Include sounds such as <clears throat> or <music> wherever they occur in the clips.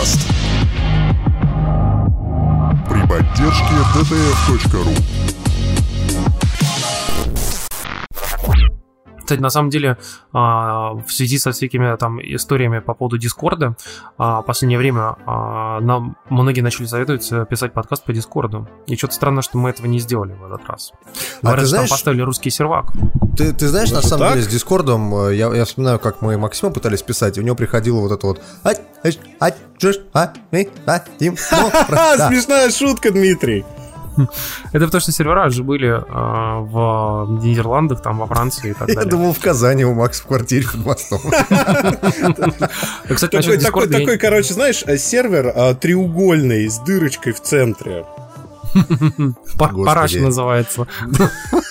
подкаст. При поддержке dtf.ru Кстати, на самом деле, а, в связи со всякими там историями по поводу Дискорда, а, в последнее время а, нам многие начали советовать писать подкаст по Дискорду. И что-то странно, что мы этого не сделали в этот раз. Говорят, ты что там знаешь- поставили русский сервак. Ты, ты знаешь, на Это самом так? деле, с Дискордом, э, я, я вспоминаю, как мы Максима пытались писать, и у него приходило вот это вот «Ать, ать, ать, джиш, а, ми, а, тим, ну, <laughs> Ха, да». смешная шутка, Дмитрий. <laughs> Это потому, что сервера же были а, в Нидерландах, там, во Франции и так Я далее. думал, в Казани у Макса в квартире под мостом. А, Кстати, Такой, я- короче, знаешь, э, сервер э, треугольный с дырочкой в центре. <laughs> Параш называется.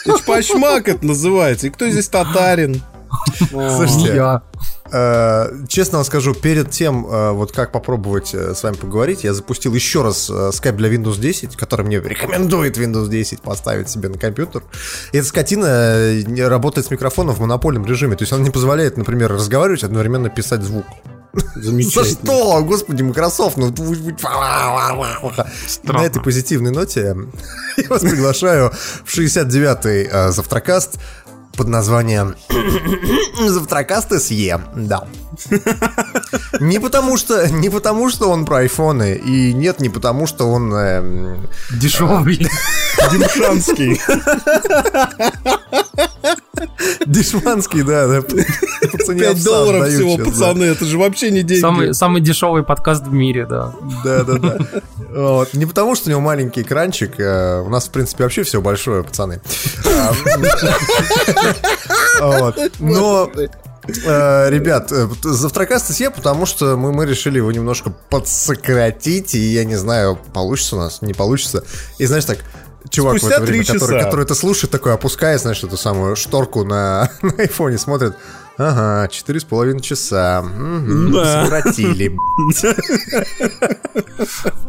Чпачмак это называется. И кто здесь татарин? Слушайте. Э, Честно вам скажу, перед тем, э, вот как попробовать э, с вами поговорить, я запустил еще раз скайп для Windows 10, который мне рекомендует Windows 10 поставить себе на компьютер. И эта скотина работает с микрофоном в монопольном режиме. То есть она не позволяет, например, разговаривать, одновременно писать звук. За Замечательно. что? Господи, Microsoft, ну... На этой позитивной ноте <laughs> я вас приглашаю в 69-й э, завтракаст под названием <coughs> Завтракаст СЕ, да. Не потому что, не потому что он про айфоны, и нет, не потому что он... эм, Дешевый. <laughs> Димшанский. дешманский, да, да. Пацаны 5 овса долларов всего, да. пацаны, это же вообще не деньги. Самый, самый дешевый подкаст в мире, да. Да, да, да. Вот. Не потому, что у него маленький экранчик. э, У нас, в принципе, вообще все большое, пацаны. А, вот. Но э, Ребят, э, завтракаст я, потому что мы, мы решили его немножко подсократить, и я не знаю, получится у нас, не получится. И знаешь так, чувак Спустя в это время, три который, часа. который это слушает, такой опускает, знаешь, эту самую шторку на, <laughs> на айфоне, смотрит. Ага, четыре с половиной часа. Мгм, Да. Сократили. <laughs>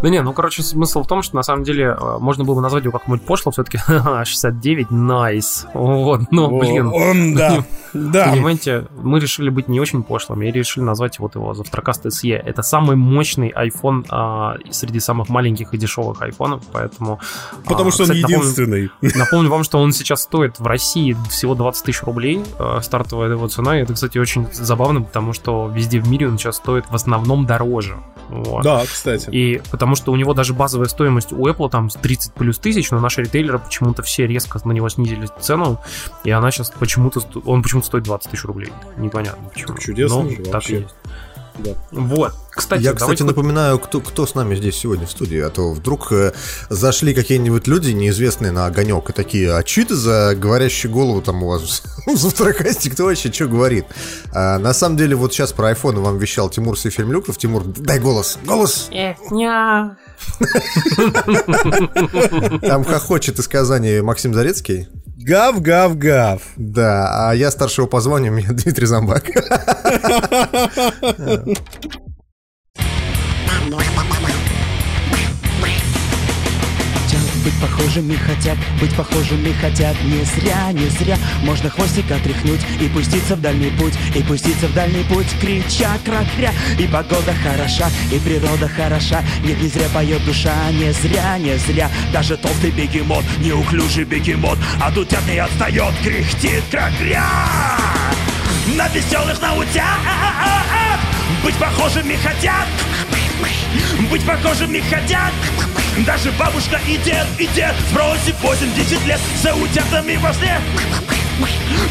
Да не, ну, короче, смысл в том, что на самом деле э, можно было бы назвать его как-нибудь пошло, все-таки 69, <laughs> найс. Вот, ну, блин. Он, да. <laughs> Да. Понимаете, мы решили быть не очень пошлыми и решили назвать вот его Завтракаст SE. Это самый мощный iPhone а, среди самых маленьких и дешевых айфонов, поэтому... Потому а, что он кстати, напомню- единственный. Напомню вам, что он сейчас стоит в России всего 20 тысяч рублей, э, стартовая его цена. Это, кстати, очень забавно, потому что везде в мире он сейчас стоит в основном дороже. Вот. Да, кстати. И потому что у него даже базовая стоимость у Apple там 30 плюс тысяч, но наши ритейлеры почему-то все резко на него снизили цену, и она сейчас почему-то, он почему-то стоит 20 тысяч рублей. Непонятно почему. Так чудесно Но же так вообще. и есть. Да. Вот. Кстати, Я, кстати, напоминаю, кто, кто с нами здесь сегодня в студии, а то вдруг э, зашли какие-нибудь люди, неизвестные на огонек, и такие, а что это за говорящую голову там у вас <laughs> в завтракасте, кто вообще что говорит? А, на самом деле, вот сейчас про iPhone вам вещал Тимур Сефермлюков. Тимур, дай голос, голос! Там хохочет из Казани Максим Зарецкий. Гав, гав, гав. Да, а я старшего по званию, меня <laughs> Дмитрий Замбак. <laughs> похожими, хотят быть похожими, хотят. Не зря, не зря Можно хвостик отряхнуть и пуститься в дальний путь И пуститься в дальний путь, крича, кракря И погода хороша, и природа хороша. Нет, не зря поет душа, не зря, не зря. Даже толстый бегемот, неуклюжий бегемот А тут не отстает, кряхтит, кракря На веселых на утят Быть похожими хотят быть похожими хотят. Даже бабушка и дед, и дед Сбросив 80 лет За утятами во сне.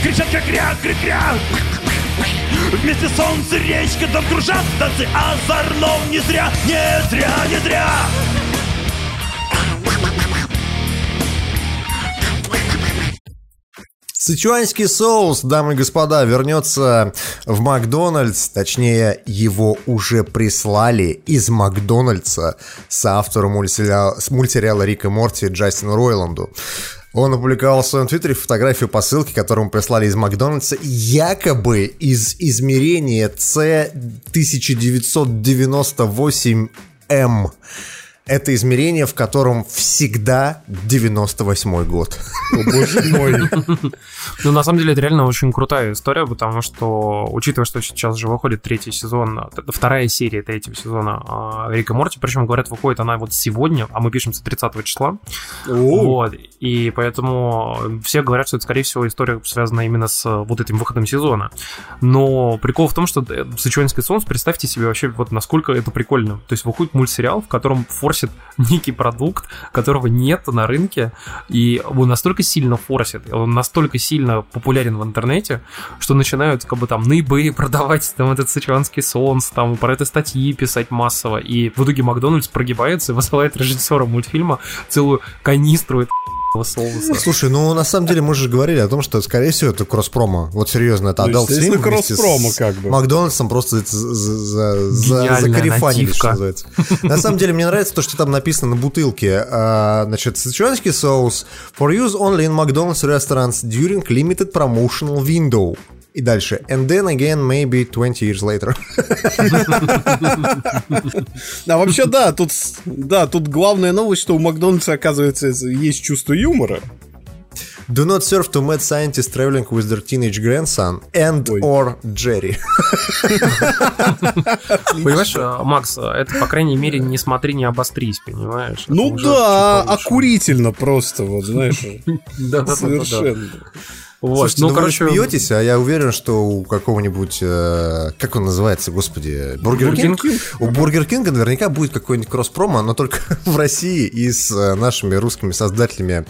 Кричат как кря, кря, кря Вместе солнце, речка, дом кружат Танцы озорном не зря, не зря, не зря Сычуанский соус, дамы и господа, вернется в Макдональдс. Точнее, его уже прислали из Макдональдса соавтору мультсериала, мультсериала Рик и Морти Джастину Ройланду. Он опубликовал в своем твиттере фотографию посылки, которую ему прислали из Макдональдса, якобы из измерения C1998M. Это измерение, в котором всегда 98 год. О, боже мой. <laughs> Ну, на самом деле, это реально очень крутая история, потому что, учитывая, что сейчас же выходит третий сезон, вторая серия третьего сезона а, Рика Морти, причем, говорят, выходит она вот сегодня, а мы пишемся 30 числа. Вот, и поэтому все говорят, что это, скорее всего, история связана именно с вот этим выходом сезона. Но прикол в том, что э, Сычуанский солнце, представьте себе вообще, вот насколько это прикольно. То есть выходит мультсериал, в котором форсит некий продукт, которого нет на рынке, и он настолько сильно форсит, он настолько сильно популярен в интернете, что начинают как бы там на eBay продавать там этот сычуанский солнце, там про это статьи писать массово, и в итоге Макдональдс прогибается и высылает режиссера мультфильма целую канистру соуса. Слушай, ну на самом деле мы же говорили о том, что скорее всего это кросс-промо. Вот серьезно, это Adult Swim кросс-промо как бы. Макдональдсом просто закарифанили, что называется. На самом деле мне нравится то, что там написано на бутылке. А, значит, сычуанский соус for use only in McDonald's restaurants during limited promotional window. И дальше. And then again, maybe 20 years later. А вообще, да, тут, да, тут главная новость, что у Макдональдса, оказывается, есть чувство юмора. Do not serve to mad scientists traveling with their teenage grandson and Ой. or Jerry. <laughs> Понимаешь, э, Макс, это, по крайней мере, не смотри, не обострись, понимаешь? Ну да, окурительно просто, вот, знаешь. <laughs> Да, да, Совершенно. Вот. Слушайте, ну, ну короче... вы смеетесь, а я уверен, что у какого-нибудь, э, как он называется, господи, Бургер Кинг? У Бургер Кинга наверняка будет какой-нибудь кросс-промо, но только <laughs> в России и с э, нашими русскими создателями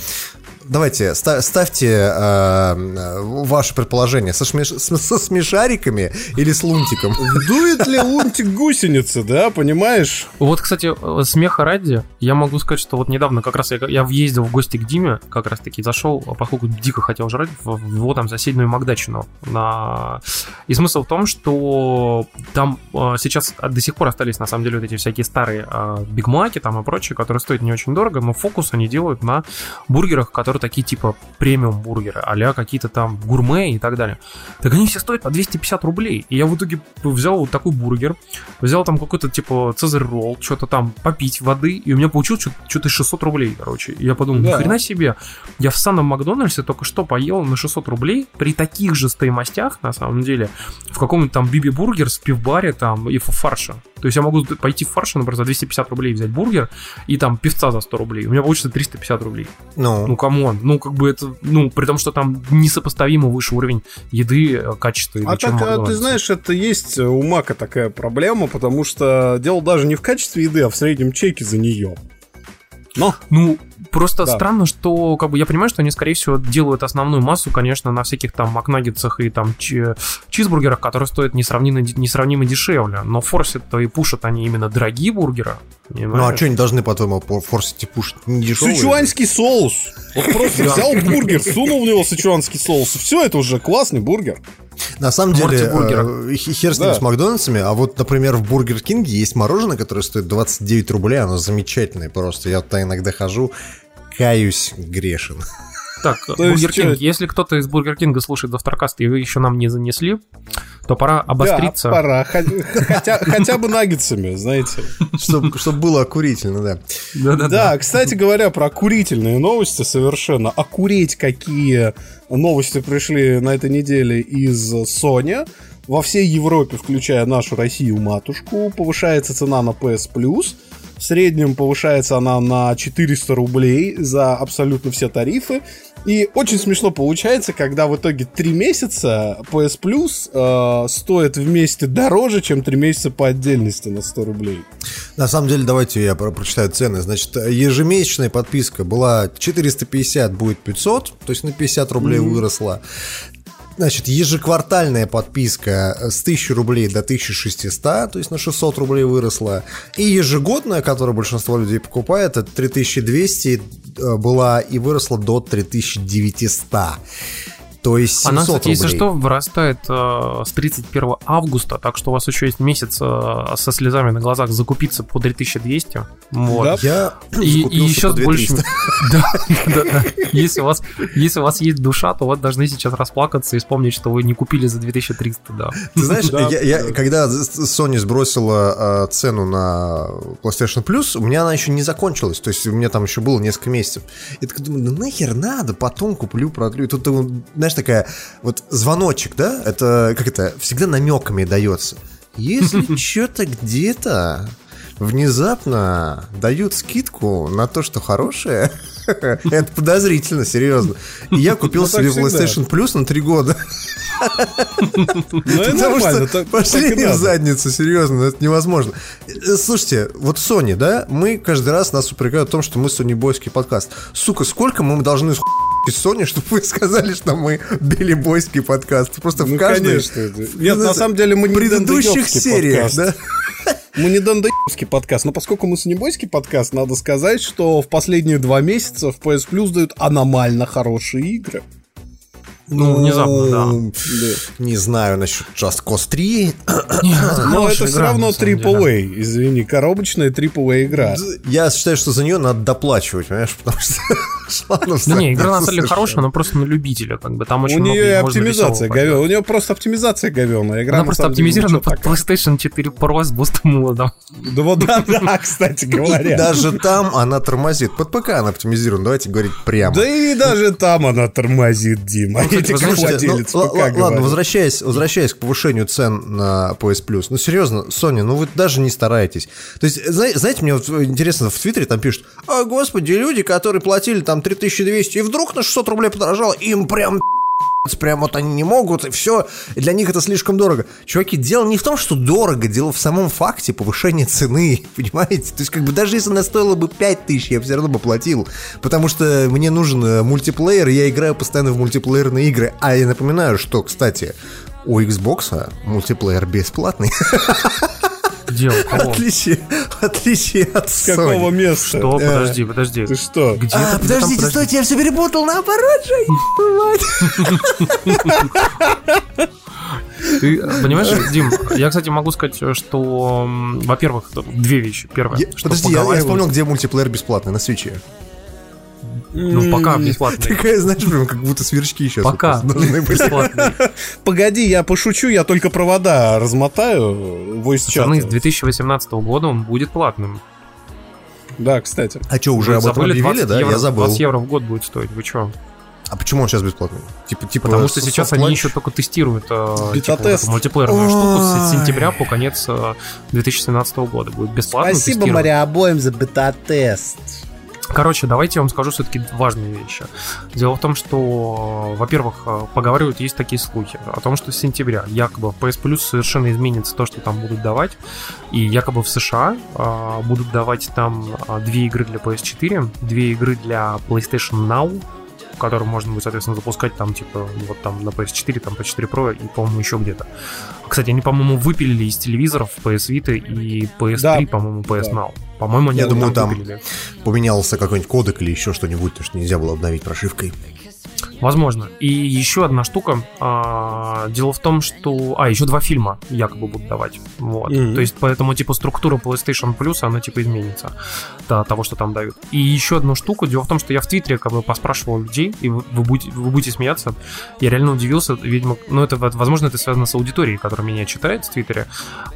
давайте, ставьте э, ваше предположение, со, шмеш, со смешариками или с лунтиком? Дует ли лунтик гусеницы, да, понимаешь? Вот, кстати, смеха ради, я могу сказать, что вот недавно как раз я, я въездил в гости к Диме, как раз таки зашел, поскольку дико хотел жрать, в его там соседнюю Макдачину. На... И смысл в том, что там э, сейчас до сих пор остались, на самом деле, вот эти всякие старые э, бигмаки там и прочие, которые стоят не очень дорого, но фокус они делают на бургерах, которые которые такие типа премиум бургеры, а какие-то там гурме и так далее. Так они все стоят по 250 рублей. И я в итоге взял вот такой бургер, взял там какой-то типа цезарь ролл, что-то там попить воды, и у меня получилось что-то 600 рублей, короче. И я подумал, да. хрена себе, я в самом Макдональдсе только что поел на 600 рублей при таких же стоимостях, на самом деле, в каком-нибудь там биби-бургер с пивбаре там и фарша. То есть я могу пойти в фарш, например, за 250 рублей взять бургер и там певца за 100 рублей. У меня получится 350 рублей. Ну, ну come on. Ну, как бы это, ну, при том, что там несопоставимо выше уровень еды, э, качества. А так, а ты знаешь, это есть у Мака такая проблема, потому что дело даже не в качестве еды, а в среднем чеке за нее. Но. Ну, просто да. странно, что, как бы, я понимаю, что они, скорее всего, делают основную массу, конечно, на всяких там макнаггетсах и там чизбургерах, которые стоят несравнимо, несравнимо дешевле. Но форсят-то и пушат они именно дорогие бургеры. Понимаешь? Ну, а что они должны, по-твоему, форсить и пушить? Не дешевые? Сычуанский соус. Вот просто взял бургер, сунул в него сычуанский соус. Все, это уже классный бургер. На самом деле, э, хер с ним с Макдональдсами, а вот, например, в Бургер Кинге есть мороженое, которое стоит 29 рублей, оно замечательное просто. Я туда иногда хожу, каюсь, грешен. Так, <laughs> Бургер Кинг, если кто-то из Бургер Кинга слушает Завтракаст, и вы еще нам не занесли, то пора обостриться. Да, пора. Хотя, бы наггетсами, знаете. Чтобы чтоб было окурительно, да. Да, да, да. кстати говоря, про окурительные новости совершенно. Окуреть какие новости пришли на этой неделе из Sony. Во всей Европе, включая нашу Россию матушку, повышается цена на PS Plus. В среднем повышается она на 400 рублей за абсолютно все тарифы. И очень смешно получается, когда в итоге 3 месяца PS Plus э, стоит вместе дороже, чем 3 месяца по отдельности на 100 рублей. На самом деле, давайте я про прочитаю цены. Значит, ежемесячная подписка была 450, будет 500, то есть на 50 рублей mm-hmm. выросла. Значит, ежеквартальная подписка с 1000 рублей до 1600, то есть на 600 рублей выросла. И ежегодная, которую большинство людей покупает, это 3200 э, была и выросла до 3900. То есть 700 Она, кстати, рублей. если что, вырастает э, с 31 августа, так что у вас еще есть месяц э, со слезами на глазах закупиться по 3200. Вот. Да. Я И, и еще по больше... 2300. Да, да, да. Если у, вас, если у вас есть душа, то вот должны сейчас расплакаться и вспомнить, что вы не купили за 2300, да. Ты знаешь, <laughs> Да, я, я- когда Sony сбросила э, цену на PlayStation Plus, у меня она еще не закончилась. То есть у меня там еще было несколько месяцев. И так думаю, ну нахер надо, потом куплю, продлю. И тут, э, знаешь, такая вот звоночек, да? Это, как это, всегда намеками дается. Если <laughs> что-то где-то внезапно дают скидку на то, что хорошее, <laughs> это подозрительно, серьезно. И я <laughs> купил Ну, так себе. PlayStation Plus на три года. Ну, Потому нормально, что пошли в задницу, серьезно, это невозможно. Э, Слушайте, вот Sony, да, мы каждый раз нас упрекают в том, что мы Sony Бойский подкаст. Сука, сколько мы должны Sony, <laughs> чтобы вы сказали, что мы Билли Бойский подкаст? Просто в Ну, каждой... конечно. Нет, на самом деле мы в не предыдущих сериях, да? Мы не Дендоёбский подкаст, но поскольку мы Санебойский подкаст, надо сказать, что в последние два месяца в PS Plus дают аномально хорошие игры. Ну, внезапно, да. Ну, Не знаю насчет Just Cause 3. <coughs> Но это все равно AAA, извини, коробочная AAA игра. Я считаю, что за нее надо доплачивать, понимаешь, потому что <laughs> Ну не, игра на самом деле хорошая, но просто на любителя, как бы там очень У нее оптимизация говёная. У нее просто оптимизация говёная. Игра Она на просто оптимизирована под. PlayStation 4 Pro с бустом модом. Да вот да, да, <laughs> кстати говоря. Даже там она тормозит. Под ПК она оптимизирована, давайте говорить прямо. Да и даже там она тормозит, Дима. Эти вы знаете, ну, ПК ладно, говорит. возвращаясь, возвращаясь к повышению цен на PS Plus. Ну, серьезно, Sony, ну вы даже не стараетесь. То есть, зна- знаете, мне вот интересно, в Твиттере там пишут, а, господи, люди, которые платили там 3200, и вдруг на 600 рублей подорожало, им прям Прям вот они не могут, и все. И для них это слишком дорого. Чуваки, дело не в том, что дорого, дело в самом факте повышения цены, <laughs> понимаете? То есть, как бы даже если она стоила бы 5000, я бы все равно бы платил. Потому что мне нужен э, мультиплеер, и я играю постоянно в мультиплеерные игры. А я напоминаю, что, кстати, у Xbox мультиплеер бесплатный. <laughs> Где у <laughs> кого? Отличие, отличие от С какого Sony. места? Что? Подожди, подожди. Ты что? Где А, там, подождите, подожди? стойте, я все перепутал, наоборот же. Ты понимаешь, Дим, я, кстати, могу сказать, что, во-первых, две вещи. Первое, Я- что Подожди, я, я вспомнил, где мультиплеер бесплатный, на свече. Ну, пока бесплатный. <laughs> Такая, знаешь, прям как будто сверчки сейчас Пока должны быть. бесплатный. <laughs> Погоди, я пошучу, я только провода размотаю. Пацаны, с чат. 2018 года он будет платным. Да, кстати. А что, уже об этом забыли, объявили, 20 да? Я забыл. 20 евро в год будет стоить, вы чё? А почему он сейчас бесплатный? Типа, типа Потому что сейчас они еще только тестируют э, типа, вот Бета-тест. эту мультиплеерную штуку с сентября по конец э, 2017 года будет бесплатно Спасибо. Мария, обоим за бета-тест. Короче, давайте я вам скажу все-таки важные вещи. Дело в том, что, во-первых, э, поговаривают, есть такие слухи о том, что с сентября якобы PS Plus совершенно изменится то, что там будут давать, и якобы в США э, будут давать там э, две игры для PS4, две игры для PlayStation Now, которые можно будет, соответственно, запускать там, типа, вот там на PS4, там PS4 Pro и, по-моему, еще где-то. Кстати, они, по-моему, выпилили из телевизоров PS Vita и PS3, Да. по-моему, PS Да. Now. По-моему, они Я думаю, там- выпилили. Поменялся какой-нибудь кодек или еще что-нибудь, потому что нельзя было обновить прошивкой. Возможно. И еще одна штука. а, дело в том, что... А, еще два фильма якобы будут давать. Вот. Мгм. То есть, поэтому, типа, структура PlayStation Plus, она, типа, изменится. до того, что там дают. И еще одну штуку. Дело в том, что я в Твиттере, как бы, поспрашивал людей, и вы, вы будете, вы будете смеяться. Я реально удивился. Видимо, ну, это, возможно, это связано с аудиторией, которая меня читает в Твиттере.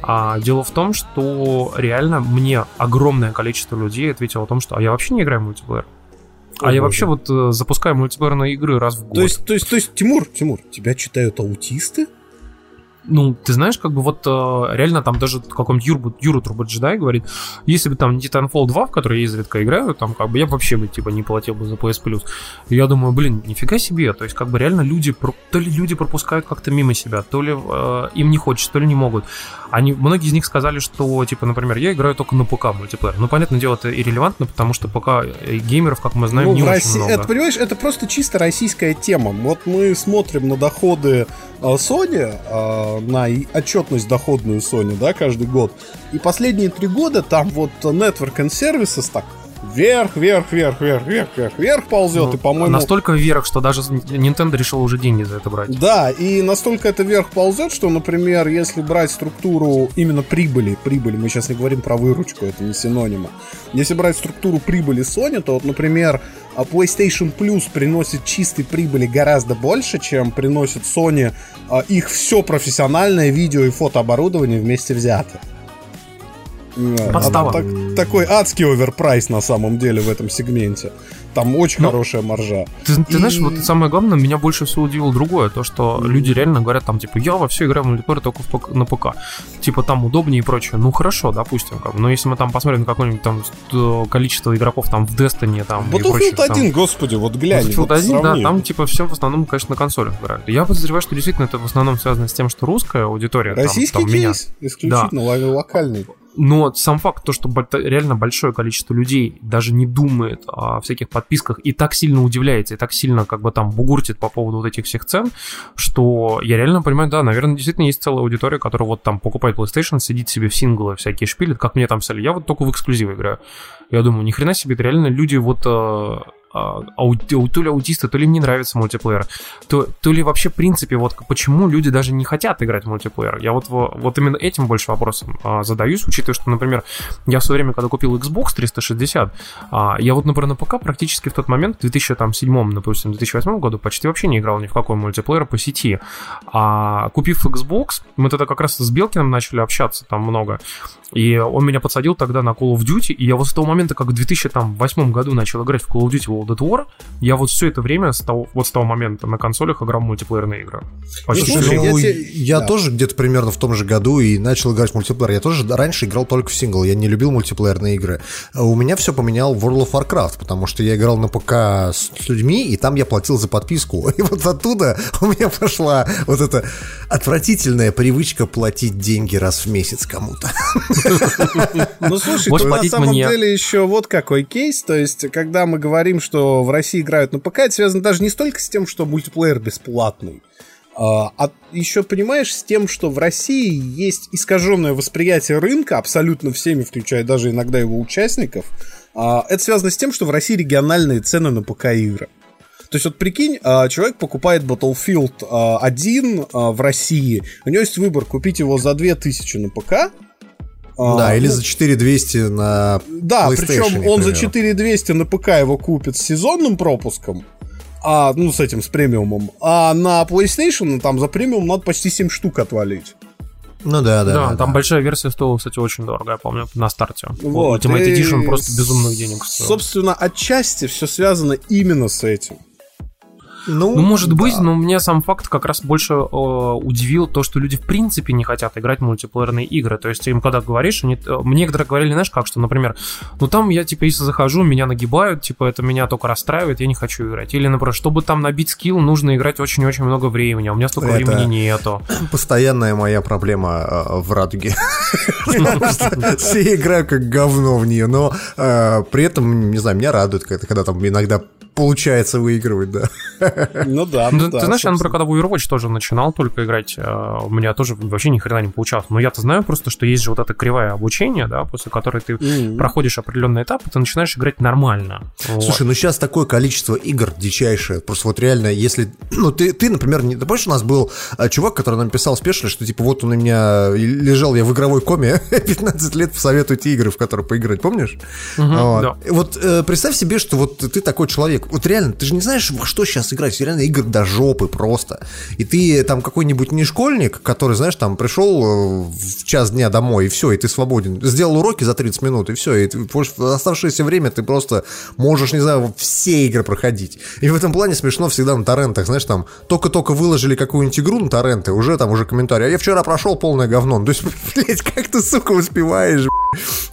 А, дело в том, что реально мне огромное количество людей ответило о том, что а я вообще не играю в мультиплеер. А О, я боже. вообще вот э, запускаю мультиплеерные игры раз в год. То есть, то есть, то есть, Тимур, Тимур, тебя читают аутисты? Ну, ты знаешь, как бы вот э, реально там даже какой-нибудь Юру, Юру Турбоджедай говорит, если бы там не Titanfall 2, в который я изредка играю, там как бы я вообще бы типа не платил бы за PS Plus. И я думаю, блин, нифига себе, то есть как бы реально люди, то ли люди пропускают как-то мимо себя, то ли э, им не хочется, то ли не могут. Они, многие из них сказали, что, типа, например, я играю только на ПК мультиплеер. Ну, понятное дело, это иррелевантно, потому что ПК э, геймеров, как мы знаем, ну, не очень России, много. это, понимаешь, это просто чисто российская тема. Вот мы смотрим на доходы э, Sony, э, на отчетность доходную Sony, да, каждый год. И последние три года там вот Network and Services, так, Вверх, вверх, вверх, вверх, вверх, вверх, вверх ползет, Ну, и, по-моему... Настолько вверх, что даже Nintendo решил уже деньги за это брать. Да, и настолько это вверх ползет, что, например, если брать структуру именно прибыли, прибыли, мы сейчас не говорим про выручку, это не синонима. Если брать структуру прибыли Sony, то вот, например, а PlayStation Plus приносит чистой прибыли гораздо больше, чем приносит Sony их все профессиональное видео и фотооборудование вместе взято. А, Подстава. так- такой адский оверпрайс на самом деле в этом сегменте. Там очень Ну, хорошая маржа. Ты, ты И- знаешь, вот самое главное, меня больше всего удивило другое, то, что люди реально говорят там, типа, я во все играю в мультиплеер только в ПК- на ПК. Типа, там удобнее и прочее. Ну, хорошо, допустим, как. Но если мы там посмотрим на какое-нибудь там э, количество игроков там в Destiny там и Battlefield прочих, там, 1, господи, вот глянь. Battlefield вот 1, да, там типа все в основном, конечно, на консолях играют. Я подозреваю, что действительно это в основном связано с тем, что русская аудитория, там- Российский там, меня, кейс, исключительно лови- локальный. Но сам факт, то, что реально большое количество людей даже не думает о всяких подписках и так сильно удивляется, и так сильно как бы там бугуртит по поводу вот этих всех цен, что я реально понимаю, да, наверное, действительно есть целая аудитория, которая вот там покупает PlayStation, сидит себе в синглы всякие шпилит, как мне там писали, я вот только в эксклюзивы играю. Я думаю, ни хрена себе, это реально люди вот э, ау- то ли аутисты, то ли им не нравится мультиплеер, то, то ли вообще, в принципе, вот почему люди даже не хотят играть в мультиплеер. Я вот, во- вот именно этим больше вопросом а, задаюсь, учитывая, что, например, я в свое время, когда купил Xbox 360, а, я вот, например, на ПК практически в тот момент, в 2007, допустим, 2008 году, почти вообще не играл ни в какой мультиплеер по сети. А купив Xbox, мы тогда как раз с Белкиным начали общаться там много, и он меня подсадил тогда на Call of Duty, и я вот с того момента, как в 2008 году начал играть в Call of Duty World at War, я вот все это время, с того, вот с того момента на консолях играл в мультиплеерные игры. Почти слушай, все я Ну, те- я да. тоже где-то примерно в том же году и начал играть в мультиплеер. Я тоже раньше играл только в сингл, я не любил мультиплеерные игры. А У меня все поменял World of Warcraft, потому что я играл на ПК с людьми, и там я платил за подписку. <laughs> И вот оттуда <laughs> у меня пошла вот эта отвратительная привычка платить деньги раз в месяц кому-то. <laughs> Ну, слушай, тут на самом мне. деле еще вот какой кейс. То есть, когда мы говорим, что в России играют на ПК, это связано даже не столько с тем, что мультиплеер бесплатный, а а еще, понимаешь, с тем, что в России есть искаженное восприятие рынка абсолютно всеми, включая даже иногда его участников. А, Это связано с тем, что в России региональные цены на ПК-игры. То есть вот прикинь, а, человек покупает Battlefield а, 1 а, в России, у него есть выбор купить его за 2000 на ПК, а, Да, или ну, за 4200 на да, причем он за например. 4200 на ПК его купит с сезонным пропуском, а, ну, с этим, с премиумом, а на PlayStation там за премиум надо почти 7 штук отвалить. Ну да, да. Да, да, там да. большая версия стоила, кстати, очень дорого, я помню, на старте. Вот, Ultimate и, Edition просто безумных денег стоил. Собственно, отчасти все связано именно с этим. Ну, может быть, но мне сам факт как раз больше э, удивил то, что люди в принципе не хотят играть в мультиплеерные игры. То есть им когда говоришь, они, э, мне некоторые говорили, знаешь, как, что, например, ну там я, типа, если захожу, меня нагибают, типа, это меня только расстраивает, я не хочу играть. Или, например, чтобы там набить скилл, нужно играть очень-очень много времени, а у меня столько Это- времени нету. <clears throat> Постоянная моя проблема э, в радуге. <laughs> Все играют как говно в нее, но э, при этом, не знаю, меня радует, когда там иногда получается выигрывать, да. Ну да, Ну, ну да. ты знаешь, я, например, собственно. когда в Overwatch тоже начинал только играть, э, у меня тоже вообще ни хрена не получалось. Но я-то знаю просто, что есть же вот эта кривая обучения, да, после которой ты Мгм. проходишь определенный этап, и ты начинаешь играть нормально. Вот. Слушай, ну сейчас такое количество игр дичайшее. Просто вот реально, если... Ну, ты, ты например, не... Ты помнишь, у нас был э, чувак, который нам писал спешно, что типа вот он у меня лежал я в игровой коме <laughs> 15 лет, посоветуйте игры, в которые поиграть, помнишь? Мгм, Вот. да. Вот э, представь себе, что вот ты такой человек. Вот реально, ты же не знаешь, во что сейчас играть. Реально игр до жопы просто. И ты там какой-нибудь не школьник, который, знаешь, там пришел э, в час дня домой, и все, и ты свободен. Сделал уроки за 30 минут, и все. И ты, в оставшееся время ты просто можешь, не знаю, все игры проходить. И в этом плане смешно всегда на торрентах, знаешь, там только-только выложили какую-нибудь игру на торренты, уже там уже комментарий. А я вчера прошел полное говно. Ну, То есть, <laughs> блядь, как ты, сука, успеваешь?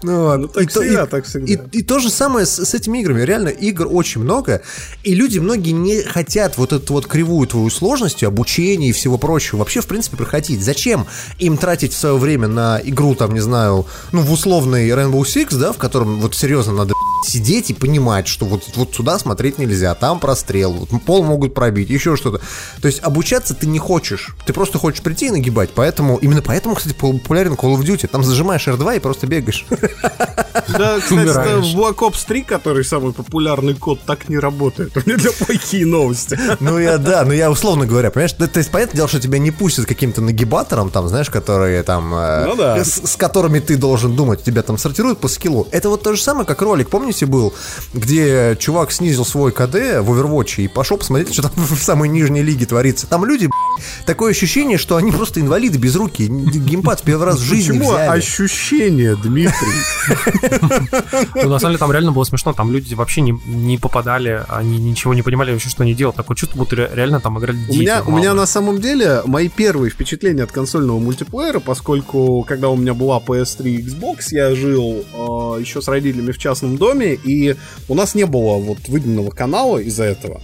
Ну, ладно. так И то- всегда, и- так всегда. и- и то же самое с, с этими играми. Реально, игр очень много, и люди многие не хотят вот эту вот кривую твою сложность, обучения и всего прочего вообще, в принципе, проходить. Зачем им тратить свое время на игру, там, не знаю, ну, в условный Rainbow Six, да, в котором вот серьезно надо сидеть и понимать, что вот, вот сюда смотреть нельзя, там прострел, вот пол могут пробить, еще что-то. То есть обучаться ты не хочешь, ты просто хочешь прийти и нагибать, поэтому, именно поэтому, кстати, популярен Call of Duty, там зажимаешь R2 и просто бегаешь. Да, <laughs> кстати, в Black Ops 3, который самый популярный код, так не работает. <laughs> У меня для плохие новости. Ну я, да, ну я условно говоря, понимаешь, то есть понятное дело, что тебя не пустят каким-то нагибатором, там, знаешь, которые там, э, ну, с, которыми ты должен думать, тебя там сортируют по скиллу. Это вот то же самое, как ролик, помните, был, где чувак снизил свой КД в Overwatch и пошел посмотреть, что там <laughs> в самой нижней лиге творится. Там люди, такое ощущение, что они просто инвалиды без руки. Геймпад первый раз в жизни Почему взяли. ощущение, Дмитрий? Ну, на самом деле, там реально было смешно. Там люди вообще не, не попадали, они ничего не понимали вообще, что они делают. Такое чувство, будто реально там играли у меня, у меня на самом деле мои первые впечатления от консольного мультиплеера, поскольку когда у меня была PS3 и Xbox, я жил э, еще с родителями в частном доме, и у нас не было вот выделенного канала из-за этого.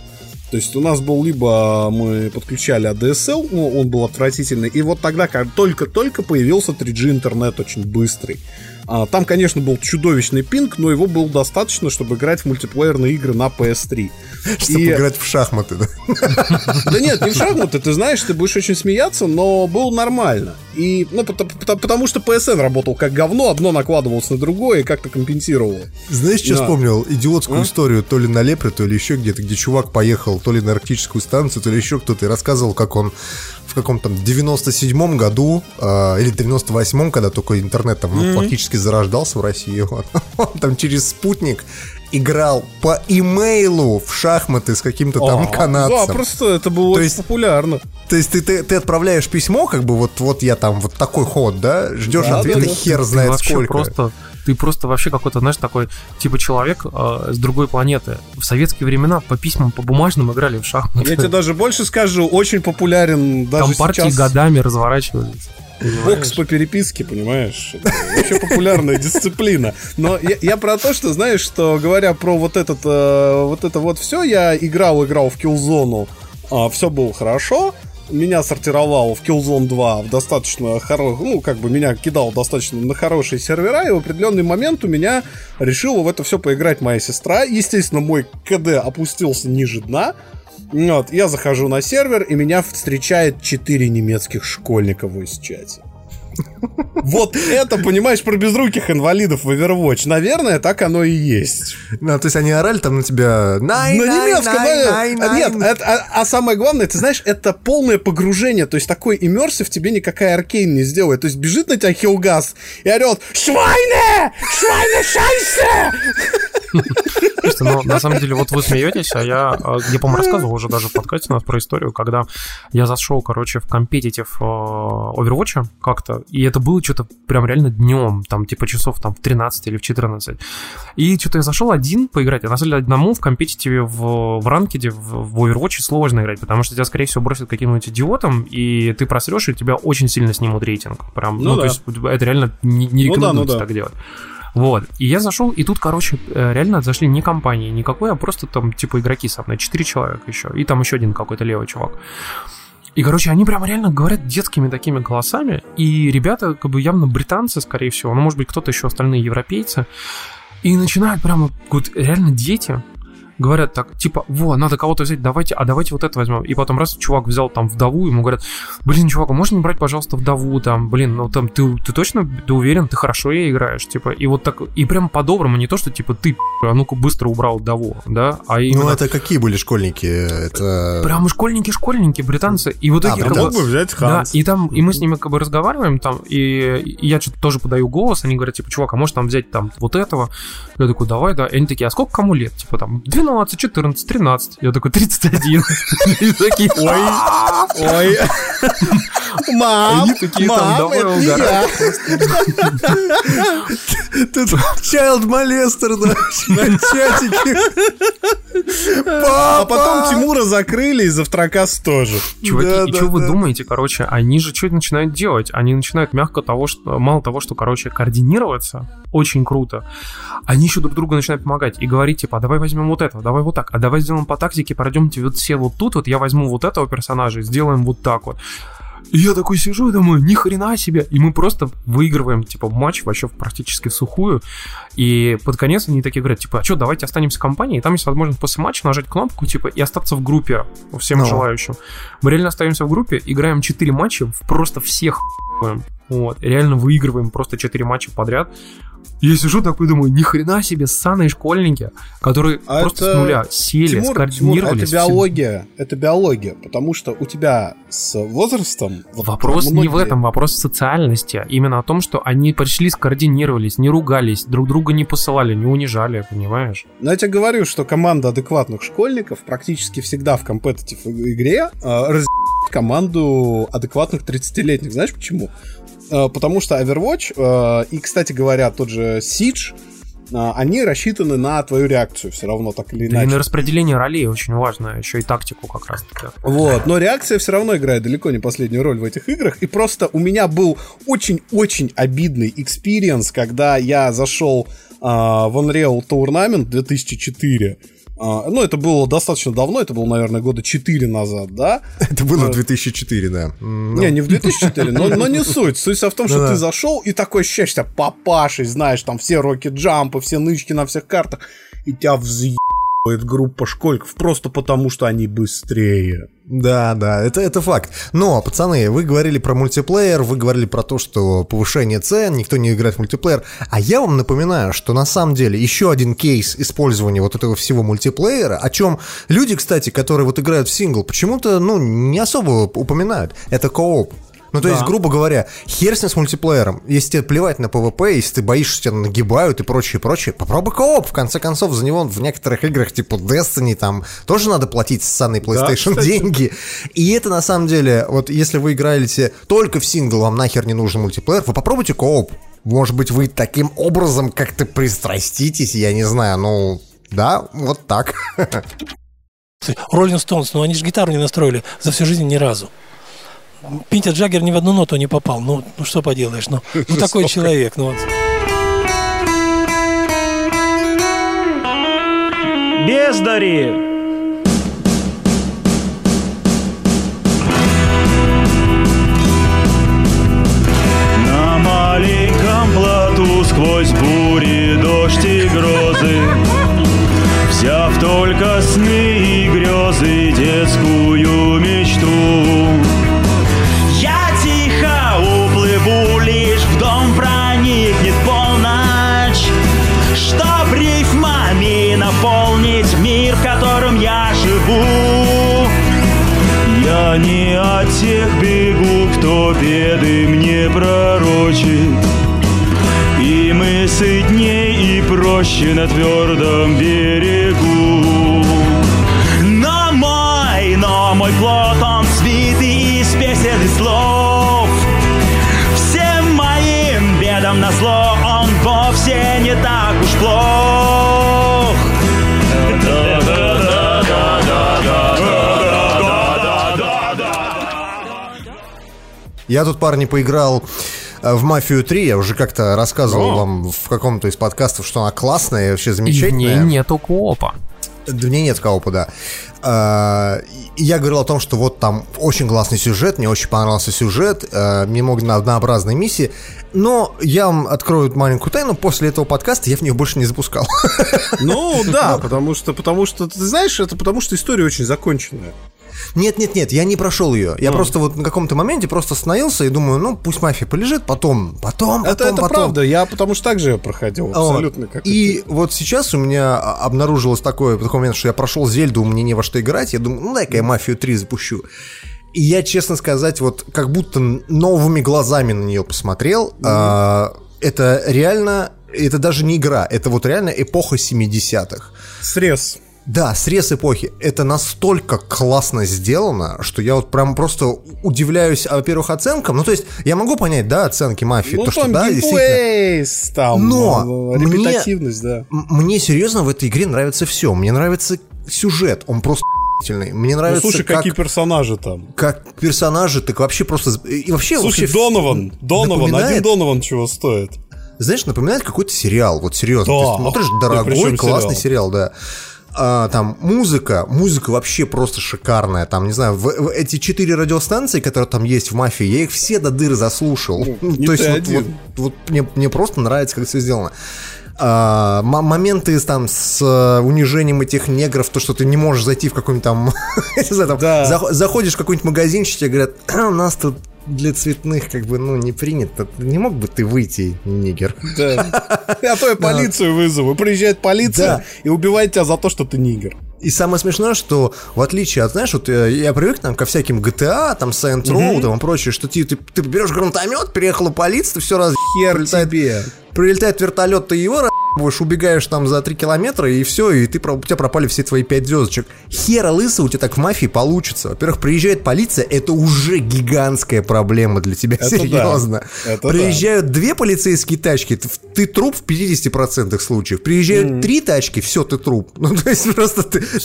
То есть у нас был либо мы подключали ADSL, ну, он был отвратительный, и вот тогда, как только-только появился 3G интернет очень быстрый. А, там, конечно, был чудовищный пинг, но его было достаточно, чтобы играть в мультиплеерные игры на PS3. <laughs> Чтобы и... играть в шахматы, да? <laughs> Да нет, не в шахматы, ты знаешь, ты будешь очень смеяться, но было нормально. И, ну, потому, что PSN работал как говно, одно накладывалось на другое и как-то компенсировало. Знаешь, да. вспомнил? Идиотскую а? историю то ли на Лепре, то ли еще где-то, где чувак поехал то ли на арктическую станцию, то ли еще кто-то и рассказывал, как он в каком-то 97-м году э, или 98-м, когда только интернет там mm-hmm. фактически зарождался в России, вот, <laughs> он там через спутник играл по имейлу в шахматы с каким-то там а, канадцем. Да, просто это было то есть, популярно. То есть ты, ты, ты отправляешь письмо, как бы вот, вот я там вот такой ход, да, ждешь да, ответа, да, хер ты, знает ты сколько. Просто ты просто вообще какой-то, знаешь, такой типа человек э, с другой планеты. В советские времена по письмам, по бумажным играли в шахматы. Я тебе даже больше скажу, очень популярен даже Там партии сейчас... годами разворачивались. Понимаешь? Бокс по переписке, понимаешь? Это вообще популярная дисциплина. Но я, я про то, что, знаешь, что говоря про вот этот, э, вот это вот все, я играл, играл в Killzone, э, все было хорошо, меня сортировал в Killzone 2 в достаточно хороший, ну, как бы меня кидал достаточно на хорошие сервера, и в определенный момент у меня решила в это все поиграть моя сестра. Естественно, мой КД опустился ниже дна, вот, я захожу на сервер, и меня встречает 4 немецких школьника в чате. Вот это, понимаешь, про безруких инвалидов в Overwatch. Наверное, так оно и есть. Ну, то есть они орали там на тебя... На немецком, да? Нет, это, а, а самое главное, ты знаешь, это полное погружение. То есть такой иммерсив тебе никакая аркейн не сделает. То есть бежит на тебя Хилгас и орет «Швайне! Швайне шайсе!» Слушайте, ну, на самом деле, вот вы смеетесь, а я, а, я по-моему, рассказывал уже даже в подкасте у нас про историю, когда я зашел, короче, в компетитив Overwatch как-то, и это было что-то прям реально днем, там, типа часов там в 13 или в 14. И что-то я зашел один поиграть, а на самом деле одному в компетитиве в, в ранкеде, в, в Overwatch сложно играть, потому что тебя, скорее всего, бросят каким-нибудь идиотом, и ты просрешь, и тебя очень сильно снимут рейтинг. Прям, ну, ну да. то есть это реально не, не рекомендуется ну да, ну да. так делать. Вот. И я зашел, и тут, короче, э, реально зашли не компании никакой, а просто там, типа, игроки со мной. Четыре человека еще. И там еще один какой-то левый чувак. И, короче, они прямо реально говорят детскими такими голосами. И ребята, как бы явно британцы, скорее всего, ну, может быть, кто-то еще остальные европейцы. И начинают прямо, вот, реально дети говорят так, типа, во, надо кого-то взять, давайте, а давайте вот это возьмем. И потом раз чувак взял там вдову, ему говорят, блин, чувак, а можно не брать, пожалуйста, вдову, там, блин, ну там, ты, ты точно, ты уверен, ты хорошо ей играешь, типа, и вот так, и прям по-доброму, не то, что, типа, ты, а ну-ка быстро убрал вдову, да, а именно... Ну, это какие были школьники? Это... Прям школьники-школьники, британцы, и вот итоге... А, как бы взять Ханс. Да, и там, и мы с ними как бы разговариваем там, и, и я что-то тоже подаю голос, они говорят, типа, чувак, а может там взять там вот этого? Я такой, давай, да, и они такие, а сколько кому лет? Типа, там, 12, 14, 13. Я такой, 31. <laughs> И такие, ой, ой. Мам, Они такие там, давай. Тут child molester на чатике. А потом Тимура закрыли и завтракас тоже. Чуваки, и что вы думаете, короче, они же что начинают делать? Они начинают мягко того, что, мало того, что, короче, координироваться, очень круто, они еще друг другу начинают помогать и говорить, типа, а давай возьмем вот этого, давай вот так, а давай сделаем по тактике, пройдемте вот все вот тут, вот я возьму вот этого персонажа и сделаем вот так вот. И я такой сижу и думаю, ни хрена себе. И мы просто выигрываем, типа, матч вообще практически в сухую. И под конец они такие говорят, типа, а что, давайте останемся компанией. И там есть возможность после матча нажать кнопку, типа, и остаться в группе всем Ну. желающим. Мы реально остаемся в группе, играем 4 матча, в просто всех вот, реально выигрываем просто 4 матча подряд. Я сижу такой, думаю, ни хрена себе, ссаные школьники, которые А просто это- с нуля сели, Тимур, Тимур, скоординировались. это все. биология. Это биология. Потому что у тебя с возрастом... вот Вопрос не в многие- этом, вопрос в социальности. Именно о том, что они пришли, скоординировались, не ругались, друг друга не посылали, не унижали, понимаешь? Но я тебе говорю, что команда адекватных школьников практически всегда в компетитив игре э, разъебет команду адекватных 30-летних. Знаешь почему? Э, потому что Overwatch э, и, кстати говоря, тот же Siege, э, они рассчитаны на твою реакцию все равно, так или Да и иначе. на распределение ролей очень важно, еще и тактику как раз таки. Вот, но реакция все равно играет далеко не последнюю роль в этих играх. И просто у меня был очень-очень обидный экспириенс, когда я зашел в Unreal Tournament 2004. А, ну, это было достаточно давно, это было, наверное, года 4 назад, да? <laughs> Это было в 2004, да. М, ну. Не, не в 2004, но, но не суть. Суть в том, что Ну ты да. зашел и такой ощущаешь себя папашей, знаешь, там все роки-джампы, все нычки на всех картах, и тебя взъебывает группа школьников просто потому, что они быстрее. Да, да, это, это факт. Но, пацаны, вы говорили про мультиплеер, вы говорили про то, что повышение цен, никто не играет в мультиплеер. А я вам напоминаю, что на самом деле еще один кейс использования вот этого всего мультиплеера, о чем люди, кстати, которые вот играют в сингл, почему-то, ну, не особо упоминают. Это кооп. Ну, то есть, грубо говоря, хер с ним с мультиплеером. Если тебе плевать на PvP, если ты боишься, что тебя нагибают и прочее, прочее, попробуй кооп. В конце концов, за него в некоторых играх, типа Destiny, там тоже надо платить ссаный PlayStation кстати. деньги. И это, на самом деле, вот если вы играете только в сингл, вам нахер не нужен мультиплеер, вы попробуйте кооп. Может быть, вы таким образом как-то пристраститесь, я не знаю, ну... Да, вот так. <laughs> Роллинг Стоунс, ну они же гитару не настроили за всю жизнь ни разу. Пинтер Джаггер ни в одну ноту не попал. Ну, ну что поделаешь, ну, ну <laughs> такой человек, ну вот. Бездари! На маленьком плоту сквозь бури, дождь и грозы Взяв только сны и грезы, детскую мечту Не от тех бегу, кто беды мне пророчит. И мысы дней и проще на твердом берегу. Но мой, но мой плод, он свитый из песен и слов. Всем моим бедам на зло он вовсе не так уж плох. Я тут, парни, поиграл э, в «Мафию 3», я уже как-то рассказывал вам в каком-то из подкастов, что она классная и вообще И в замечательная. ней нету коопа. В ней нет коопа, да. И Я говорил о том, что вот там очень классный сюжет, мне очень понравился сюжет, э, немного однообразные миссии, но я вам открою маленькую тайну, после этого подкаста я в нее больше не запускал. Ну <laughs> да, потому что, потому что, ты знаешь, это потому что история очень законченная. Нет, нет, нет, я не прошел ее. Я просто вот на каком-то моменте просто остановился и думаю, ну пусть мафия полежит, потом, потом, потом, Это, это потом. правда, я потому что так же ее проходил, Вот. абсолютно как И вот сейчас у меня а, обнаружилось такое, такой момент, что я прошел Зельду, мне не во что играть. Я думаю, ну дай-ка я Мафию 3 запущу. И я, честно сказать, вот как будто новыми глазами на нее посмотрел. А, это реально, это даже не игра, это вот реально эпоха 70-х. срез. Да, срез эпохи. Это настолько классно сделано, что я вот прям просто удивляюсь, а, во-первых, оценкам. Ну, то есть, я могу понять, да, оценки мафии, Ну то, что там да, действительно. там, Но э, мне- репетативность, да. М- Мне серьезно в этой игре нравится все. Мне нравится сюжет, он просто. Мне Ну нравится, слушай, как, какие персонажи там. как персонажи, так вообще просто... И вообще, Слушай, вообще Донован, Донован, один Донован чего стоит. Знаешь, напоминает какой-то сериал, вот серьезно. Да. Ты смотришь Да дорогой, классный сериал, да. А, там музыка, музыка вообще просто шикарная. Там, не знаю, в, в эти четыре радиостанции, которые там есть в мафии, я их все до дыры заслушал. Ну, <laughs> То есть вот, вот, вот мне, мне просто нравится, как все сделано. А, моменты там с э, унижением этих негров, то, что ты не можешь зайти в какой-нибудь там, <laughs> я не знаю, там, Да. зах- заходишь в какой-нибудь магазинчик, тебе говорят, «А, у нас тут для цветных как бы, ну, не принято. Не мог бы ты выйти, нигер? Да. <laughs> А то я полицию вызову. Приезжает полиция и убивает тебя за то, что ты нигер. И самое смешное, что в отличие от, знаешь, вот э, я привык там ко всяким GTA, там Saint Row, там и прочее, что ты, ты, ты берешь гранатомет, приехала полиция, ты все раз Хер прилетает, тебе. прилетает вертолет, ты его будешь, убегаешь там за 3 километра, и все, и ты, у тебя пропали все твои 5 звездочек. Хера лысый у тебя так в мафии получится. Во-первых, приезжает полиция, это уже гигантская проблема для тебя, Это да. серьезно. Это Приезжают две полицейские тачки, ты, ты труп в 50% случаев. Приезжают три тачки, все, ты труп. Ну, то есть просто ты... ты-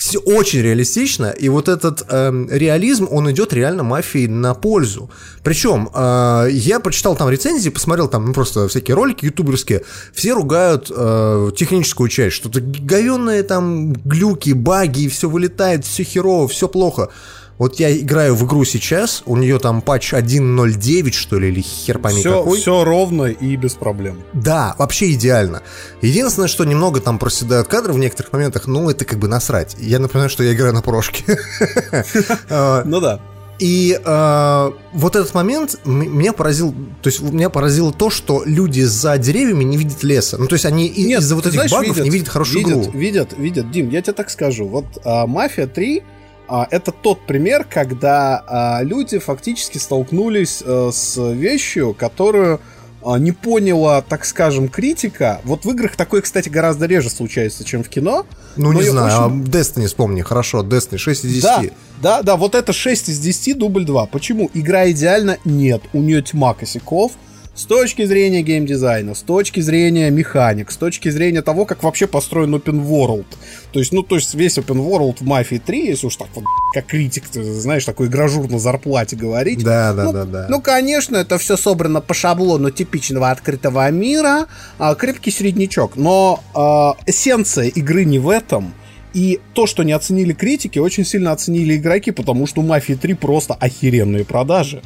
все очень реалистично, и вот этот эм, реализм, он идет реально мафии на пользу. Причем, э, я прочитал там рецензии, посмотрел там ну, просто всякие ролики ютуберские, все ругают э, техническую часть, что-то говенные там глюки, баги, все вылетает, все херово, все плохо. Вот я играю в игру сейчас, у нее там патч 1.09, что ли, или хер пойми Все, какой. все ровно и без проблем. Да, вообще идеально. Единственное, что немного там проседают кадры в некоторых моментах, ну, это как бы насрать. Я напоминаю, что я играю на прошке. <laughs> А, Ну да. И э, вот этот момент меня поразил, то есть меня поразило то, что люди за деревьями не видят леса. Ну, то есть они из-за вот этих знаешь, багов не видят хорошую видят, игру. Видят, видят. Дим, я тебе так скажу. Вот а, «Мафия 3» а, это тот пример, когда а, люди фактически столкнулись а, с вещью, которую а, не поняла, так скажем, критика. Вот в играх такое, кстати, гораздо реже случается, чем в кино. Ну, не знаю, очень- а Destiny вспомни, хорошо, Destiny 6 из 10. Да, да, да, вот это 6 из 10, дубль 2. Почему? Игра идеальна? Нет. У нее тьма косяков. С точки зрения геймдизайна, с точки зрения механик, с точки зрения того, как вообще построен open world. То есть, ну, то есть весь open world в Mafia 3, если уж так вот, как критик, ты знаешь, такой гражур на зарплате говорить. Да, да, ну, да, да. Ну, конечно, это все собрано по шаблону типичного открытого мира, а, крепкий среднячок. Но а, эссенция игры не в этом. И то, что не оценили критики, очень сильно оценили игроки, потому что у Мафии 3 просто охеренные продажи.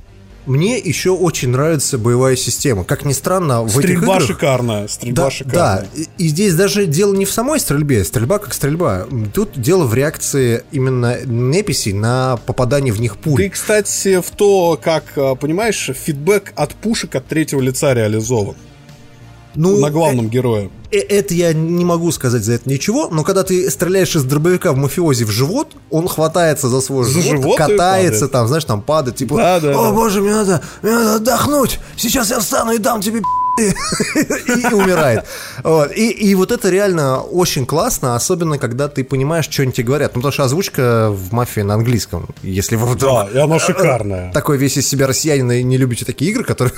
Мне еще очень нравится боевая система. Как ни странно, в этих Стрельба играх... шикарная, стрельба Да, шикарная. да, и, и здесь даже дело не в самой стрельбе, стрельба как стрельба. Тут дело в реакции именно неписей на попадание в них пуль. Ты, кстати, в то, как, а, понимаешь, фидбэк от пушек от третьего лица реализован. ну, на главном герое. э- э- это я не могу сказать за это ничего, но когда ты стреляешь из дробовика в мафиози в живот, он хватается за свой За живот, живот катается там, знаешь, там падает, типа, Да, да, о да. боже, мне надо, мне надо отдохнуть, сейчас я встану и дам тебе пи***». <laughs> и умирает. Вот. И, и вот это реально очень классно, особенно когда ты понимаешь, что они тебе говорят. Ну, потому что озвучка в мафии на английском, если вы вдруг Да, и оно шикарное. такой весь из себя россиянин и не любите такие игры, которые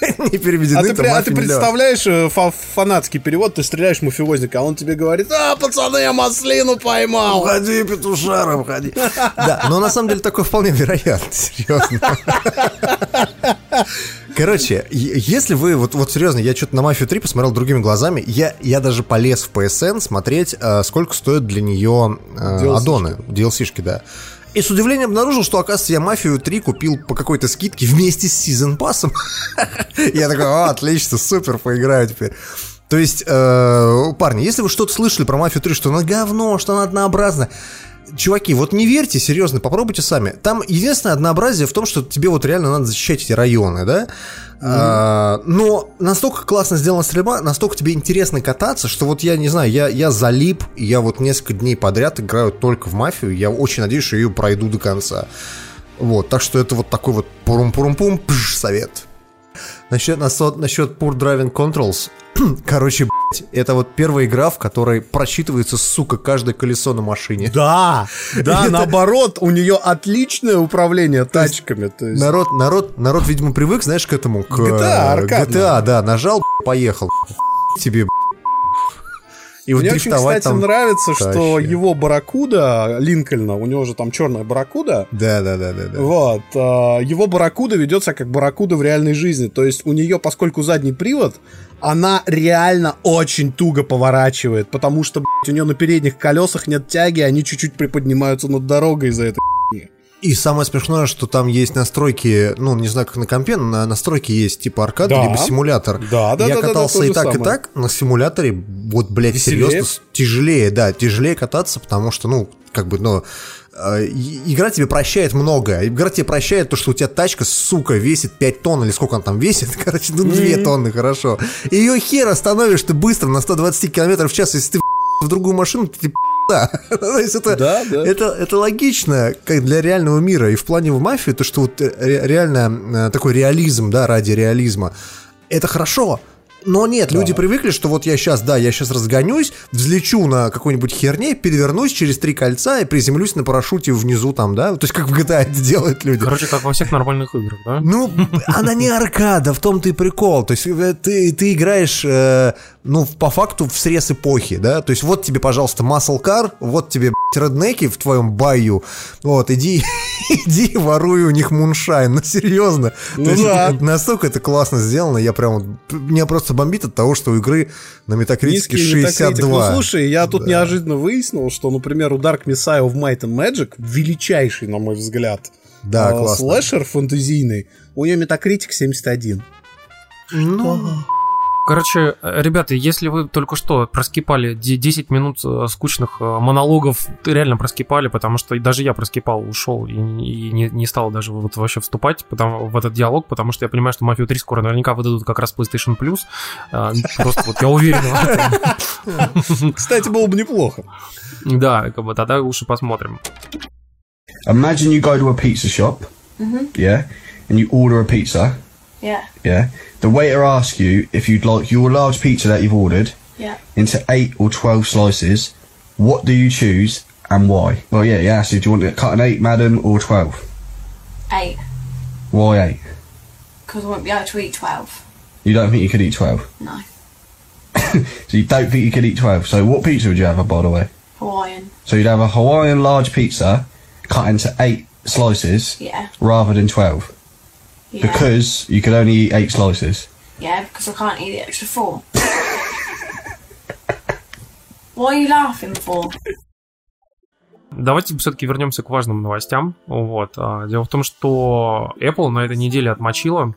<laughs> не переведены, А ты, а ты представляешь э, фа- фанатский перевод, ты стреляешь мафиозника, а он тебе говорит, а, пацаны, я маслину поймал. Уходи, петушара, уходи. Да, но на самом деле такое вполне вероятно, <laughs> серьезно. Короче, если вы, вот, вот серьезно, я что-то на «Мафию 3» посмотрел другими глазами, я, я даже полез в PSN смотреть, э, сколько стоят для нее э, DLC-шки. аддоны, DLC-шки, да. И с удивлением обнаружил, что, оказывается, я «Мафию 3» купил по какой-то скидке вместе с сезон пассом. <laughs> Я такой, «А, отлично, супер, поиграю теперь. То есть, э, парни, если вы что-то слышали про «Мафию 3», что она говно, что она однообразна, Чуваки, вот не верьте, серьезно, попробуйте сами. Там единственное однообразие в том, что тебе вот реально надо защищать эти районы, да? А, но настолько классно сделана стрельба, настолько тебе интересно кататься, что вот я не знаю, я, я залип, я вот несколько дней подряд играю только в мафию. Я очень надеюсь, что ее пройду до конца. Вот, так что это вот такой вот пурум-пурум-пум совет. Насчет, насчет, насчет Poor Driving Controls. <clears throat> Короче, блядь, это вот первая игра, в которой прочитывается, сука, каждое колесо на машине. Да, <laughs> да, Это- наоборот, у нее отличное управление тачками. То есть, Народ, народ, народ, видимо, привык, знаешь, к этому, к GTA, э, аркадная. GTA, да, нажал, поехал. Тебе, И вот Мне очень, кстати, там нравится, что вообще. его барракуда, Линкольна, у него же там черная барракуда, Да, да, да, да, да. Вот. а, Его барракуда ведется как барракуда в реальной жизни. То есть у нее, поскольку задний привод, она реально очень туго поворачивает, потому что, блядь, у нее на передних колесах нет тяги, они чуть-чуть приподнимаются над дорогой из-за этой И самое смешное, что там есть настройки, ну, не знаю, как на компе, но на настройки есть типа аркада, Да. либо симулятор. Да, да, Я да, катался да, и так, и самое. так. На симуляторе, вот, блядь, Веселее? серьезно, тяжелее, да, тяжелее кататься, потому что, ну, как бы, ну, и- игра тебе прощает многое. Игра тебе прощает то, что у тебя тачка, сука, весит 5 тонн, или сколько она там весит, <laughs> короче, ну, 2 тонны, хорошо. И ее хер остановишь ты быстро на 120 км в час, если ты в другую машину, ты да. <laughs> То есть это, Да, да. это, это логично, как для реального мира. И в плане в мафии, то, что вот ре- реально э, такой реализм, да, ради реализма, это хорошо. Но нет, люди привыкли, что вот я сейчас, да, я сейчас разгонюсь, взлечу на какой-нибудь херне, перевернусь через три кольца и приземлюсь на парашюте внизу там, да? То есть как в GTA это делают люди. Короче, как во всех нормальных играх, да? Ну, она не аркада, в том-то и прикол. То есть э, ты, ты играешь, э, ну, по факту в срез эпохи, да? То есть вот тебе, пожалуйста, Muscle Car, вот тебе, блядь, реднеки в твоем баю, вот, иди, <laughs> иди воруй у них муншайн, ну, серьезно. Ну То есть да. Настолько это классно сделано, я прям, меня просто бомбит от того, что у игры на метакритике Низкий метакритик. 62. Ну, слушай, я тут неожиданно выяснил, что, например, у Dark Messiah of Might and Magic, величайший, на мой взгляд, Да, а, классно. слэшер фэнтезийный, у нее метакритик 71. Ну, Короче, э, ребята, если вы только что проскипали де- 10 минут э, скучных э, монологов, реально проскипали, потому что даже я проскипал, ушел и, и не, не стал даже вот вообще вступать потому, в этот диалог, потому что я понимаю, что Мафию 3 скоро наверняка выдадут как раз PlayStation Plus. Просто вот я уверен в этом. <laughs> Кстати, было бы неплохо. Да, как бы тогда лучше посмотрим. Imagine you go to a pizza shop, yeah, and you order a pizza, Yeah, yeah. The waiter asks you if you'd like your large pizza that you've ordered yeah. into eight or twelve slices. What do you choose and why? Well, yeah, he asks you, do you want it cut in eight, madam, or twelve? Eight. Why eight? Because I won't be able to eat 12. You don't think you could eat twelve? No. <laughs> So you don't think you could eat twelve? So what pizza would you have, by the way? Hawaiian. So you'd have a Hawaiian large pizza cut into eight slices Yeah. rather than twelve Yeah. because you could only eat eight slices. Yeah, because I can't eat the extra four. <laughs> what are you laughing for? Давайте все-таки вернемся к важным новостям. Вот. а, Дело в том, что Apple на этой неделе отмочила.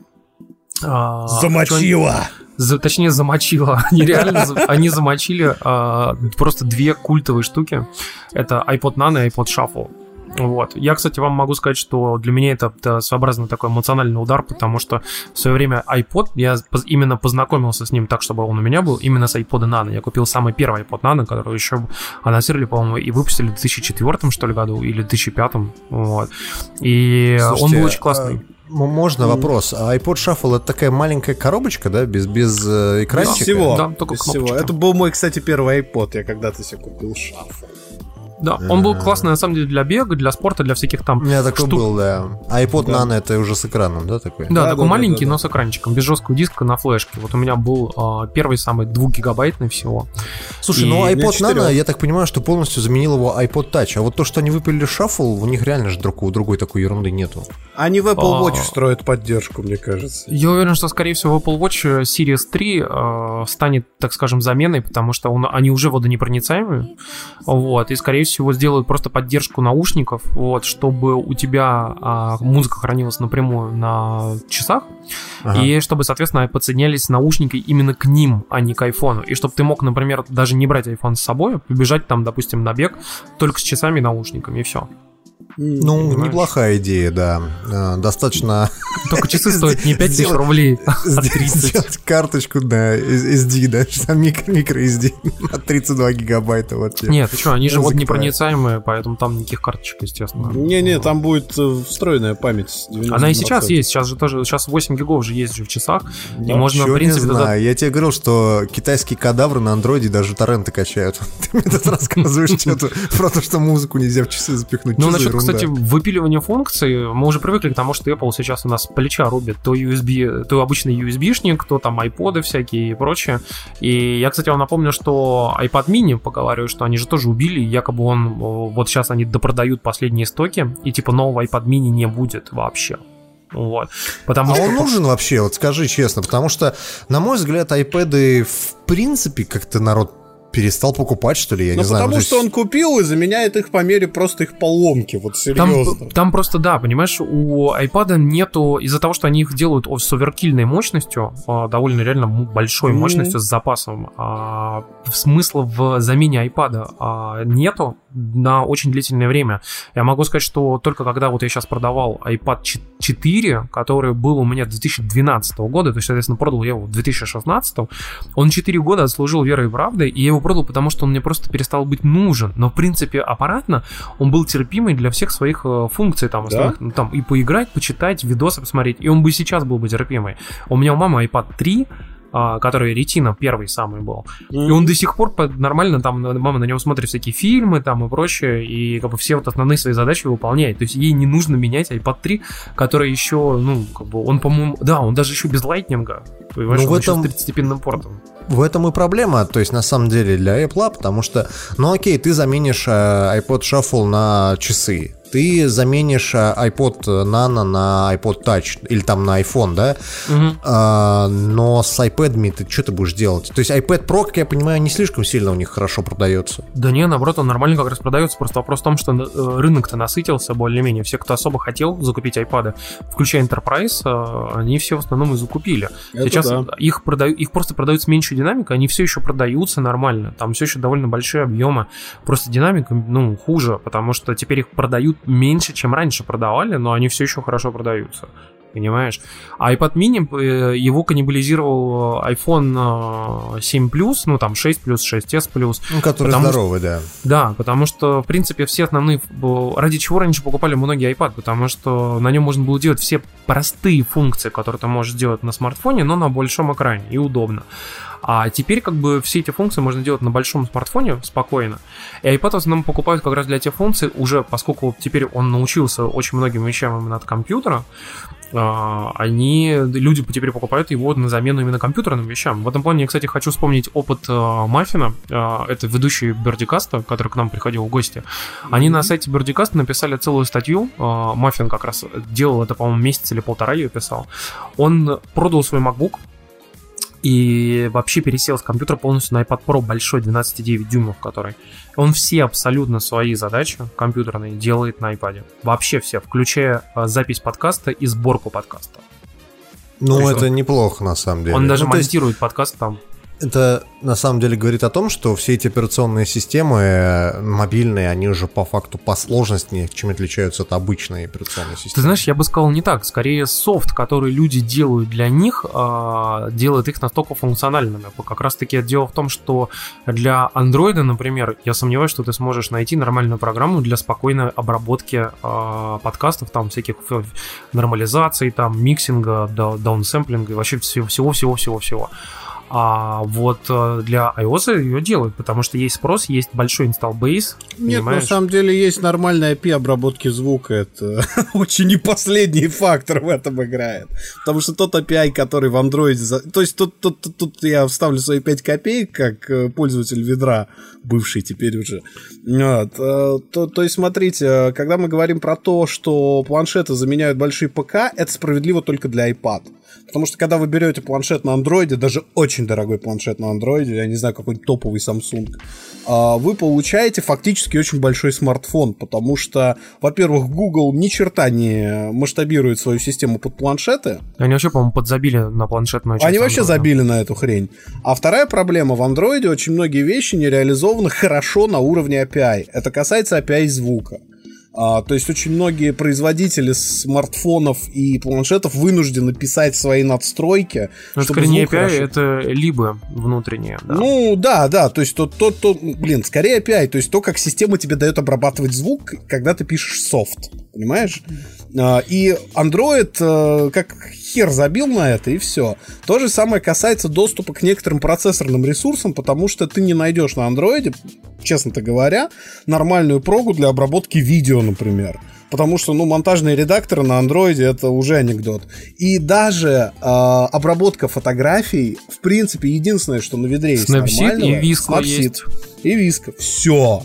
а, Замочила! За- точнее, замочила. <laughs> Они реально они замочили а, просто две культовые штуки. Это iPod Nano и iPod Shuffle. Вот. Я, кстати, вам могу сказать, что для меня это, это своеобразный такой эмоциональный удар, потому что в свое время iPod, я именно познакомился с ним так, чтобы он у меня был, именно с iPod Nano. Я купил самый первый iPod Nano, который еще анонсировали, по-моему, и выпустили в 2004 что ли году, или 2005. Вот. И он Слушайте, был очень классный. м- можно вопрос? А iPod Shuffle это такая маленькая коробочка, да, без, без э, Без экранчика? всего. Да, только Без всего. кнопочка. Это был мой, кстати, первый iPod. Я когда-то себе купил шафл. Да, он был классный, на самом деле, для бега, для спорта, для всяких там У меня такой штук. был, да. А iPod Nano это уже с экраном, да, такой? Да, Да, такой да, маленький, да, да, но с экранчиком, без жесткого диска на флешке. Вот у меня был а, первый самый 2-гигабайтный всего. Слушай, И ну iPod Nano, я так понимаю, что полностью заменил его iPod Touch. А вот то, что они выпилили Shuffle, у них реально же друг, у другой такой ерунды нету. Они в Apple А. Watch встроят поддержку, мне кажется. Я уверен, что, скорее всего, Apple Watch Series 3 э, станет, так скажем, заменой, потому что он, они уже водонепроницаемые. Вот, и, скорее всего, сделают просто поддержку наушников, вот, чтобы у тебя а, музыка хранилась напрямую на часах, Ага. и чтобы, соответственно, подсоединялись наушники именно к ним, а не к айфону. И чтобы ты мог, например, даже не брать iPhone с собой, побежать там, допустим, на бег только с часами и наушниками, и все. Ну, Понимаешь? неплохая идея, да. Э, Достаточно <laughs> Только часы <laughs> стоят не 5 тысяч Сделать- рублей, а <laughs> сделать 30. сделать карточку на SD, да, там микро, микро SD на 32 гигабайта. Вот. Нет, ты что, они же вот непроницаемые, поэтому там никаких карточек, естественно. Не-не, там будет э, встроенная память. 90%. Она и сейчас есть, сейчас же тоже, сейчас 8 гигов же есть же в часах, и можно, Чё в принципе, не знаю. Я тебе говорил, что китайские кадавры на андроиде даже торренты качают. Ты мне тут рассказываешь что-то про то, что музыку нельзя в часы запихнуть. Ну, насчет, кстати, выпиливание функций, мы уже привыкли к тому, что Apple сейчас у нас с плеча рубит то USB, то обычный USB-шник, то там iPod всякие и прочее. И я, кстати, вам напомню, что iPad mini, поговариваю, что они же тоже убили, якобы он, вот сейчас они допродают последние стоки, и типа нового iPad mini не будет вообще. Вот. Потому а что... он нужен вообще, вот скажи честно, потому что, на мой взгляд, iPad в принципе как-то народ перестал покупать, что ли, я ну, не знаю. потому есть... что он купил и заменяет их по мере просто их поломки, вот серьезно. Там, там просто, да, понимаешь, у iPad нету, из-за того, что они их делают с оверкильной мощностью, а, довольно реально большой mm-hmm. мощностью с запасом, а, смысла в замене iPad а, нету на очень длительное время. Я могу сказать, что только когда вот я сейчас продавал iPad 4, который был у меня 2012 года, то есть, соответственно, продал я его в 2016, он 4 года отслужил верой и правдой, и я его продал, потому что он мне просто перестал быть нужен. Но, в принципе, аппаратно он был терпимый для всех своих э, функций, там, да? основных, ну, там и поиграть, почитать, видосы посмотреть, и он бы сейчас был бы терпимый. У меня у мамы iPad 3, а, который Ретина первый самый был. Mm-hmm. И он до сих пор нормально, там мама на него смотрит всякие фильмы там и прочее, и как бы все вот основные свои задачи выполняет. То есть ей не нужно менять iPad 3, который еще, ну, как бы, он, по-моему, да, он даже еще без лайтнинга, понимаешь, ну, в этом... с 30-степенным портом. В этом и проблема, то есть на самом деле для Apple, потому что, ну окей, ты заменишь э, iPod Shuffle на часы, ты заменишь э, iPod Nano на iPod Touch или там на iPhone, да? Угу. А, но с iPad ты что ты будешь делать? То есть iPad Pro, как я понимаю, не слишком сильно у них хорошо продается. Да не, наоборот, он нормально как раз продается. Просто вопрос в том, что э, рынок-то насытился более-менее. Все, кто особо хотел закупить iPad, включая Enterprise, э, они все в основном и закупили. Это Сейчас да. их, продают, их просто продают с меньшей динамикой, они все еще продаются нормально. Там все еще довольно большие объемы. Просто динамика, ну, хуже, потому что теперь их продают меньше, чем раньше продавали, но они все еще хорошо продаются. Понимаешь? А iPad mini, э, его каннибализировал iPhone 7 э, Plus, ну там 6 Plus, 6s Plus. Ну, который здоровый, что, да. Да, потому что, в принципе, все основные... Ради чего раньше покупали многие iPad? Потому что на нем можно было делать все простые функции, которые ты можешь делать на смартфоне, но на большом экране, и удобно. А теперь как бы все эти функции можно делать на большом смартфоне спокойно. И iPad в основном покупают как раз для тех функций, уже поскольку теперь он научился очень многим вещам именно от компьютера, они, люди теперь покупают его на замену именно компьютерным вещам. В этом плане я, кстати, хочу вспомнить опыт uh, Маффина, uh, это ведущий Бердикаста, который к нам приходил в гости. Они mm-hmm. на сайте Бердикаста написали целую статью, Маффин как раз делал это, по-моему, месяц или полтора ее писал. Он продал свой MacBook, и вообще пересел с компьютера полностью на iPad Pro большой 12,9 дюймов, который. Он все абсолютно свои задачи компьютерные делает на iPad. Вообще все, включая а, запись подкаста и сборку подкаста. Ну, это он, неплохо на самом деле. Он даже ну, монтирует есть... подкаст там. Это на самом деле говорит о том, что все эти операционные системы э, мобильные, они уже по факту по сложности чем отличаются от обычной операционной системы. Ты знаешь, я бы сказал не так. Скорее, софт, который люди делают для них, а, делает их настолько функциональными. Как раз таки дело в том, что для Android, например, я сомневаюсь, что ты сможешь найти нормальную программу для спокойной обработки а, подкастов, там всяких нормализаций, там миксинга, даунсэмплинга и вообще всего-всего-всего-всего. А вот э, для iOS ее делают, потому что есть спрос, есть большой base. Нет, понимаешь? на самом деле есть нормальная API обработки звука. Это <laughs> очень не последний фактор в этом играет. Потому что тот API, который в Android... То есть тут, тут, тут, тут я вставлю свои 5 копеек, как э, пользователь ведра, бывший теперь уже. Вот. Э, то, то есть смотрите, когда мы говорим про то, что планшеты заменяют большие ПК, это справедливо только для iPad. Потому что когда вы берете планшет на андроиде, даже очень дорогой планшет на андроиде, я не знаю, какой-нибудь топовый Samsung, а, вы получаете фактически очень большой смартфон, потому что, во-первых, Google ни черта не масштабирует свою систему под планшеты. Они вообще, по-моему, подзабили на планшетную часть. Они вообще Android. забили на эту хрень. А вторая проблема, в андроиде очень многие вещи не реализованы хорошо на уровне API. Это касается API звука. А, то есть очень многие производители смартфонов и планшетов вынуждены писать свои надстройки. Чтобы скорее не API, хорошо... это либо внутреннее. Да. Ну да, да, то есть то, то, то, блин, скорее API, то есть то, как система тебе дает обрабатывать звук, когда ты пишешь софт, понимаешь? А, и Android э, как хер забил на это, и все. То же самое касается доступа к некоторым процессорным ресурсам, потому что ты не найдешь на Android, честно-то говоря, нормальную прогу для обработки видео, например. Потому что, ну, монтажные редакторы на андроиде это уже анекдот. И даже э, обработка фотографий, в принципе, единственное, что на ведре есть Snapseed нормального. и Snapseed есть. И Виска. Все.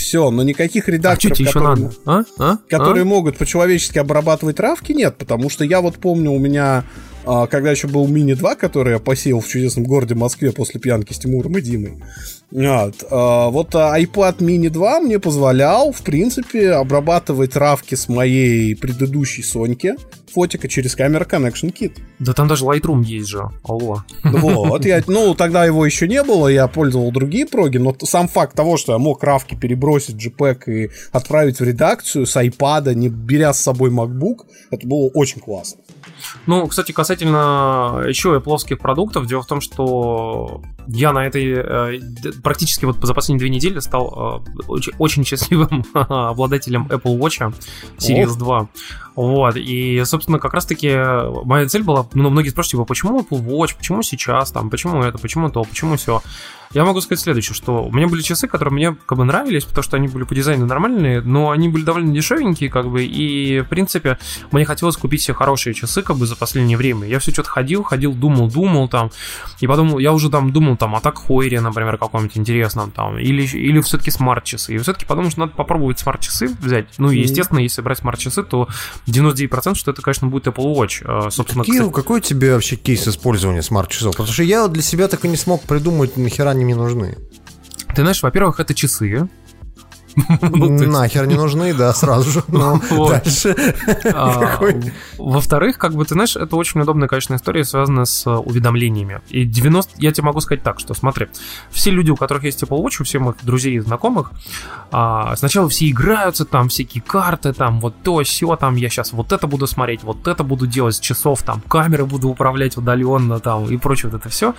Все, но никаких А редакторов, еще которые? А? А? которые А? могут по-человечески обрабатывать травки, нет, потому что я вот помню у меня, а, когда еще был Мини 2, который я посеял в чудесном городе Москве после пьянки с Тимуром и Димой. Вот, а, вот а, iPad Mini 2 мне позволял, в принципе, обрабатывать травки с моей предыдущей Соньки фотика через камера Connection Kit. Да там даже Lightroom есть же. Алло. Вот, я, ну, тогда его еще не было, я пользовал другие проги, но сам факт того, что я мог равки перебросить JPEG и отправить в редакцию с iPad, не беря с собой MacBook, это было очень классно. Ну, кстати, касательно еще Apple продуктов, дело в том, что я на этой э, практически вот за последние две недели стал э, очень, очень счастливым <laughs> обладателем Apple Watch Series Ох. 2. Вот, и, собственно, как раз-таки моя цель была, ну, многие спрашивают, типа, почему Apple Watch, почему сейчас, там, почему это, почему то, почему все. Я могу сказать следующее, что у меня были часы, которые мне как бы нравились, потому что они были по дизайну нормальные, но они были довольно дешевенькие, как бы, и, в принципе, мне хотелось купить себе хорошие часы, как бы, за последнее время. Я все что-то ходил, ходил, думал, думал, там, и подумал, я уже там думал, там, о так Хойре, например, каком-нибудь интересном, там, или, или все-таки смарт-часы. И все-таки подумал, что надо попробовать смарт-часы взять. Ну, и, естественно, если брать смарт-часы, то 99% что это, конечно, будет Apple Watch. Э, Собственно, Какие, кстати, какой у тебя вообще кейс использования смарт-часов? Потому что я для себя так и не смог придумать, нахера они мне нужны. ты знаешь, во-первых, это часы. Ну, Нахер не нужны, да, сразу же. Ну, <laughs> дальше. <laughs> А? Во-вторых, как бы ты знаешь, это очень удобная, конечно, история, связанная с э, уведомлениями. И 90... Я тебе могу сказать так, что смотри, все люди, у которых есть Apple Watch, у всех моих друзей и знакомых, а, сначала все играются, там всякие карты, там вот то, все, там я сейчас вот это буду смотреть, вот это буду делать с часов, там камеры буду управлять удаленно, там и прочее вот это все.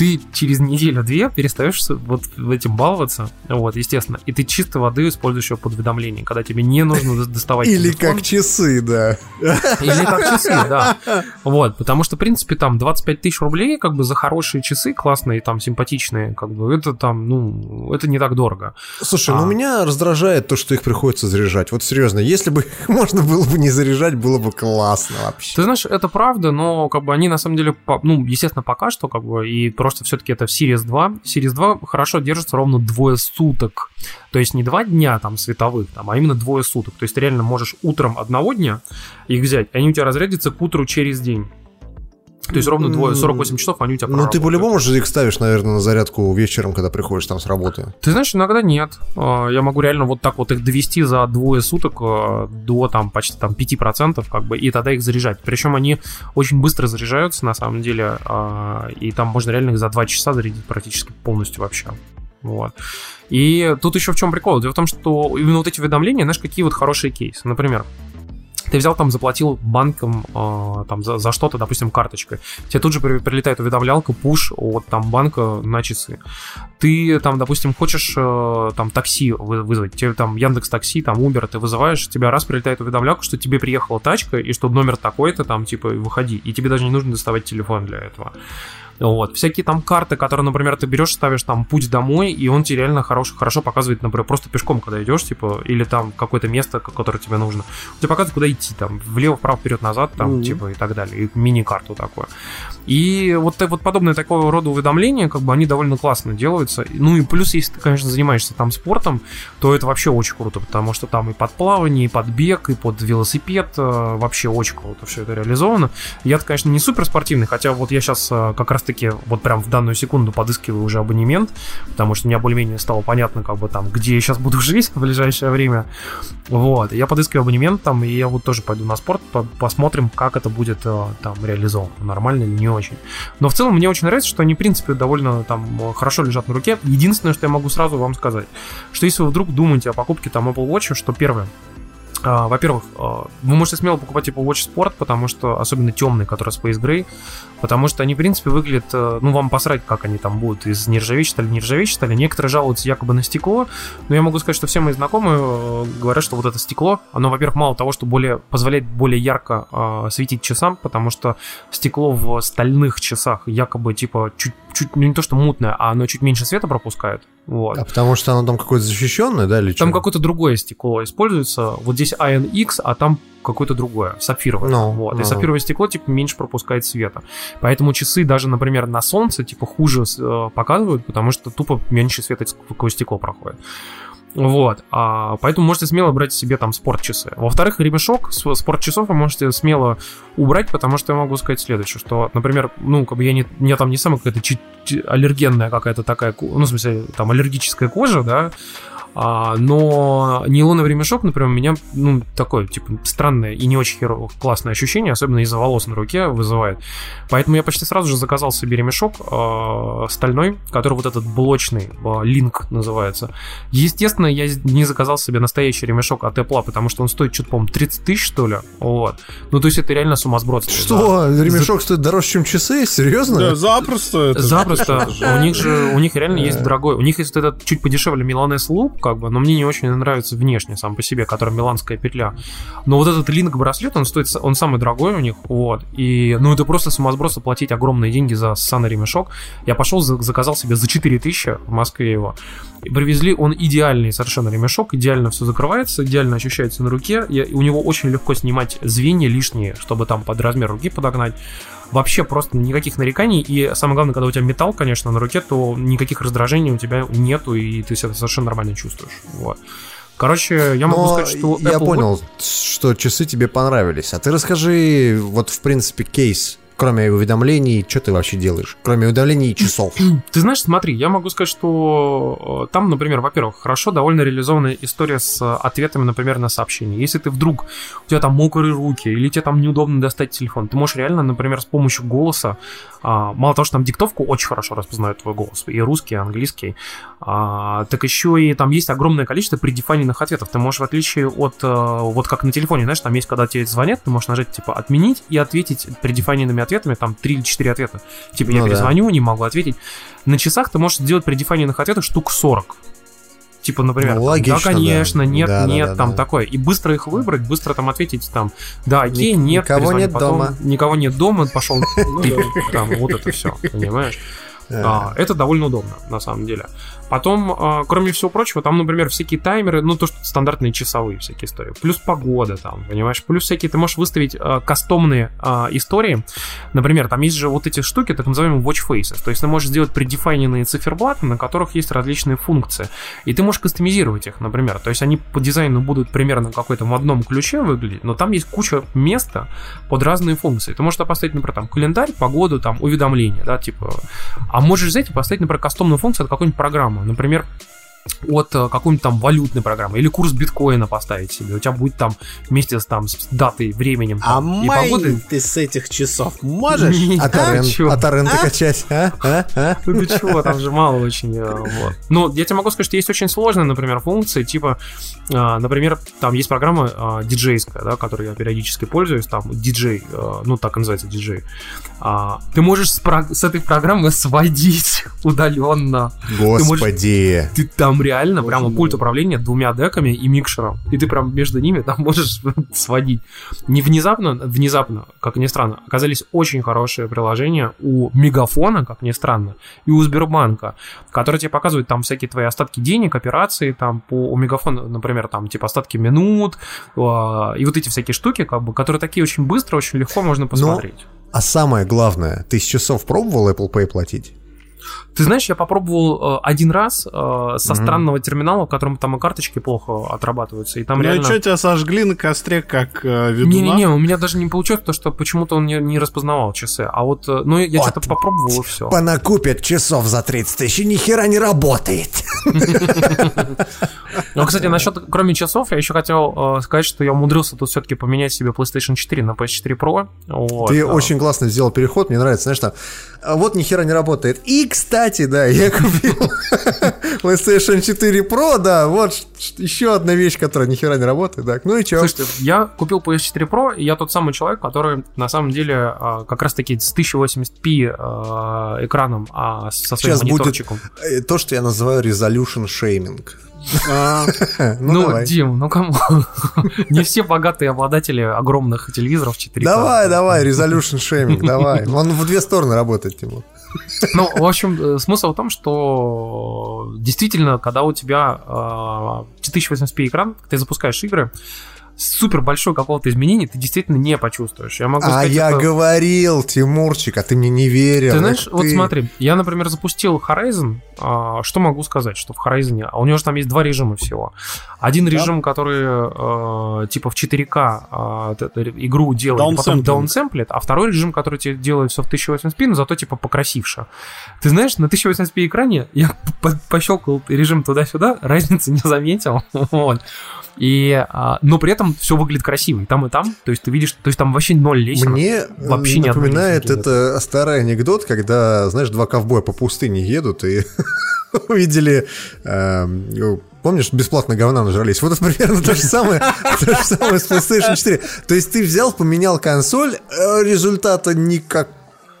Ты через неделю-две перестаешь вот этим баловаться, вот, естественно, и ты чистой воды используешь ее под уведомление, когда тебе не нужно до- доставать Или телефон. как часы, да. Или как часы, да. Вот, потому что, в принципе, там 25 тысяч рублей, как бы, за хорошие часы, классные, там, симпатичные, как бы, это там, ну, это не так дорого. Слушай, ну А. меня раздражает то, что их приходится заряжать. Вот серьезно, если бы их <laughs> можно было бы не заряжать, было бы классно вообще. Ты знаешь, это правда, но, как бы, они, на самом деле, ну, естественно, пока что, как бы, и просто все-таки это Series 2. Series 2 хорошо держится ровно двое суток. То есть не два дня там световых, там, а именно двое суток. То есть ты реально можешь утром одного дня их взять, и они у тебя разрядятся к утру через день. То есть ровно двое, 48 часов они у тебя Ну, ты по-любому же их ставишь, наверное, на зарядку вечером, когда приходишь там с работы. Ты знаешь, иногда нет. А, Я могу реально вот так вот их довести за двое суток а, до там почти там 5%, как бы, и тогда их заряжать. Причем они очень быстро заряжаются, на самом деле, а, и там можно реально их за 2 часа зарядить практически полностью вообще. Вот. И тут еще в чем прикол? Дело в том, что именно вот эти уведомления, знаешь, какие вот хорошие кейсы. Например, ты взял там, заплатил банком э, там за, за что-то, допустим, карточкой. Тебе тут же при- прилетает уведомлялка, пуш от там банка на часы. Ты там, допустим, хочешь э, там такси вы- вызвать, тебе там Яндекс Такси, там Uber, ты вызываешь, тебя раз прилетает уведомлялка, что тебе приехала тачка и что номер такой-то там типа выходи, и тебе даже не нужно доставать телефон для этого. Вот. Всякие там карты, которые, например, ты берешь, ставишь там путь домой, и он тебе реально хорошо, хорошо показывает, например, просто пешком, когда идешь, типа, или там какое-то место, ко- которое тебе нужно. Он тебе показывает, куда идти, там, влево, вправо, вперед, назад, там, Мгм. типа, и так далее. И мини-карту такое. И вот, вот подобные такого рода уведомления, как бы, они довольно классно делаются. Ну и плюс, если ты, конечно, занимаешься там спортом, то это вообще очень круто, потому что там и под плавание, и под бег, и под велосипед, э, вообще очень круто все это реализовано. я конечно, не супер спортивный, хотя вот я сейчас как раз-таки вот прям в данную секунду подыскиваю уже абонемент, потому что у меня более-менее стало понятно, как бы там, где я сейчас буду <laughs> жить в ближайшее время. Вот, я подыскиваю абонемент там, и я вот тоже пойду на спорт, по- посмотрим, как это будет э, там реализовано, нормально или не очень. Но в целом мне очень нравится, что они, в принципе, довольно там э, хорошо лежат на руке. Единственное, что я могу сразу вам сказать, что если вы вдруг думаете о покупке там Apple Watch, что первое, а, во-первых, а, вы можете смело покупать Apple Watch Sport, потому что, особенно темный, который Space Gray, потому что они, в принципе, выглядят, э, ну, вам посрать, как они там будут, из нержавеющей стали, не ржавеющей стали. Некоторые жалуются якобы на стекло, но я могу сказать, что все мои знакомые э, говорят, что вот это стекло, оно, во-первых, мало того, что более, позволяет более ярко э, светить часам, потому что стекло в стальных часах якобы, типа, чуть, чуть, ну, не то, что мутное, а оно чуть меньше света пропускает, Вот. А потому что оно там какое-то защищенное, да, или Там чё? какое-то другое стекло используется. Вот здесь INX, а там какое-то другое, сапфировое. Ну, вот. ну. И сапфировое стекло, типа, меньше пропускает света. Поэтому часы даже, например, на солнце, типа, хуже э, показывают, потому что тупо меньше света сквозь стекло проходит. Вот, а, поэтому можете смело брать себе там спортчасы. Во-вторых, ремешок спортчасов вы можете смело убрать, потому что я могу сказать следующее, что, например, ну, как бы я не, меня там не самая какая-то аллергенная какая-то такая, ну, в смысле, там аллергическая кожа, да, а, но нейлоновый ремешок, например, у меня, ну, такое, типа, странное и не очень херово, классное ощущение, особенно из-за волос на руке вызывает. Поэтому я почти сразу же заказал себе ремешок э, стальной, который вот этот блочный, э, линк называется. Естественно, я не заказал себе настоящий ремешок от Apple, потому что он стоит что-то, по-моему, 30 тысяч, что ли. Вот. Ну, то есть это реально сумасбродство. Что, ремешок стоит дороже, чем часы? Серьезно? Да, запросто. это- Запросто. У них же, у них реально есть дорогой. У них есть вот этот чуть подешевле Миланес Луп, как бы, но мне не очень нравится внешне сам по себе, который миланская петля. Но вот этот линк браслет, он стоит, он самый дорогой у них, вот. И, ну, это просто сумасбродство платить огромные деньги за ссаный ремешок. Я пошел, за- заказал себе за 4000 в Москве его. И привезли, он идеальный совершенно ремешок, идеально все закрывается, идеально ощущается на руке. Я- у него очень легко снимать звенья лишние, чтобы там под размер руки подогнать. Вообще просто никаких нареканий. И самое главное, когда у тебя металл, конечно, на руке, то никаких раздражений у тебя нету, и ты себя совершенно нормально чувствуешь. Вот. Короче, я могу Но сказать, что я Apple понял, что часы тебе понравились. А ты расскажи, вот в принципе, кейс, кроме уведомлений, что ты вообще делаешь? Кроме уведомлений и часов. <clears throat> Ты знаешь, смотри, я могу сказать, что э, там, например, во-первых, хорошо довольно реализованная история с э, ответами, например, на сообщения. Если ты вдруг, у тебя там мокрые руки, или тебе там неудобно достать телефон, ты можешь реально, например, с помощью голоса, а, мало того, что там диктовку очень хорошо распознает твой голос, и русский, и английский, а, так еще и там есть огромное количество предефайненных ответов. Ты можешь, в отличие от, э, вот как на телефоне, знаешь, там есть, когда тебе звонят, ты можешь нажать, типа, отменить и ответить предефайненными ответами, там 3 или 4 ответа. Типа, я Ну да. перезвоню, не могу ответить. На часах ты можешь сделать предефайненных ответов штук 40. Типа, например, Ну, там, логично, да, конечно, да. нет, Да, нет, да, там да. такое. И быстро их выбрать, быстро там ответить, там, да, окей, Ник- нет, никого нет потом, дома. Никого нет дома, пошел, <laughs> там, вот это все, понимаешь? А, это довольно удобно, на самом деле. Потом, а, кроме всего прочего, там, например, всякие таймеры, ну, то, что стандартные часовые всякие истории. Плюс погода там, понимаешь? Плюс всякие, ты можешь выставить а, кастомные а, истории. Например, там есть же вот эти штуки, так называемые watch faces. То есть ты можешь сделать предефайненные циферблаты, на которых есть различные функции. И ты можешь кастомизировать их, например. То есть они по дизайну будут примерно какой-то в одном ключе выглядеть, но там есть куча места под разные функции. Ты можешь поставить, например, там календарь, погоду, там уведомления, да, типа. А можешь взять и поставить, например, кастомную функцию от какой-нибудь программы. Например, от э, какой-нибудь там валютной программы или курс биткоина поставить себе. У тебя будет там вместе с, там, с датой, временем А там, и погодой. ты с этих часов можешь? <laughs> А а торренты качать, а? А? А? <laughs> Ну ты чего, там же мало очень. э, Вот. Ну, я тебе могу сказать, что есть очень сложные, например, функции, типа, э, например, там есть программа диджейская, да, которой я периодически пользуюсь, там, диджей, ну, так и называется, диджей. А, Ты можешь с этой программы <laughs> сводить удаленно. Господи. Ты там реально прямо пульт управления двумя деками и микшером. И ты прям между ними там <laughs> можешь сводить. Не внезапно, внезапно, как ни странно, оказались очень хорошие приложения у Мегафона, как ни странно, и у Сбербанка, которые тебе показывают там всякие твои остатки денег, операции, там по у Мегафона, например, там типа остатки минут, а, и вот эти всякие штуки, как бы, которые такие очень быстро, очень легко можно посмотреть. А самое главное, ты с часов пробовал Apple Pay платить? Ты знаешь, я попробовал э, один раз э, со Мгм. странного терминала, в котором там и карточки плохо отрабатываются, и там Ну и реально... что, тебя сожгли на костре, как э, ведуна? Не-не-не, у меня даже не получилось, потому что почему-то он не, не распознавал часы. А вот, э, ну, я Вот. что-то попробовал, и все. Понакупят часов за 30 тысяч, и ни хера не работает. <laughs> Ну, кстати, насчет, кроме часов, я еще хотел э, сказать, что я умудрился тут все-таки поменять себе PlayStation 4 на PS4 Pro. Вот, Ты э, очень классно сделал переход, мне нравится, знаешь, там, а вот ни хера не работает. И, кстати, да, я купил <laughs> PlayStation 4 Pro, да, вот еще одна вещь, которая ни хера не работает, так, ну и чё? Слушайте, я купил PS4 Pro, и я тот самый человек, который на самом деле э, как раз-таки с 1080p э, экраном, а со своим Сейчас будет мониторчиком. э, то, что я называю resolution shaming. А, <laughs> Ну, Ну. Дим, ну кому? <laughs> Не все богатые обладатели огромных телевизоров 4К. Давай, давай, resolution shaming, давай. Он в две стороны работает, Тимур. <laughs> Ну, в общем, э, смысл в том, что действительно, когда у тебя э, 1080p экран, ты запускаешь игры, супер большое какого-то изменения ты действительно не почувствуешь. Я могу А сказать, я это- говорил, Тимурчик, а ты мне не верил. Ты знаешь, вот ты. смотри, я, например, запустил Horizon. а, что могу сказать, что в Horizon, а у него же там есть два режима всего. Один режим, который э, типа в 4К а, игру делает, и потом Даунсэмплинг. даунсэмплит, а второй режим, который тебе делает все в 1080p, но зато типа покрасивше. Ты знаешь, на 1080p экране я по- пощелкал режим туда-сюда, <laughs> разницы не заметил. <laughs> Вот. И, а, но при этом все выглядит красиво и там, и там. То есть ты видишь, то есть там вообще ноль лесенок. Мне вообще э, ни одной напоминает нет. это старый анекдот, когда, знаешь, два ковбоя по пустыне едут и <laughs> увидели, эм, помнишь, бесплатно говна нажрались. Вот это примерно то же самое, <laughs> то же самое с PlayStation 4. То есть ты взял, поменял консоль, э, результата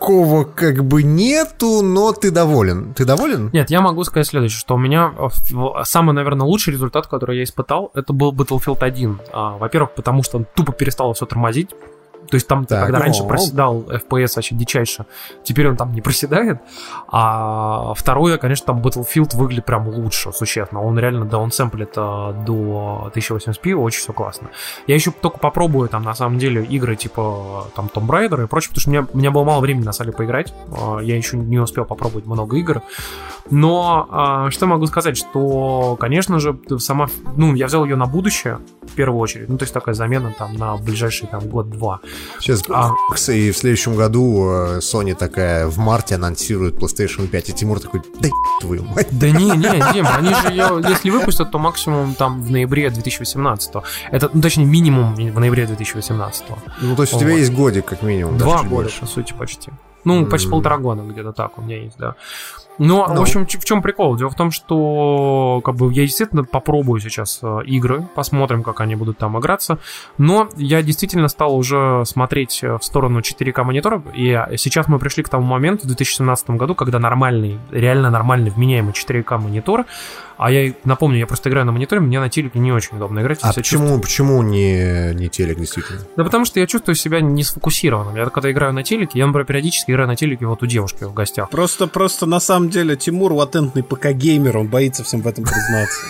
никакого как бы нету, но ты доволен. Ты доволен? Нет, я могу сказать следующее, что у меня э, самый, наверное, лучший результат, который я испытал, это был Battlefield 1. А, Во-первых, потому что он тупо перестал все тормозить. То есть там, Так, когда раньше о. проседал FPS вообще дичайше, теперь он там не проседает. А второе, конечно, там Battlefield выглядит прям лучше, существенно. Он реально даунсэмплит а, до 1080p, очень все классно. Я еще только попробую там, на самом деле, игры типа там Tomb Raider и прочее, потому что у меня, у меня было мало времени на самом деле поиграть. А, Я еще не успел попробовать много игр. Но а, что могу сказать, что, конечно же, сама, ну, я взял ее на будущее, в первую очередь, ну, то есть такая замена там на ближайший там год-два. Сейчас А. и в следующем году э, Sony такая в марте анонсирует PlayStation 5, и Тимур такой, да твою мать. Да не, не, Дим, они же ее, если выпустят, то максимум там в ноябре 2018. Это, ну, точнее, минимум в ноябре 2018. Ну, то есть у тебя Вот. есть годик, как минимум. Два года, больше. по сути, почти. Ну, почти М. полтора года где-то так у меня есть, да. Но, Ну. в общем, в чем прикол? Дело в том, что как бы я действительно попробую сейчас э, игры, посмотрим, как они будут там играться. Но я действительно стал уже смотреть э, в сторону 4К мониторов, и э, сейчас мы пришли к тому моменту в 2017 году, когда нормальный, реально нормальный, вменяемый 4К монитор, а я напомню, я просто играю на мониторе, мне на телеке не очень удобно играть. А почему, почему не, не телек, действительно? да потому что я чувствую себя не сфокусированным. Я когда играю на телеке, я, например, периодически играю на телеке вот у девушки в гостях. Просто, просто на самом деле Тимур латентный ПК-геймер, он боится всем в этом признаться.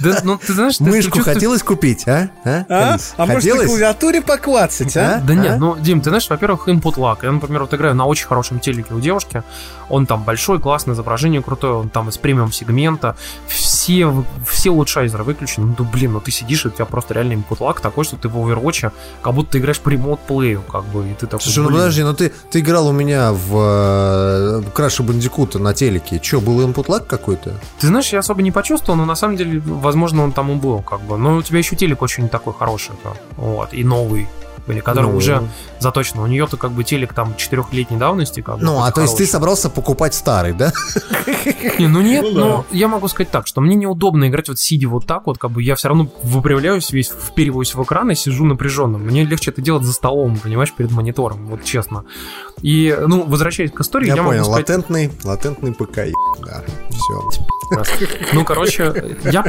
Да, ну ты знаешь, ты Мышку хотелось купить, а? А, А? А может на хотелось? клавиатуре поклацать, а? Да А? нет, ну, Дим, ты знаешь, во-первых, input lag. Я, например, вот играю на очень хорошем телеке у девушки. Он там большой, классное изображение крутое, он там из премиум сегмента. Все, все улучшайзеры выключены. Ну, блин, ну ты сидишь, и у тебя просто реально input lag такой, что ты в Overwatch, как будто ты играешь по Remote Play ю, как бы, и ты такой, Слушай, ну блин. подожди, ну ты, ты играл у меня в э, Краше Бандикута на телеке. Че, был input lag какой-то? Ты знаешь, я особо не почувствовал, но на самом деле, возможно, он там и был, как бы. Но у тебя еще телек очень такой хороший, да. вот, и новый, или который Ну. уже заточен. У нее-то как бы телек там четырехлетней давности, как бы. Ну, а то есть ты собрался покупать старый, да? Не, ну нет, Ну да. но я могу сказать так, что мне неудобно играть вот сидя вот так вот, как бы я все равно выпрямляюсь весь, впериваюсь в экран и сижу напряженным. Мне легче это делать за столом, понимаешь, перед монитором, вот честно. И, ну, возвращаясь к истории, Я, я, понял, могу сказать... латентный, латентный ПК, да, все. <laughs> Ну, короче, я,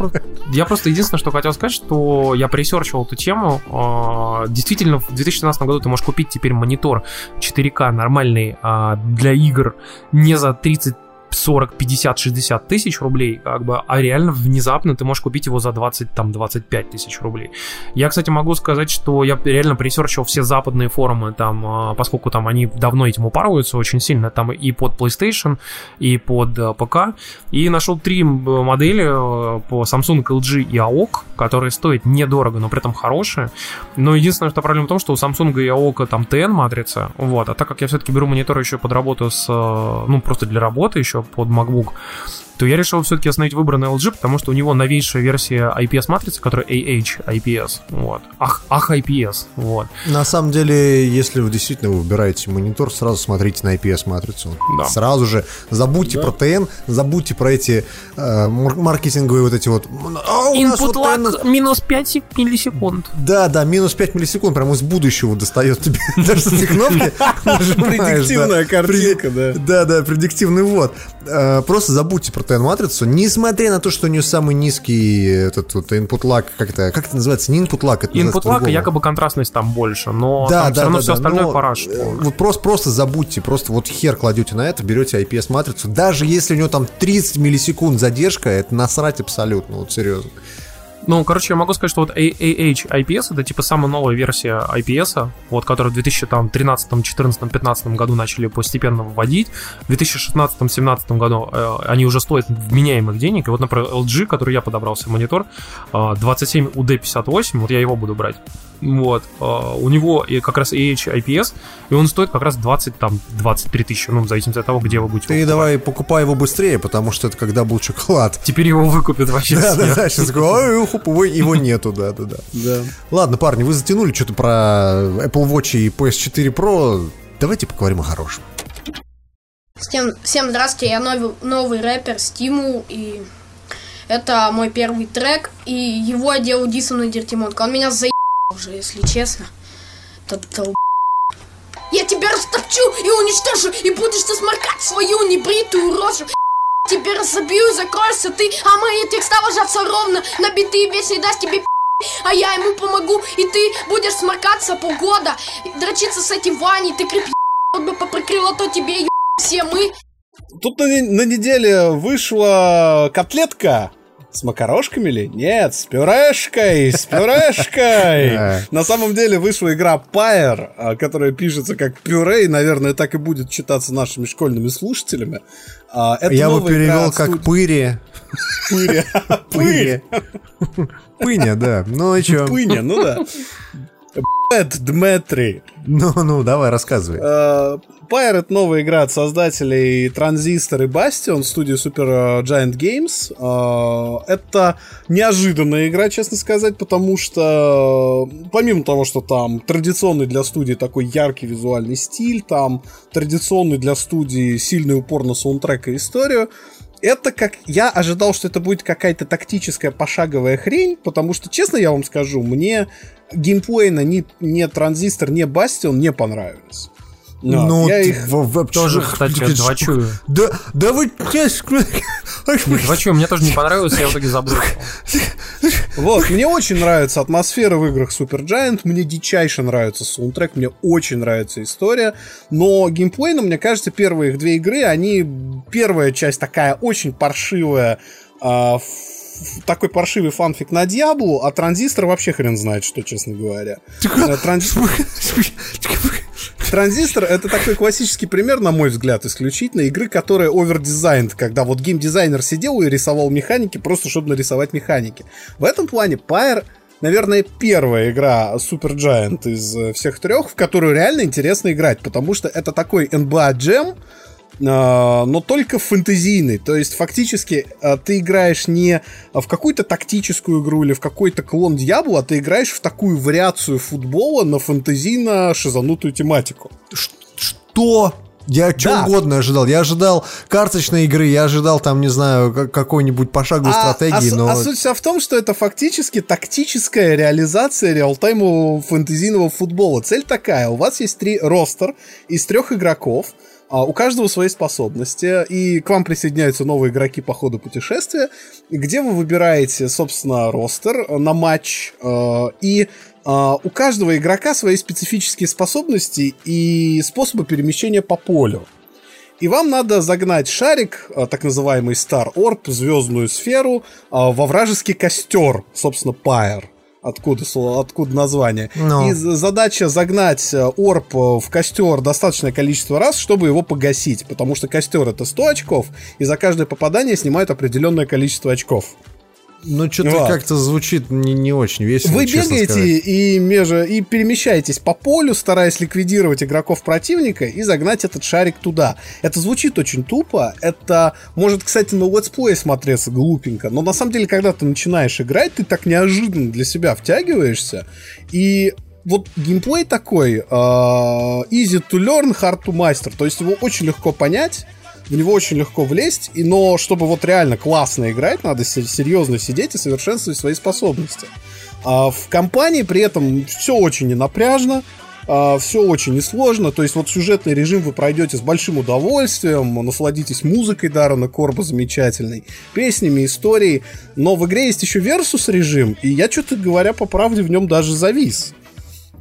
я просто единственное, что хотел сказать, что я пресерчивал эту тему. А, Действительно, в 2017 году ты можешь купить теперь монитор 4К нормальный а, для игр не за 30 40, 50, 60 тысяч рублей, как бы, а реально внезапно ты можешь купить его за 20, там, 25 тысяч рублей. Я, кстати, могу сказать, что я реально пресерчил все западные форумы, там, а, поскольку там они давно этим упарываются очень сильно, там и под PlayStation, и под э, ПК, и нашел три модели э, по Samsung, LG и AOC, которые стоят недорого, но при этом хорошие. Но единственное, что проблема в том, что у Samsung и AOC там TN матрица, вот, а так как я все-таки беру монитор еще под работу с, э, ну, просто для работы еще под MacBook, то я решил все-таки остановить выбор на LG, потому что у него новейшая версия IPS-матрицы, которая AH IPS, вот. Ах, ах IPS, вот. На самом деле, если вы действительно выбираете монитор, сразу смотрите на IPS-матрицу. Да. Сразу же забудьте про ТН, забудьте про эти э, мар- маркетинговые вот эти вот... «А, у нас Input вот ТН lag минус 5 миллисекунд. Да, да, минус 5 миллисекунд, прямо из будущего достает тебе <laughs> даже этой кнопки. да. Предиктивная картинка, да. Да, да, предиктивный ввод. Э, Просто забудьте про RTN матрицу, несмотря на то, что у нее самый низкий этот вот input lag, как это, как это называется, не input lag, это Input lag, якобы контрастность там больше, но Да, там да, все равно да, все да, остальное но, параш. э, Вот просто, просто забудьте, просто вот хер кладете на это, берете IPS-матрицу, даже если у него там 30 миллисекунд задержка, это насрать абсолютно, вот серьезно. Ну, короче, я могу сказать, что вот AAH IPS это типа самая новая версия IPS, вот, которую в 2013, 2014, 2015 году начали постепенно вводить. В 2016, 2017 году э, они уже стоят вменяемых денег. И вот, например, LG, который я подобрал себе монитор, э, 27UD58, вот я его буду брать. Вот, э, у него и как раз AH IPS, и он стоит как раз 20, там, 23 тысячи, ну, в зависимости от того, где вы будете. Ты давай покупай его быстрее, потому что это когда был шоколад. Теперь его выкупят вообще Да, да, да, сейчас его, его нету, да, да, да. Ладно, парни, вы затянули что-то про Apple Watch и PS4 Pro. Давайте поговорим о хорошем. Всем, всем здравствуйте, я новый, новый рэпер Стимул, и это мой первый трек, и его я делаю дисом на Дертимонка. Он меня заебал уже, если честно. Тот дол- Я тебя растопчу и уничтожу, и будешь ты сморкать свою небритую рожу. Тебя разобью, закроешься ты, а мои текста ложатся ровно на биты, весь и даст тебе а я ему помогу, и ты будешь сморкаться полгода, дрочиться с этим Ваней, ты креп вот бы поприкрыла, то тебе еб- все мы. Тут на, на неделе вышла котлетка. С макарошками ли? Нет, с пюрешкой, с пюрешкой. <laughs> На самом деле вышла игра Pyre, а, которая пишется как пюре, и, наверное, так и будет читаться нашими школьными слушателями. А, это Я бы перевел как студии- пыри. Пыри. <laughs> Пыри. Пыня, да. Ну и чё? Пыня, ну да. <laughs> Бэт Дмитрий. Ну, ну, давай, рассказывай. Э, это новая игра от создателей Transistor и Bastion, студии Super Giant Games. Э, Это неожиданная игра, честно сказать, потому что э, помимо того, что там традиционный для студии такой яркий визуальный стиль, там традиционный для студии сильный упор на саундтрек и историю, это как... Я ожидал, что это будет какая-то тактическая пошаговая хрень, потому что, честно я вам скажу, мне геймплейно ни, ни Транзистор, ни Бастион не понравились. Вот, Ну, я ты их... в- в- Тоже, кстати, двочую. Да, да вы... Двочую мне тоже не понравилось, я в итоге забросил. Вот, мне очень нравится атмосфера в играх Super Giant, мне дичайше нравится саундтрек, мне очень нравится история, но геймплейно, мне кажется, первые их две игры, они... Первая часть такая очень паршивая, а, такой паршивый фанфик на Диаблу, а Транзистор вообще хрен знает, что, честно говоря. Э, Транз- <laughs> Транзистор это такой классический пример, на мой взгляд, исключительно игры, которая овердизайнд, когда вот геймдизайнер сидел и рисовал механики просто чтобы нарисовать механики. В этом плане Pyre наверное, первая игра Super Giant из э, всех трех, в которую реально интересно играть, потому что это такой NBA Jam, но только фэнтезийный. То есть, фактически, а, ты играешь не в какую-то тактическую игру или в какой-то клон Дьявола, а ты играешь в такую вариацию футбола на фэнтезийно-шизанутую тематику. Что? Я чего Да. угодно ожидал. Я ожидал карточной игры, я ожидал там, не знаю, как- какой-нибудь пошаговой А- стратегии, а, но... а суть вся в том, что это фактически тактическая реализация реалтаймового фэнтезийного футбола. Цель такая, у вас есть три ростер из трех игроков, а, у каждого свои способности, и к вам присоединяются новые игроки по ходу путешествия, где вы выбираете, собственно, ростер на матч, э, и а, у каждого игрока свои специфические способности и способы перемещения по полю. И вам надо загнать шарик, а, так называемый Star Orb, звездную сферу, во вражеский костер, собственно, Pyre. Откуда, откуда название. Ну. И задача загнать э, орб э, в костер достаточное количество раз, чтобы его погасить. Потому что костер это 100 очков, и за каждое попадание снимают определенное количество очков. Ну, что-то Вот. как-то звучит не, не очень весело, Вы бегаете и, межа, и перемещаетесь по полю, стараясь ликвидировать игроков противника и загнать этот шарик туда. Это звучит очень тупо. Это может, кстати, на летсплее смотреться глупенько. Но на самом деле, когда ты начинаешь играть, ты так неожиданно для себя втягиваешься. И вот геймплей такой э, easy to learn, hard to master. То есть его очень легко понять в него очень легко влезть, и, но чтобы вот реально классно играть, надо се- серьезно сидеть и совершенствовать свои способности. А в компании при этом все очень ненапряжно, все очень несложно. То есть вот сюжетный режим вы пройдете с большим удовольствием, насладитесь музыкой Даррена Корба замечательной, песнями, историей. Но в игре есть еще Versus режим, и я что-то говоря по правде в нем даже завис.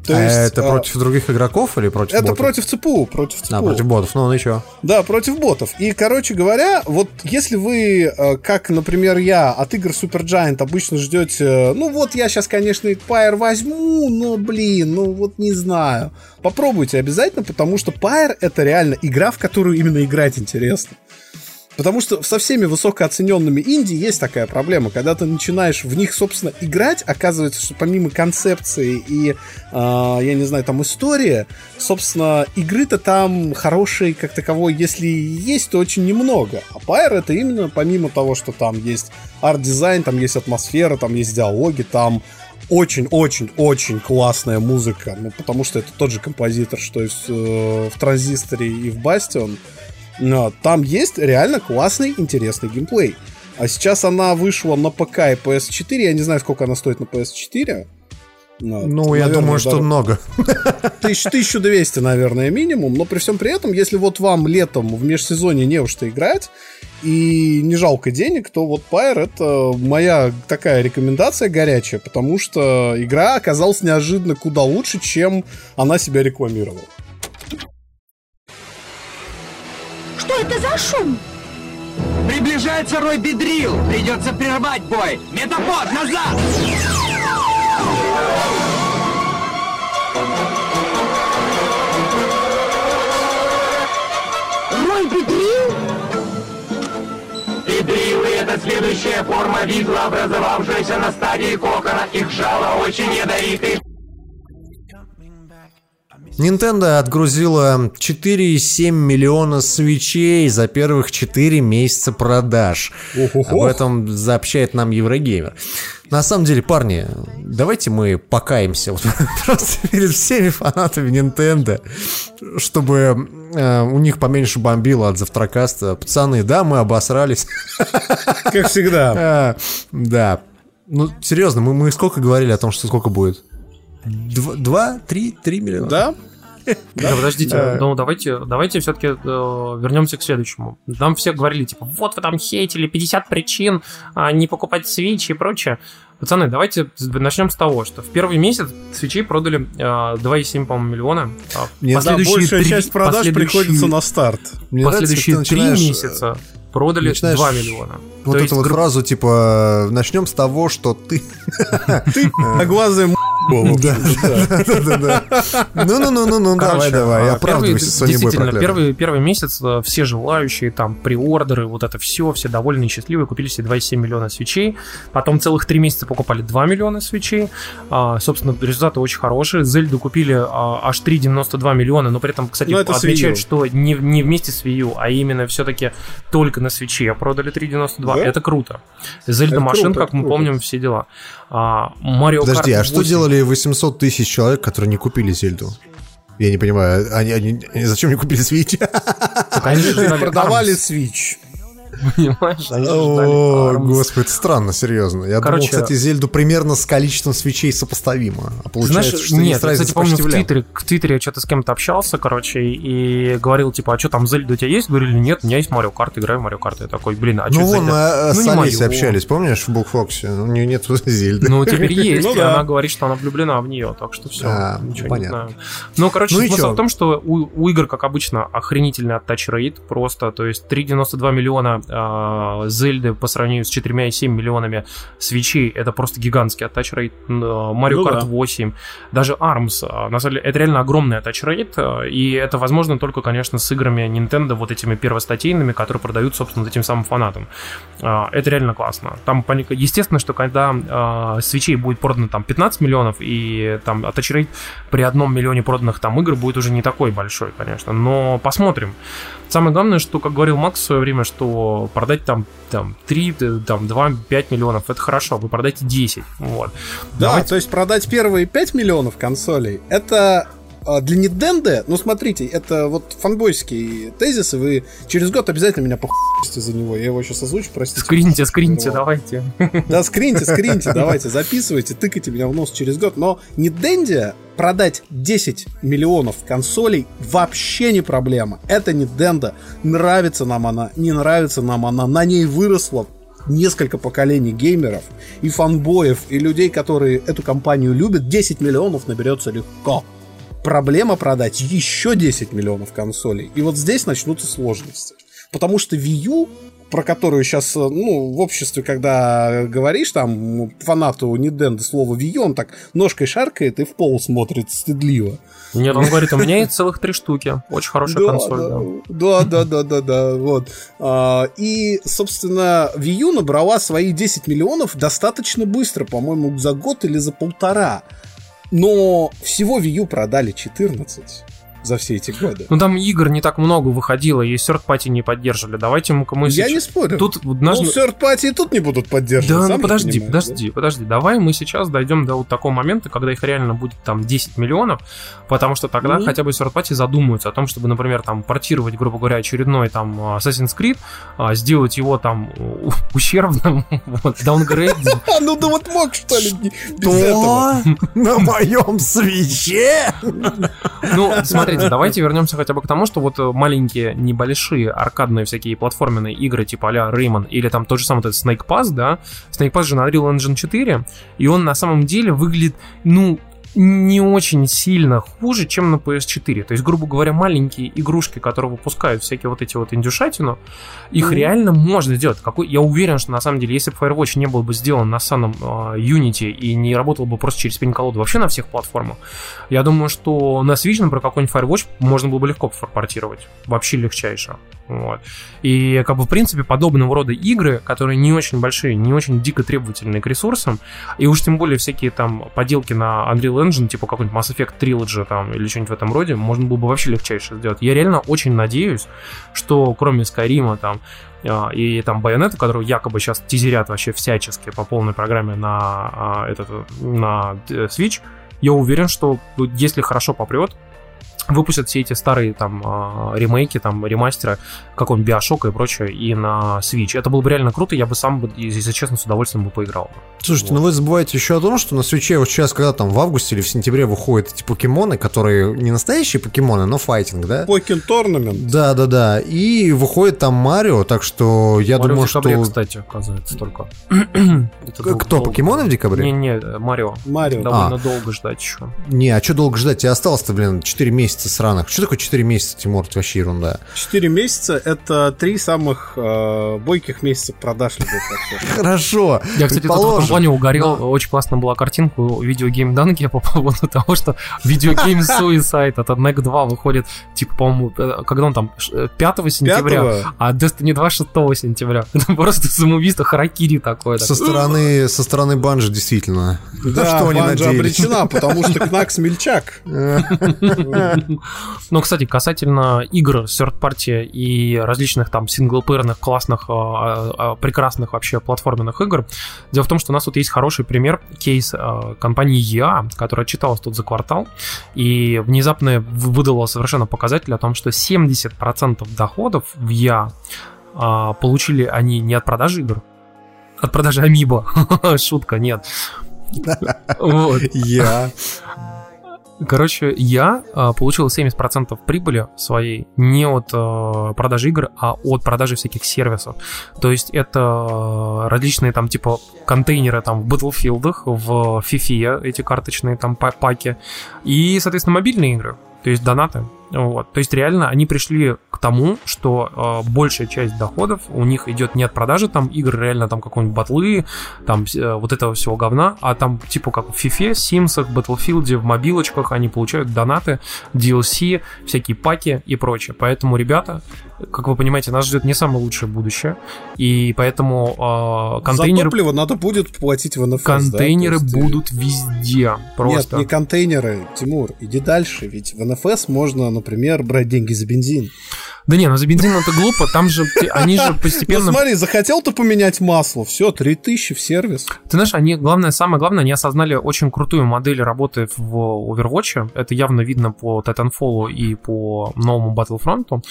То а есть, это а, против других игроков или против Это ботов? против ЦПУ, против ЦПУ. А, против ботов, ну, ну и что? Да, против ботов. И, короче говоря, вот если вы, э, как, например, я, от игр Super Giant обычно ждете, ну вот я сейчас, конечно, Pyre возьму, но, блин, ну вот не знаю. Попробуйте обязательно, потому что Pyre это реально игра, в которую именно играть интересно. Потому что со всеми высокооцененными инди есть такая проблема. Когда ты начинаешь в них, собственно, играть, оказывается, что помимо концепции и, э, я не знаю, там истории, собственно, игры-то там хорошие как таковой, если есть, то очень немного. А Pyre это именно помимо того, что там есть арт-дизайн, там есть атмосфера, там есть диалоги, там очень-очень-очень классная музыка, ну, потому что это тот же композитор, что и в, э, в Транзисторе и в Бастион. Но там есть реально классный, интересный геймплей. А сейчас она вышла на ПК и PS4. Я не знаю, сколько она стоит на PS4. Но, ну, наверное, я думаю, что много. <laughs> 1200, наверное, минимум. Но при всем при этом, если вот вам летом в межсезонье не во что играть, и не жалко денег, то вот Pyre это моя такая рекомендация горячая, потому что игра оказалась неожиданно куда лучше, чем она себя рекламировала. Что это за шум? Приближается Рой Бедрил. Придется прервать бой. Метапод, назад! Рой Бедрил? Бедрилы — это следующая форма визла, образовавшаяся на стадии кокона. Их жало очень ядовитые. Nintendo отгрузила 4,7 миллиона свечей за первых 4 месяца продаж. Ох-ох-ох. Об этом сообщает нам Еврогеймер. На самом деле, парни, давайте мы покаемся вот, <laughs> просто перед всеми фанатами Nintendo, чтобы э, у них поменьше бомбило от завтракаста. Пацаны, да, мы обосрались. Как всегда. <laughs> А, да. Ну, серьезно, мы, мы сколько говорили о том, что сколько будет? Два, три, три миллиона? Да, да, подождите, ну давайте, давайте все-таки э, вернемся к следующему. Нам все говорили, типа, вот вы там хейтили 50 причин а, не покупать свечи и прочее. Пацаны, давайте начнем с того, что в первый месяц свечей продали э, 2,7, по-моему, миллиона. Нет, да, большая 3, часть продаж приходится на старт. Мне последующие три месяца продали начинаешь 2 миллиона. Вот То эту вот гру... фразу, типа, начнем с того, что ты... Ты <laughs> глазы <laughs> Да, да, да. Ну-ну-ну-ну, давай, давай, оправдывайся, Действительно, первый, первый месяц э, все желающие, там, приордеры, вот это все, все довольны и счастливые, купили себе 2,7 миллиона свечей. Потом целых три месяца покупали 2 миллиона свечей. А, собственно, результаты очень хорошие. Зельду купили а, аж 3,92 миллиона, но при этом, кстати, ну, отмечают, что не, не вместе с Wii U, а именно все-таки только на свече продали 3,92. Да? Это круто. Зельда машин, как мы помним, все дела. А, Mario Подожди, Kart а что делали 800 тысяч человек, которые не купили Зельду? Я не понимаю, они, они, они зачем не купили Switch? Они <laughs> продавали Switch. Понимаешь? О, господи, это странно, серьезно. Я думал, кстати, Зельду примерно с количеством свечей сопоставимо. А получается, что нет, я, кстати, помню, в Твиттере, в Твиттере я что-то с кем-то общался, короче, и говорил, типа, а что там Зельда у тебя есть? Говорили, нет, у меня есть Марио Карт, играю в Марио Карт. Я такой, блин, а что Ну, вон, мы э, с ну, Алисой общались, помнишь, в Букфоксе? У нее нет <laughs> Зельды. Ну, теперь <laughs> есть, ну и она говорит, что она влюблена в нее, так что все, а, ничего не знаю. Ну, короче, смысл в том, что у игр, как обычно, охренительный оттач рейд просто, то есть 3,92 миллиона а, Зельды по сравнению с 4,7 миллионами свечей, это просто гигантский rate. Mario Kart ну, 8, даже ARMS, а, на самом деле, это реально огромный а, и это возможно только, конечно, с играми Nintendo, вот этими первостатейными, которые продают, собственно, этим самым фанатам. Это реально классно. Там, естественно, что когда свечей будет продано там 15 миллионов, и там rate при одном миллионе проданных там игр будет уже не такой большой, конечно, но посмотрим. Самое главное, что, как говорил Макс в свое время, что продать там, там 3, там 2, 5 миллионов, это хорошо, вы продайте 10. Вот. Да, Давайте... то есть продать первые 5 миллионов консолей, это для Nintendo, ну смотрите, это вот фанбойские тезисы, вы через год обязательно меня похуйте за него, я его сейчас озвучу, простите. Скриньте, скриньте, давайте. Да, скриньте, скриньте, давайте, записывайте, тыкайте меня в нос через год, но Nintendo продать 10 миллионов консолей вообще не проблема. Это Nintendo. Нравится нам она, не нравится нам она. На ней выросло несколько поколений геймеров и фанбоев, и людей, которые эту компанию любят. 10 миллионов наберется легко. Проблема продать еще 10 миллионов консолей. И вот здесь начнутся сложности. Потому что Wii U про которую сейчас, ну, в обществе, когда говоришь, там, фанату Nintendo слово Wii U, он так ножкой шаркает и в пол смотрит стыдливо. Нет, он говорит, у меня есть целых три штуки. Очень хорошая Да, консоль. да, да, да, да, да, вот. А, И, собственно, Wii U набрала свои 10 миллионов достаточно быстро, по-моему, за год или за полтора. Но всего Wii U продали 14 за все эти годы. Ну там игр не так много выходило, и third party не поддерживали. Давайте мы мы Я сейчас- не спорю. Тут вот Ну, third party и тут не будут поддерживать. Да, ну же подожди, понимаешь, подожди, подожди. Давай мы сейчас дойдем до вот такого момента, когда их реально будет там 10 миллионов, потому что тогда Мгм. хотя бы third party задумаются о том, чтобы, например, там портировать, грубо говоря, очередной там Assassin's Creed, а, сделать его там <laughs> ущербным, вот, даунгрейдить. <laughs> А, ну да вот мог, что ли, без этого. На моем свече? Ну, смотрите, <laughs> давайте вернемся хотя бы к тому, что вот э, маленькие, небольшие аркадные всякие платформенные игры типа а-ля Rayman или там тот же самый этот Snake Pass, да, Snake Pass же на Unreal Engine 4, и он на самом деле выглядит, ну, не очень сильно хуже, чем на PS4. То есть, грубо говоря, маленькие игрушки, которые выпускают всякие вот эти вот индюшатину, их реально можно сделать. Какой... Я уверен, что на самом деле, если бы Firewatch не был бы сделан на самом э, Unity и не работал бы просто через пень-колоду вообще на всех платформах, я думаю, что на Switch, например, какой-нибудь Firewatch можно было бы легко портировать. Вообще легчайше. Вот. И, как бы, в принципе, подобного рода игры, которые не очень большие, не очень дико требовательные к ресурсам, и уж тем более всякие там поделки на Unreal Engine, типа какой-нибудь Mass Effect Trilogy там, или что-нибудь в этом роде, можно было бы вообще легчайше сделать. Я реально очень надеюсь, что кроме Skyrim там, а, и там Байонета, которую якобы сейчас тизерят вообще всячески по полной программе на, а, этот, на э, Switch, я уверен, что ну, если хорошо попрет, выпустят все эти старые там а, ремейки, там ремастеры, какой-нибудь Биошока и прочее, и на Switch. Это было бы реально круто, я бы сам, бы, если честно, с удовольствием бы поиграл. Слушайте, Вот. ну вы забываете еще о том, что на свече вот сейчас, когда там в августе или в сентябре выходят эти покемоны, которые не настоящие покемоны, но файтинг, да? Покин Торнамент. Да, да, да. И выходит там Марио, так что я Марио думаю, в декабре, что... кстати, оказывается, только. <clears throat> Кто, покемоны в декабре? Не-не, Марио. Марио. Довольно А. долго ждать еще. Не, а что долго ждать? Тебе осталось-то, блин, 4 месяца сраных. Что такое 4 месяца, Тимур? Это вообще ерунда. 4 месяца — это три самых э, бойких месяца продаж. Хорошо. Я, кстати, тут в этом плане угорел. Очень классная была картинка у видеогейм Данки по поводу <laughs> того, что видеогейм <laughs> Suicide от NEC 2 выходит, типа, по-моему, э, когда он там, ш- э, 5 сентября, Пятого? а Destiny 2 6 сентября. <laughs> Это просто самоубийство Харакири такое. Со стороны, со стороны банжи, действительно. Да, что они обречена, потому что Кнак смельчак. Но, кстати, касательно игр third party и различных там синглплеерных, классных, а, а, прекрасных вообще платформенных игр, дело в том, что у нас тут есть хороший пример, кейс а, компании EA, которая отчиталась тут за квартал, и внезапно выдала совершенно показатель о том, что 70% доходов в EA а, получили они не от продажи игр, от продажи Амибо. <laughs> Шутка, нет. <laughs> Вот. Я. Короче, я а, получил 70% прибыли своей не от а, продажи игр, а от продажи всяких сервисов. То есть это а, различные там типа контейнеры там в Battlefield, в FIFA, эти карточные там па- паки, и, соответственно, мобильные игры, то есть донаты. Вот. То есть реально они пришли к тому, что э, большая часть доходов у них идет не от продажи там игр, реально там какой-нибудь батлы, там э, вот этого всего говна, а там типа как в FIFA, Sims, Battlefield, в мобилочках они получают донаты, DLC, всякие паки и прочее. Поэтому, ребята, как вы понимаете, нас ждет не самое лучшее будущее, и поэтому э, контейнеры... За топливо надо будет платить в НФС. Контейнеры да? Есть, э, будут везде. Просто. Нет, не контейнеры, Тимур, иди дальше, ведь в НФС можно, например, брать деньги за бензин. Да не, ну за бензин это глупо, там же они же <laughs> Ну постепенно... смотри, захотел ты поменять масло, все, 3000 в сервис. Ты знаешь, они, главное, самое главное, они осознали очень крутую модель работы в Overwatch. Это явно видно по Titanfall и по новому Battlefront.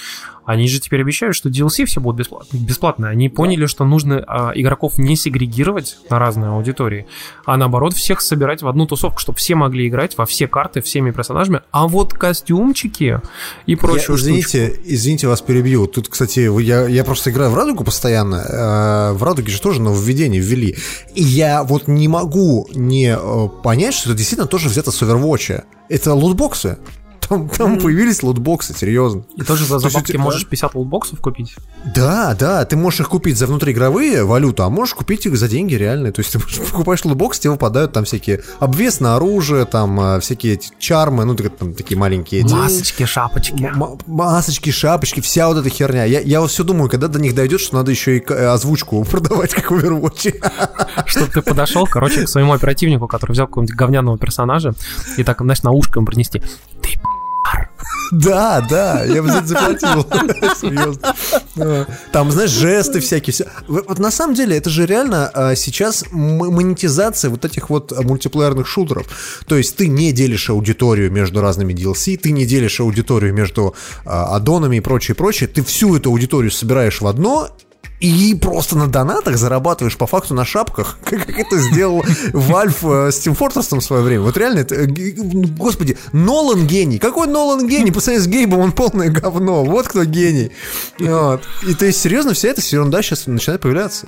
Они же теперь обещают, что DLC все будут бесплат- бесплатные. Они поняли, что нужно а, игроков не сегрегировать на разные аудитории, а наоборот всех собирать в одну тусовку, чтобы все могли играть во все карты всеми персонажами. А вот костюмчики и Я- прочую извините, вас перебью. Тут, кстати, я, я просто играю в Радугу постоянно. э, В Радуге же тоже нововведение ввели. И я вот не могу не э, понять, что это действительно тоже взято с Overwatch. Это лутбоксы. Там, там появились лутбоксы, серьезно. И тоже за у тебя- можешь 50 лутбоксов купить. Да, да, ты можешь их купить за внутриигровые валюту, а можешь купить их за деньги реальные. То есть ты <laughs> покупаешь лутбокс, тебе выпадают там всякие обвес на оружие, там э, всякие эти чармы, ну там такие маленькие эти. Масочки, шапочки. М- масочки, шапочки, вся вот эта херня. Я, я вот все думаю, когда до них дойдет, что надо еще и э, озвучку <laughs> продавать, как в Overwatch. <laughs> Чтобы ты подошел, короче, к своему оперативнику, который взял какого-нибудь говняного персонажа, и так, знаешь, на ушко ему принести. <laughs> Да, да, я бы за это заплатил. <laughs> Серьезно. Там, знаешь, жесты всякие. все. Вот на самом деле это же реально а, сейчас монетизация вот этих вот мультиплеерных шутеров. То есть ты не делишь аудиторию между разными DLC, ты не делишь аудиторию между а, аддонами и прочее, прочее. Ты всю эту аудиторию собираешь в одно и просто на донатах зарабатываешь по факту на шапках, <laughs> как это сделал Valve э, с Team Fortress в свое время. Вот реально, это, э, г- господи, Нолан гений. Какой Нолан гений? По сравнению с Гейбом он полное говно. Вот кто гений. Вот. И то есть, серьезно, вся эта ерунда сейчас начинает появляться.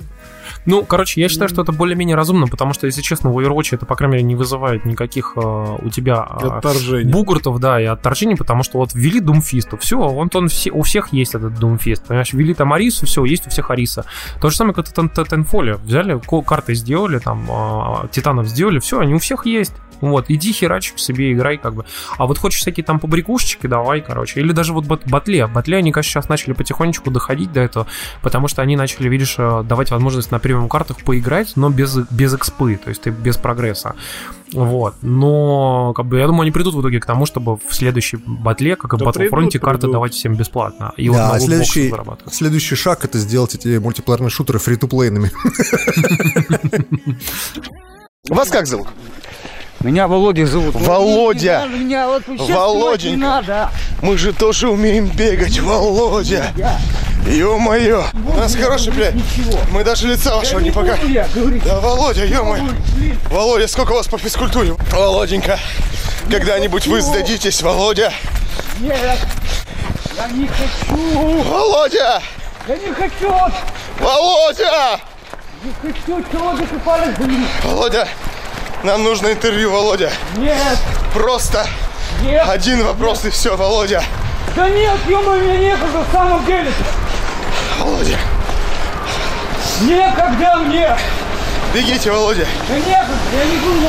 Ну, короче, я считаю, что это более-менее разумно, потому что, если честно, в Overwatch это, по крайней мере, не вызывает никаких э, у тебя э, Отторжений. бугуртов, да, и отторжений, потому что вот ввели Думфисту, все, он, он все, у всех есть этот Думфист, понимаешь, ввели там Арису, все, есть у всех Ариса. То же самое, как это Тенфоле, взяли, карты сделали, там, э, Титанов сделали, все, они у всех есть. Вот, иди херач себе играй, как бы. А вот хочешь всякие там побрякушечки, давай, короче. Или даже вот бат- батле. Батле, они, конечно, сейчас начали потихонечку доходить до этого, потому что они начали, видишь, э, давать возможность на премиум картах поиграть, но без, без экспы, то есть ты без прогресса. Вот. Но, как бы, я думаю, они придут в итоге к тому, чтобы в следующей батле, как и в Да Battlefront, придут, карты придут. давать всем бесплатно. И вот Да, лутбоксах следующий, зарабатывать. следующий шаг это сделать эти мультиплеерные шутеры фри-то-плейными. Вас как зовут? Меня Володя зовут. Володя! Надо меня вот Володенька. не надо. Мы же тоже умеем бегать, Володя! Ё-моё! У нас хороший блядь. Мы даже лица вашего не покажем. Да, Володя, ё-моё! Володя, сколько у вас по физкультуре? Володенька, когда-нибудь вы сдадитесь, Володя? Нет, я не хочу. Володя! Я не хочу. Володя! Не хочу, человек и палец блин. Володя, нам нужно интервью, Володя. Нет. Просто Нет. один вопрос и все, Володя. Да нет, ё мне некогда в самом деле. Володя, Некогда мне. бегите, Володя. Да некогда, я не буду.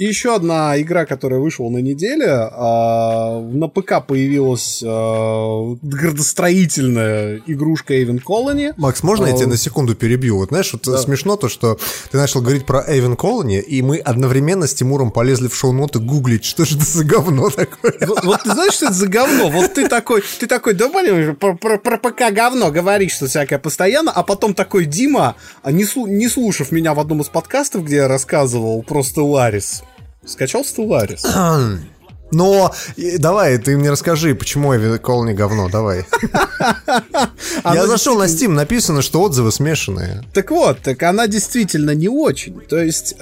И еще одна игра, которая вышла на неделе. а, на ПК появилась а, градостроительная игрушка Эйвен Колони. Макс, можно я А, тебя на секунду перебью? Вот знаешь, вот Да. смешно то, что ты начал говорить про Эйвен Колони, и мы одновременно с Тимуром полезли в шоу-ноты гуглить, что же это за говно такое. Вот, вот ты знаешь, что это за говно? Вот ты такой, ты такой, да блин, про, про- про ПК говно говоришь, что всякое постоянно, а потом такой Дима, не, слу- не слушав меня в одном из подкастов, где я рассказывал про Stellaris, скачал Stellaris. <clears throat> Но и давай, ты мне расскажи, почему Эйвен Колони говно, давай. <laughs> Я зашел на Steam, написано, что отзывы смешанные. Так вот, так она действительно не очень. То есть,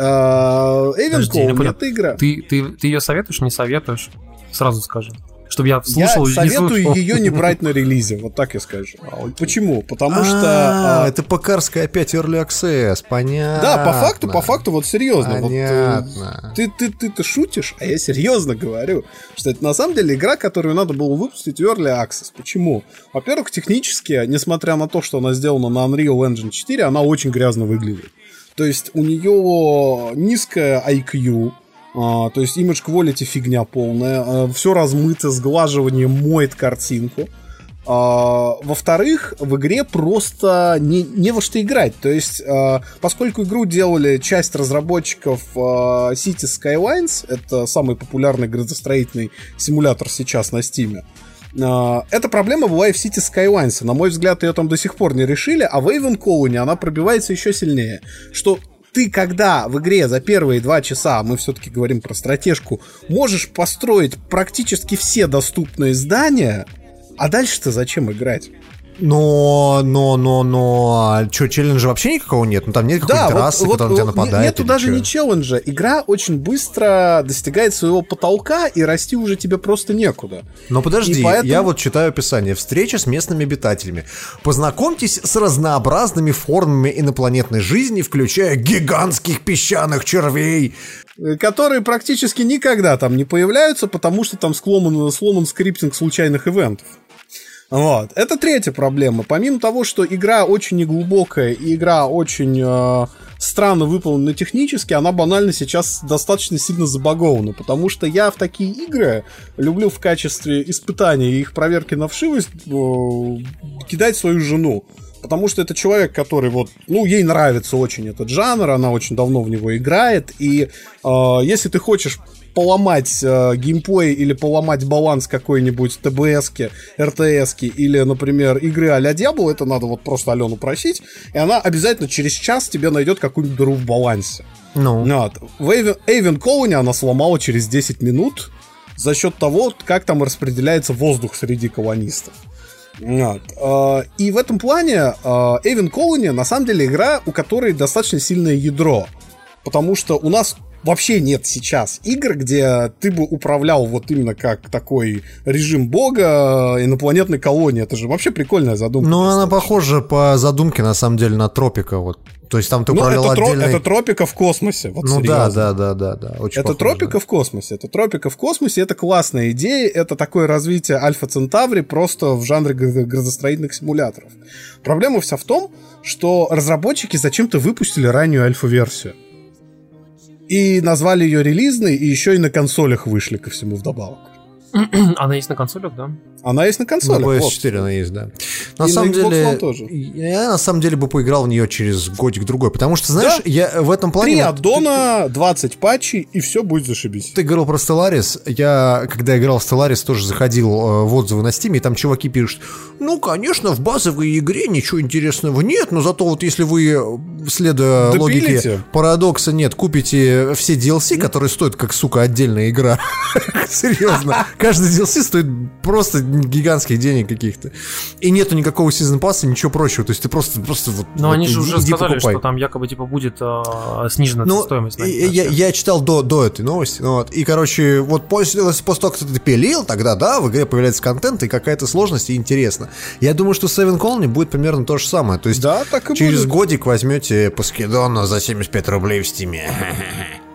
не Колони понял. это игра. Ты, ты, ты ее советуешь, не советуешь? Сразу скажи. Чтобы я Я слушал и не советую слушал. ее не брать на релизе, вот так я скажу. Почему? Потому что... А, а, это ПКарская опять Early Access, понятно. Да, по факту, по факту, вот серьезно. э, Понятно. ты, ты, ты, ты шутишь, а я серьезно говорю, что это на самом деле игра, которую надо было выпустить в Early Access. Почему? Во-первых, технически, несмотря на то, что она сделана на Unreal Engine 4, она очень грязно выглядит. То есть у нее низкая IQ, а, то есть image quality фигня полная, все размыто, сглаживание моет картинку. А, во-вторых, в игре просто не, не во что играть. То есть, а, поскольку игру делали часть разработчиков а, City Skylines, это самый популярный градостроительный симулятор сейчас на Steam, а, эта проблема была и в City Skylines. На мой взгляд, ее там до сих пор не решили, а в Avon Colony она пробивается еще сильнее. Что ты когда в игре за первые два часа, мы все-таки говорим про стратежку, можешь построить практически все доступные здания, а дальше-то зачем играть? Но, но, но, но, а что, челленджа вообще никакого нет? Ну там нет какой-то вот, расы, вот, которая на тебя вот, нападает? Нету даже не челленджа. Игра очень быстро достигает своего потолка, и расти уже тебе просто некуда. Но подожди, И поэтому- я вот читаю описание. Встреча с местными обитателями. Познакомьтесь с разнообразными формами инопланетной жизни, включая гигантских песчаных червей. Э, Которые практически никогда там не появляются, потому что там сломан, сломан скриптинг случайных ивентов. Вот. Это третья проблема. Помимо того, что игра очень неглубокая и игра очень э, странно выполнена технически, она банально сейчас достаточно сильно забагована. Потому что я в такие игры люблю в качестве испытания и их проверки на вшивость э, кидать свою жену. Потому что это человек, который вот, ну, ей нравится очень этот жанр, она очень давно в него играет, и э, если ты хочешь поломать э, геймплей или поломать баланс какой-нибудь ТБСки, РТСки или, например, игры а-ля Diablo, это надо вот просто Алену просить, и она обязательно через час тебе найдет какую-нибудь дыру в балансе. Ну. Вот. В Aven Colony она сломала через 10 минут за счет того, как там распределяется воздух среди колонистов. Вот. А, И в этом плане а, Aven Colony на самом деле игра, у которой достаточно сильное ядро. Потому что у нас вообще нет сейчас игр, где ты бы управлял вот именно как такой режим бога инопланетной колонии. Это же вообще прикольная задумка. Ну, она похожа по задумке, на самом деле, на Тропика. Вот. То есть там ты Ну, управлял это, тро- отдельной- это тропика в космосе. Вот Ну да, серьезно. да, да, да, да. Очень это похоже, тропика в космосе. Это тропика в космосе. Это классная идея. Это такое развитие Альфа Центаври просто в жанре гр- градостроительных симуляторов. Проблема вся в том, что разработчики зачем-то выпустили раннюю альфа-версию. И назвали ее релизной, и еще и на консолях вышли ко всему вдобавок. <clears throat> Она есть на консолях, да? Она есть на На консолях. вот. PS4 она есть, да. На И на самом Xbox деле, тоже. я на самом деле бы поиграл в нее через годик-другой, потому что, знаешь, Да. я в этом плане... Три вот аддона, 20 патчей, и все будет зашибись. Ты говорил про Stellaris. Я, когда играл в Stellaris, тоже заходил э, в отзывы на Steam, и там чуваки пишут, ну, конечно, в базовой игре ничего интересного нет, но зато вот если вы, э, следуя Допилите. логике парадокса, нет, купите все DLC, которые стоят как, сука, отдельная игра. <laughs> Серьезно. Каждый DLC стоит просто гигантских денег каких-то. И нету никакого сезон пасса, ничего прочего. То есть ты просто, просто вот... Но вот они же иди- уже иди сказали, покупай. что там якобы типа будет э, снижена Ну, стоимость. и- я, я читал до, до этой новости. ну вот, и, короче, вот после, после того, как ты пилил, тогда, да, в игре появляется контент и какая-то сложность, и интересно. Я думаю, что с Seven Colony будет примерно то же самое. То есть Да, так и через будет. годик возьмете Паскидона за 75 рублей в стиме. <laughs>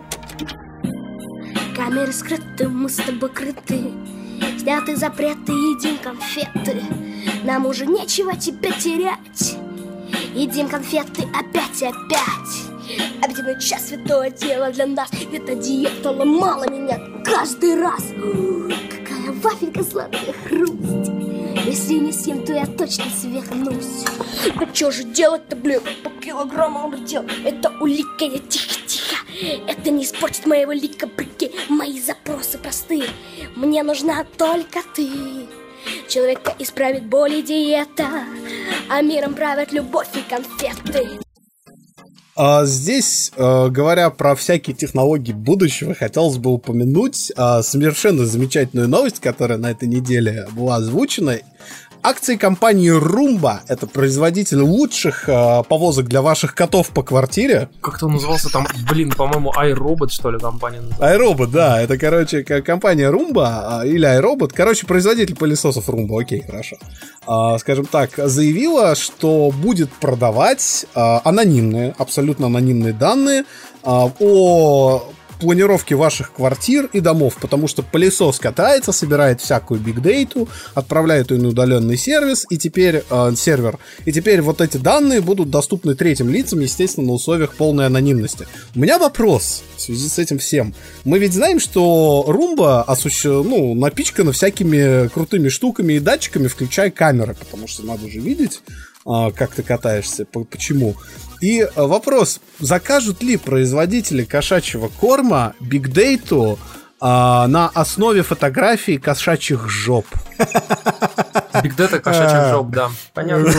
Скрыты, мы с тобой крыты. Сняты запреты, едим конфеты. Нам уже нечего тебя терять. Едим конфеты опять и опять. Обеденный час святое дело для нас? Эта диета ломала меня каждый раз. Какая вафелька сладкая хрусть Если не съем, то я точно свернусь. А чё же делать-то, блин? По килограммам дел Это улика, я тихо-тихо Это не испортит моего лика, прикинь Мои запросы просты Мне нужна только ты. Человека исправит боль и диета А миром правят любовь и конфеты здесь, э, говоря про всякие технологии будущего, хотелось бы упомянуть а, совершенно замечательную новость, которая на этой неделе была озвучена. Акции компании Roomba, это производитель лучших э, повозок для ваших котов по квартире. Как-то он назывался там, блин, по-моему, iRobot, что ли, компания называется. iRobot, да, это, короче, компания Roomba а, или iRobot, короче, производитель пылесосов Roomba, окей, хорошо. А, скажем так, заявила, что будет продавать а, анонимные, абсолютно анонимные данные о планировки ваших квартир и домов, потому что пылесос катается, собирает всякую бигдейту, отправляет ее на удаленный сервис, и теперь э, сервер, и теперь вот эти данные будут доступны третьим лицам, естественно, на условиях полной анонимности. У меня вопрос в связи с этим всем. Мы ведь знаем, что Румба осущ... ну, напичкана всякими крутыми штуками и датчиками, включая камеры, потому что надо же видеть, а, как ты катаешься, почему. И э, вопрос, закажут ли производители кошачьего корма бигдейту а, на основе фотографий кошачьих жоп? Биг Дата, кошачий жоп, да. Понятно.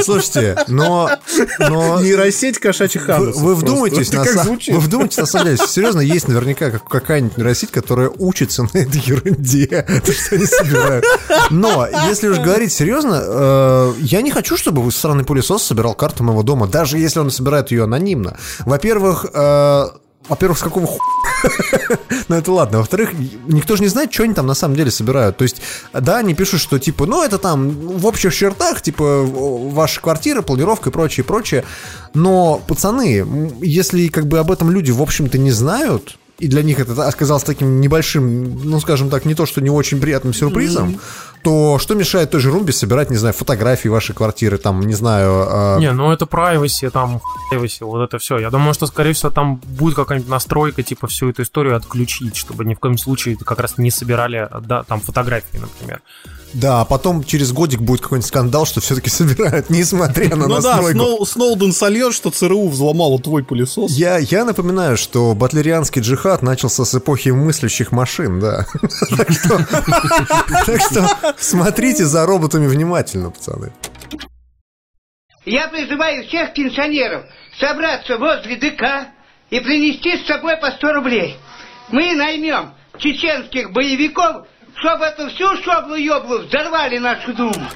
Слушайте, но... но... Нейросеть кошачьих анусов. Вы, вы вдумайтесь, на, са... вы вдумайтесь, на самом деле, серьезно, есть наверняка какая-нибудь нейросеть, которая учится на этой ерунде, то, что они собирают. Но, если уж говорить серьезно, э, я не хочу, чтобы странный пылесос собирал карту моего дома, даже если он собирает ее анонимно. Во-первых, э, во-первых, с какого ху... <laughs> ну, это ладно. Во-вторых, никто же не знает, что они там на самом деле собирают. То есть, да, они пишут, что, типа, ну, это там в общих чертах, типа, ваша квартира, планировка и прочее, прочее. Но, пацаны, если, как бы, об этом люди, в общем-то, не знают, и для них это оказалось таким небольшим, ну, скажем так, не то, что не очень приятным сюрпризом, mm-hmm. То что мешает той же Румбе собирать, не знаю, фотографии вашей квартиры, там, не знаю... Э... Не, ну это privacy, там, privacy, вот это все. Я думаю, что, скорее всего, там будет какая-нибудь настройка, типа, всю эту историю отключить, чтобы ни в коем случае как раз не собирали, да, там, фотографии, например. Да, а потом через годик будет какой-нибудь скандал, что все-таки <laughs> собирают, несмотря на Ну да, Сноу, Сноуден сольет, что ЦРУ взломало твой пылесос. Я, я напоминаю, что батлерианский джихад начался с эпохи мыслящих машин, да. <laughs> Так что смотрите за роботами внимательно, пацаны. Я призываю всех пенсионеров собраться возле ДК и принести с собой по 100 рублей. Мы наймем чеченских боевиков чтобы эту всю шоблу-ёблу взорвали нашу Думу.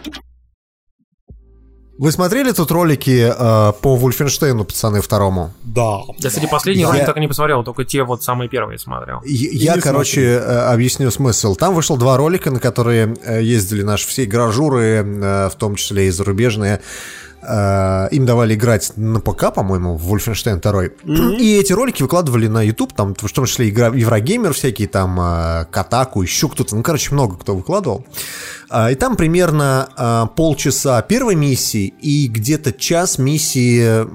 Вы смотрели тут ролики э, по Вульфенштейну, пацаны, второму? Да. Я, кстати, последний я... ролик так и не посмотрел, только те вот самые первые смотрел. Я, я короче, э, объясню смысл. Там вышло два ролика, на которые э, ездили наши все гражуры, э, в том числе и зарубежные, им давали играть на ПК, по-моему, в Wolfenstein 2. Mm-hmm. И эти ролики выкладывали на YouTube, там, в том числе игра, Еврогеймер всякие, там, э, Катаку, еще кто-то. Ну, короче, много кто выкладывал. Э, и там примерно полчаса первой миссии и где-то час миссии,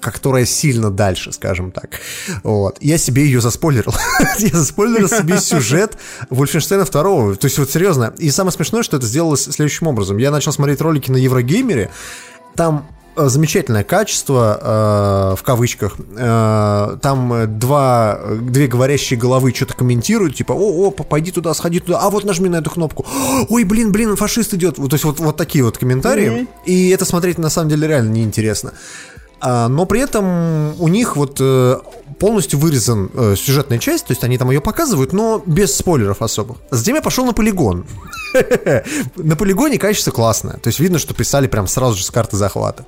которая сильно дальше, скажем так. Вот. Я себе ее заспойлерил. <laughs> Я заспойлерил себе сюжет Wolfenstein 2. То есть, вот серьезно. И самое смешное, что это сделалось следующим образом. Я начал смотреть ролики на Еврогеймере, там э, замечательное качество, э, в кавычках. Э, там два, две говорящие головы что-то комментируют, типа, о, о, пойди туда, сходи туда, а вот нажми на эту кнопку. Ой, блин, блин, фашист идет. То есть вот, вот такие вот комментарии. Mm-hmm. И это смотреть на самом деле реально неинтересно. А, но при этом у них вот э, полностью вырезан э, сюжетная часть, то есть они там ее показывают, но без спойлеров особых. Затем я пошел на полигон. <laughs> На полигоне качество классное, то есть видно, что писали прям сразу же с карты захвата.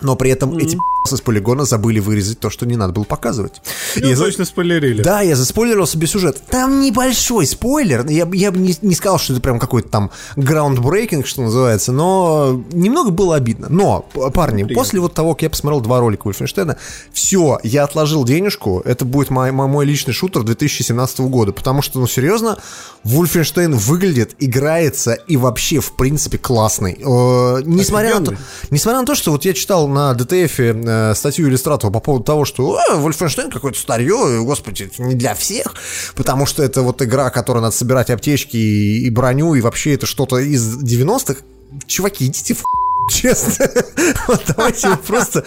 Но при этом mm-hmm. эти с полигона забыли вырезать то, что не надо было показывать. Ну, я точно спойлерили. Да, я заспойлерил себе сюжет. Там небольшой спойлер. Я, я бы не, не сказал, что это прям какой-то там groundbreaking, что называется, но немного было обидно. Но, парни, Приятно. после вот того, как я посмотрел два ролика Ульфенштейна, все, я отложил денежку. Это будет мой, мой личный шутер 2017 года. Потому что, ну, серьезно, Вульфенштейн выглядит, играется и вообще, в принципе, классный. Э, несмотря, на то, несмотря на то, что вот я читал на DTF э, статью иллюстратора по поводу того, что э, Вольфенштейн какое-то старье, господи, это не для всех, потому что это вот игра, которая надо собирать аптечки и, и броню, и вообще это что-то из 90-х. Чуваки, идите в Честно. <laughs> Вот давайте просто,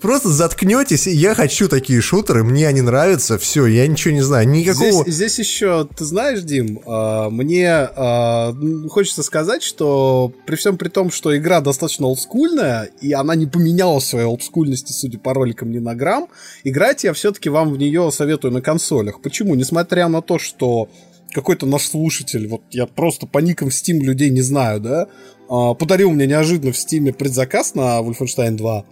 просто заткнетесь. Я хочу такие шутеры, мне они нравятся. Все, я ничего не знаю. Никакого. Здесь, здесь еще, ты знаешь, Дим, а, мне а, хочется сказать, что при всем при том, что игра достаточно олдскульная, и она не поменяла своей олдскульности, судя по роликам, ни на грамм, играть я все-таки вам в нее советую на консолях. Почему? Несмотря на то, что какой-то наш слушатель, вот я просто по никам в Steam людей не знаю, да, а, подарил мне неожиданно в Стиме предзаказ на Wolfenstein 2.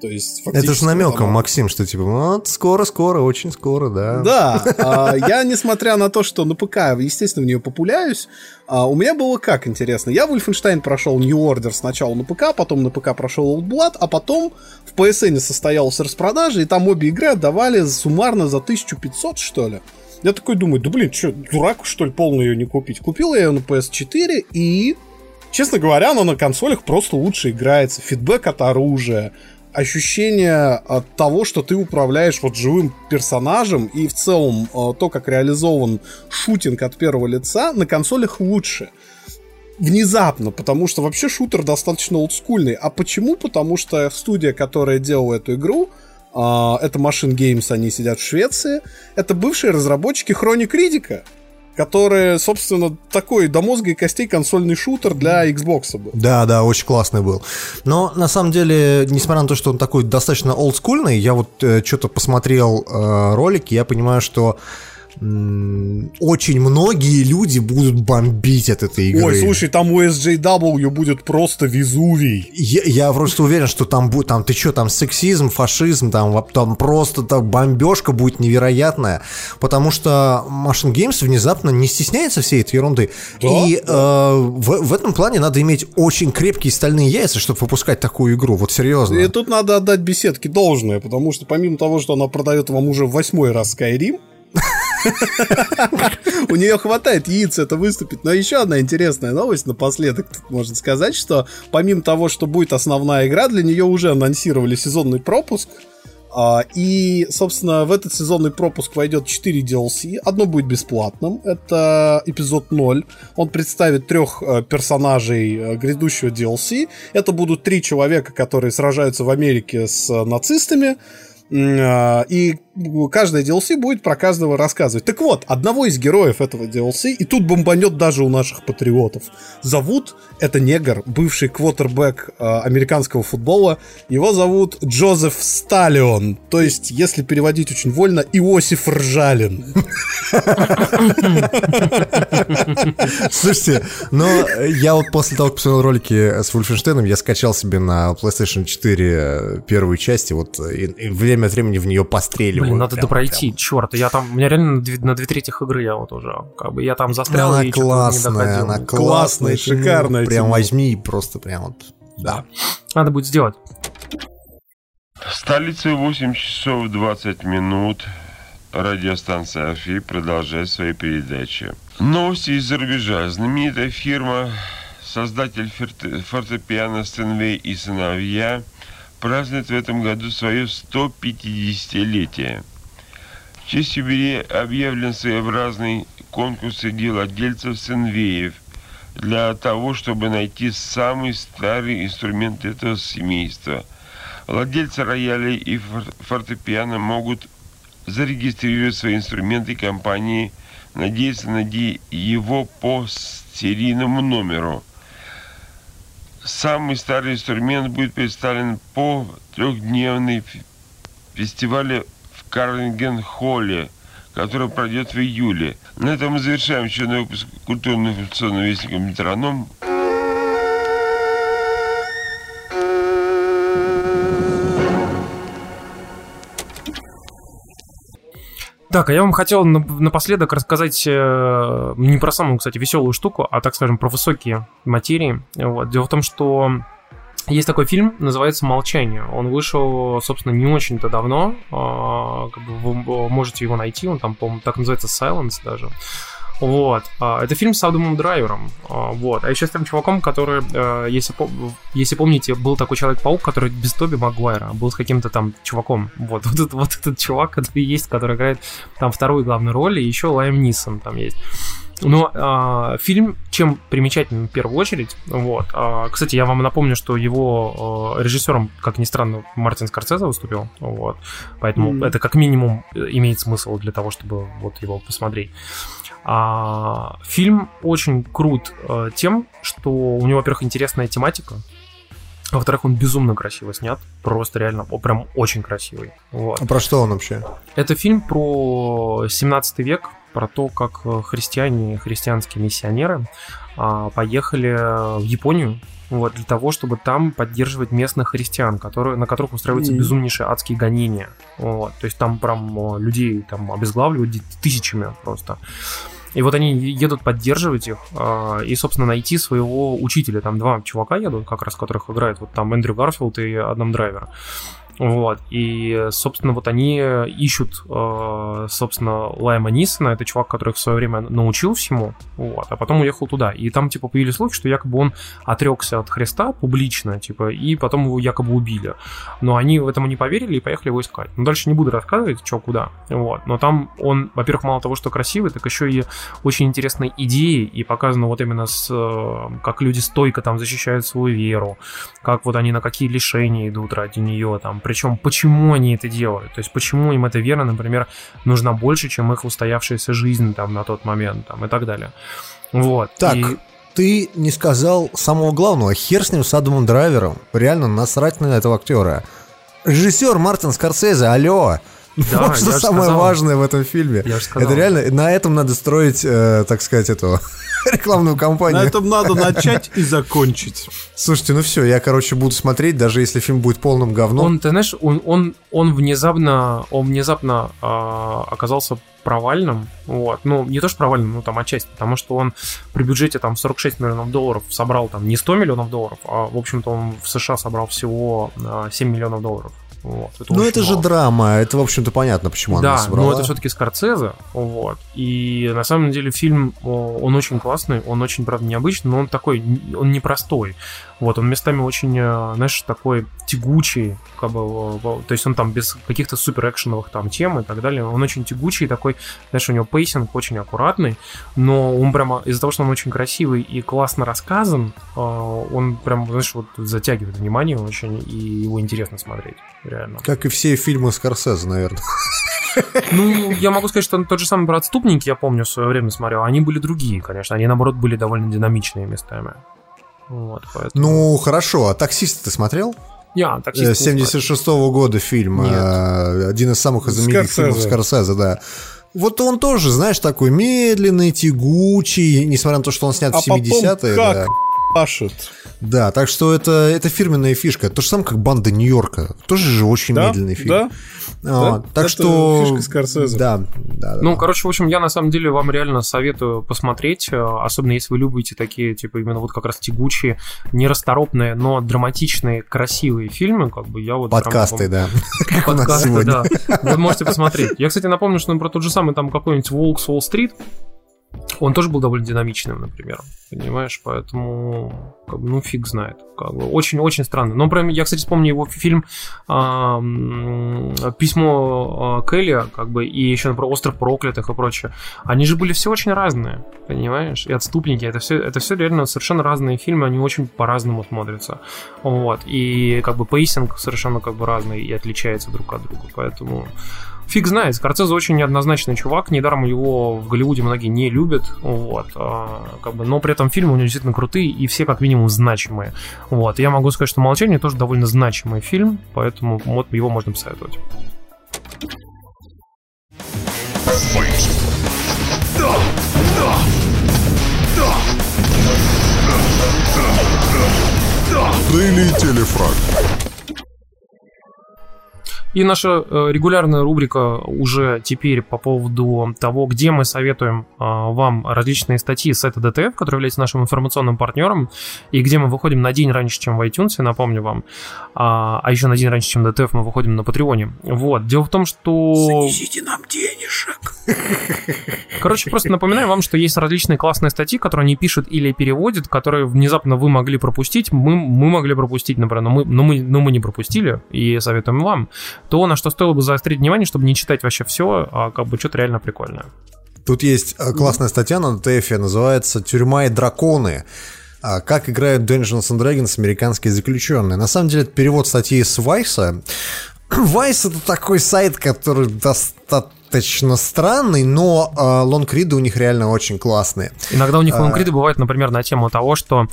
То есть, Это фактически намеком, там- Максим, что типа, вот скоро-скоро, очень скоро, да. Да, а, я, несмотря на то, что на ПК, естественно, в нее популяюсь, а, у меня было как интересно. Я Wolfenstein прошел New Order сначала на ПК, потом на ПК прошел Old Blood, а потом в PSN состоялась распродажа, и там обе игры отдавали суммарно за 1500, что ли. Я такой думаю, да блин, что, дурак, что ли, полную ее не купить? Купил я ее на PS4, и, честно говоря, она на консолях просто лучше играется. Фидбэк от оружия, ощущение от того, что ты управляешь вот живым персонажем, и в целом э, то, как реализован шутинг от первого лица, на консолях лучше. Внезапно, потому что вообще шутер достаточно олдскульный. А почему? Потому что студия, которая делала эту игру, это Machine Games, они сидят в Швеции, это бывшие разработчики Хроник Ридика, которые, собственно, такой до мозга и костей консольный шутер для Xbox был. Да, да, очень классный был. Но на самом деле, несмотря на то, что он такой достаточно олдскульный, я вот что-то посмотрел э, ролики, я понимаю, что очень многие люди будут бомбить от этой игры. Ой, слушай, там у SJW будет просто Везувий. Я, я просто уверен, что там будет, там, ты что, там сексизм, фашизм, там, там просто там бомбежка будет невероятная, потому что Machine Games внезапно не стесняется всей этой ерунды. и э, в, в этом плане надо иметь очень крепкие стальные яйца, чтобы выпускать такую игру, вот серьезно. И тут надо отдать беседке должное, потому что помимо того, что она продает вам уже в восьмой раз Skyrim, у нее хватает яиц это выступить. Но еще одна интересная новость напоследок тут можно сказать, что помимо того, что будет основная игра, для нее уже анонсировали сезонный пропуск. А, И, собственно, в этот сезонный пропуск войдет 4 DLC. Одно будет бесплатным. Это эпизод 0. Он представит трех э, персонажей э, грядущего DLC. Это будут три человека, которые сражаются в Америке с э, нацистами. И каждая DLC будет про каждого рассказывать. Так вот, одного из героев этого DLC, и тут бомбанет даже у наших патриотов, зовут, это негр, бывший квотербек э, американского футбола, его зовут Джозеф Сталион, то есть, если переводить очень вольно, Иосиф Ржалин. Слушайте, но я вот после того, как посмотрел ролики с Вольфенштейном, я скачал себе на PlayStation 4 первую часть, и вот время от времени в нее постреливаю. Блин, надо прям, допройти, черт, я там, у меня реально на две, на две трети игры я вот уже, как бы, я там застрял Она и что-то не классная, доходил. она Классная, классная, шикарная Прям тема. возьми и просто прям вот, да. Надо будет сделать. Столица 8 часов 20 минут. Радиостанция Афи продолжает свои передачи. Новости из-за рубежа. Знаменитая фирма, создатель форте- фортепиано Стэнвей и сыновья, празднует в этом году свое 150-летие. В честь юбилея объявлен своеобразный конкурс среди владельцев Стэнвеев для того, чтобы найти самый старый инструмент этого семейства – Владельцы роялей и фор- фортепиано могут зарегистрировать свои инструменты компании, надеяться найти его по серийному номеру. Самый старый инструмент будет представлен по трехдневной фестивале в Карлинген-холле, который пройдет в июле. На этом мы завершаем очередной выпуск культурного информационного вестника «Метроном». Так, а я вам хотел на- напоследок рассказать э, не про самую, кстати, веселую штуку, а, так скажем, про высокие материи. Вот. Дело в том, что есть такой фильм, называется «Молчание». Он вышел, собственно, не очень-то давно. А, как бы вы можете его найти, он там, по-моему, так называется «Silence» даже. Вот. А, Это фильм с Адамом Драйвером. А, Вот. А еще с тем чуваком, который, э, если, если помните, был такой Человек-паук, который без Тоби Магуайра, а был с каким-то там чуваком. Вот. <laughs> Вот, этот, вот этот чувак, который есть, который играет там вторую главную роль, и еще Лайм Нисон там есть. Но а, фильм чем примечателен в первую очередь, вот. А, кстати, я вам напомню, что его а, режиссером, как ни странно, Мартин Скорсезе выступил, вот. Поэтому Мгм. это как минимум э, имеет смысл для того, чтобы вот его посмотреть. А, фильм очень крут э, тем, что у него, во-первых, интересная тематика, а во-вторых, он безумно красиво снят, просто реально, о, прям очень красивый. Вот. А про что он вообще? Это фильм про 17 век, про то, как э, христиане, христианские миссионеры а, поехали в Японию вот, для того, чтобы там поддерживать местных христиан, которые, на которых устраиваются Мгм. безумнейшие адские гонения. Вот, то есть там прям э, людей там обезглавливают тысячами просто. И вот они едут поддерживать их э, и, собственно, найти своего учителя. Там два чувака едут, как раз которых играет вот там Эндрю Гарфилд и Адам Драйвер. Вот, и, собственно, вот они ищут, э, собственно, Лайма Нисона, это чувак, который в свое время научил всему, вот, а потом уехал туда. И там, типа, появились слухи, что якобы он отрекся от Христа публично, типа, и потом его якобы убили. Но они в этому не поверили и поехали его искать. Ну, дальше не буду рассказывать, что куда, вот. Но там он, во-первых, мало того, что красивый, так еще и очень интересные идеи, и показано вот именно с, э, как люди стойко там защищают свою веру, как вот они на какие лишения идут ради нее, там, причем почему они это делают, то есть почему им эта вера, например, нужна больше, чем их устоявшаяся жизнь там на тот момент, там, и так далее. Вот. Так, И- ты не сказал самого главного. Хер с ним, с Адамом Драйвером. Реально насрать на этого актера. Режиссер Мартин Скорсезе, алло. <laughs> Да, вот что самое сказал. важное в этом фильме. Это реально, на этом надо строить, э, так сказать, эту <laughs> рекламную кампанию. На этом надо начать и закончить. Слушайте, ну все, я, короче, буду смотреть, даже если фильм будет полным говном. Он, ты знаешь, он, он, он внезапно, он внезапно а, оказался провальным, вот, ну, не то что провальным, ну, там, отчасти, потому что он при бюджете, там, 46 миллионов долларов собрал, там, не 100 миллионов долларов, а, в общем-то, он в США собрал всего а, 7 миллионов долларов, вот. ну очень это же мало. драма, это, в общем-то, понятно, почему она Да, собрала. но это все-таки Скорцезе, вот. И на самом деле фильм, он очень классный, он очень, правда, необычный, но он такой, он непростой. Вот, он местами очень, э, знаешь, такой тягучий, как бы, то есть он там без каких-то супер экшеновых там тем и так далее, он очень тягучий, такой, знаешь, у него pacing очень аккуратный, но он прямо, из-за того, что он очень красивый и классно рассказан, э, он прям, знаешь, вот затягивает внимание очень, и его интересно смотреть, реально. Как и все фильмы Скорсезе, наверное. Ну, я могу сказать, что тот же самый про отступники, я помню, в свое время смотрел, они были другие, конечно. Они, наоборот, были довольно динамичные местами. Вот, поэтому... Ну, хорошо, а «Таксист» ты смотрел? Я, «Таксист» не 76-го года фильм. Нет. э, Один из самых знаменитых фильмов Скорсезе, да. Вот он тоже, знаешь, такой медленный, тягучий, несмотря на то, что он снят А в 70-е. потом да. Как пашет. Да, так что это, это фирменная фишка. То же самое, как «Банда Нью-Йорка». Тоже же очень Да, медленный фильм. да. А, Да, так это что... фишка Скорсезе. Да, да, да. Ну, короче, в общем, я на самом деле вам реально советую посмотреть, э, особенно если вы любите такие, типа, именно вот как раз тягучие, нерасторопные, но драматичные, красивые фильмы, как бы я вот... прям Подкасты, вам- да. <laughs> Подкасты, да. Вы можете посмотреть. Я, кстати, напомню, что, например, тот же самый там какой-нибудь Волк с Уолл-стрит, он тоже был довольно динамичным, например. Понимаешь, поэтому, как бы, ну, фиг знает. Как бы, очень-очень странно. Но, прям, я, кстати, вспомню его фильм м, «Письмо, а, к Элии», как бы, и еще, например, «Остров проклятых» и прочее. Они же были все очень разные, понимаешь? И «Отступники», это все, это все реально совершенно разные фильмы, они очень по-разному смотрятся. Вот. И, как бы, pacing совершенно, как бы, разный и отличается друг от друга. Поэтому... Фиг знает, Скорцезе очень неоднозначный чувак, недаром его в Голливуде многие не любят, вот, а, как бы, но при этом фильмы у него действительно крутые и все как минимум значимые, вот, я могу сказать, что «Молчание» тоже довольно значимый фильм, поэтому вот его можно посоветовать. Дейли Телефраг. И наша э, регулярная рубрика уже теперь по поводу того, где мы советуем э, вам различные статьи сайта DTF, который является нашим информационным партнером, и где мы выходим на день раньше, чем в iTunes, напомню вам. А, а еще на день раньше, чем DTF, мы выходим на Патреоне. Вот. Дело в том, что... Занесите нам денежек. Короче, просто напоминаю вам, что есть различные классные статьи, которые они пишут или переводят, которые внезапно вы могли пропустить, мы, мы могли пропустить, например, но мы, но, мы, но мы не пропустили, и советуем вам, то на что стоило бы заострить внимание, чтобы не читать вообще все, а как бы что-то реально прикольное. Тут есть э, классная статья на ТФ, называется «Тюрьма и драконы». А, Как играют Dungeons and Dragons американские заключенные. На самом деле, это перевод статьи с Вайса. <clears throat> Вайс это такой сайт, который достаточно странный, но э, лонгриды у них реально очень классные. Иногда у них А, лонгриды бывают, например, на тему того, что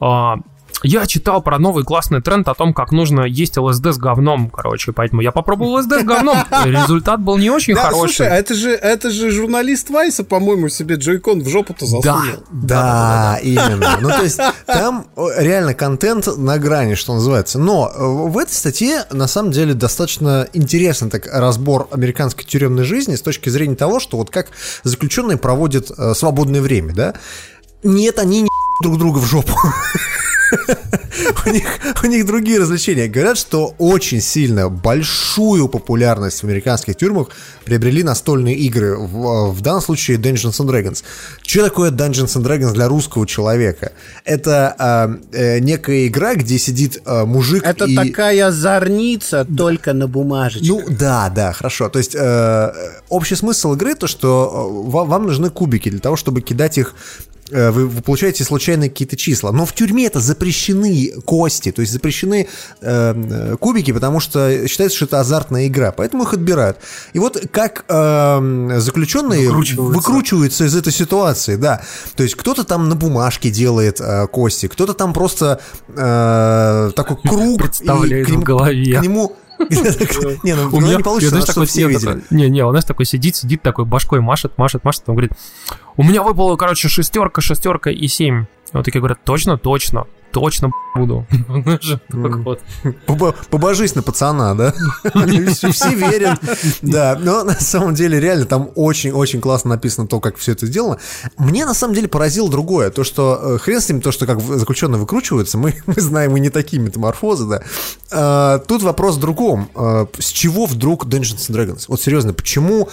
а, Я читал про новый классный тренд о том, как нужно есть ЛСД с говном, короче, поэтому я попробовал ЛСД с говном. Результат был не очень Да, хороший. слушай, а это же, это же журналист Вайса, по-моему, себе Джойкон в жопу-то засунул. Да, именно. Ну, то есть, там реально контент на грани, что называется. Но э, в этой статье, на самом деле, достаточно интересный так разбор американской тюремной жизни с точки зрения того, что вот как заключенные проводят э, свободное время, да? Нет, они не <laughs> друг друга в жопу. У них, у них другие развлечения. Говорят, что очень сильно большую популярность в американских тюрьмах приобрели настольные игры. В, в данном случае Dungeons and Dragons. Что такое Dungeons and Dragons для русского человека? Это э, э, некая игра, где сидит э, мужик Это и... такая зорница, только на бумажечке. Ну да, да, хорошо. То есть э, общий смысл игры то, что э, вам, вам нужны кубики для того, чтобы кидать их вы, вы получаете случайные какие-то числа. Но в тюрьме это запрещены кости, то есть запрещены э, э, кубики, потому что считается, что это азартная игра, поэтому их отбирают. И вот как э, заключенные Выкручиваются. выкручиваются из этой ситуации, да. То есть кто-то там на бумажке делает э, кости, кто-то там просто э, такой круг Представляет и к нему, в голове. к нему <laughs> не, ну У голове меня, не получится, а такой все Не, не, у нас такой сидит, сидит такой башкой машет, машет, машет, он говорит, у меня выпало, короче, шестерка, шестерка и семь. И вот такие говорят, точно, точно, точно буду. <laughs> Побожись на пацана, да? <laughs> Все верят. <laughs> Да, но на самом деле реально там очень-очень классно написано то, как все это сделано. Мне на самом деле поразило другое. То, что э, хрен с ним, то, что как заключенные выкручиваются, мы, мы знаем и не такие метаморфозы, да. А, Тут вопрос в другом. А, С чего вдруг Dungeons and Dragons? Вот серьезно, почему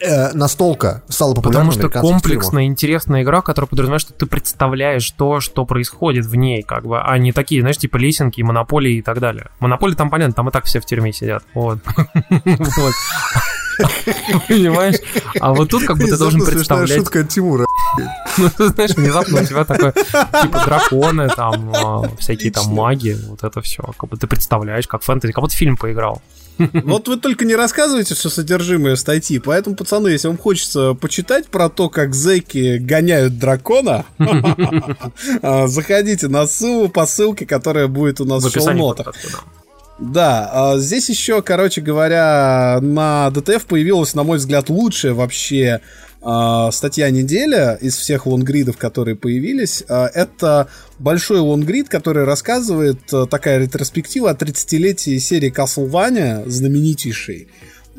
э, настолько стало популярным Потому что комплексная, интересная игра, которая подразумевает, что ты представляешь то, что происходит в ней, как бы, а не такие, знаешь, типа лесенки, монополии и так далее. Монополии там понятно, там и так все в тюрьме сидят. Вот. <laughs> <laughs> Понимаешь? А вот тут как бы ты должен представлять... шутка Тимура. Ну, ты знаешь, внезапно у тебя такое, типа, драконы, там, а, всякие там маги, вот это все. Как бы ты представляешь, как фэнтези, как будто фильм поиграл. Вот вы только не рассказываете все содержимое статьи, поэтому, пацаны, если вам хочется почитать про то, как зэки гоняют дракона, <laughs> а, заходите на ссылку по ссылке, которая будет у нас В шоу-нотах. Да, а здесь еще, короче говоря, на ДТФ появилась, на мой взгляд, лучшая вообще а, статья неделя из всех лонгридов, которые появились. А, Это большой лонгрид, который рассказывает а, такая ретроспектива о 30-летии серии Castlevania, знаменитейшей,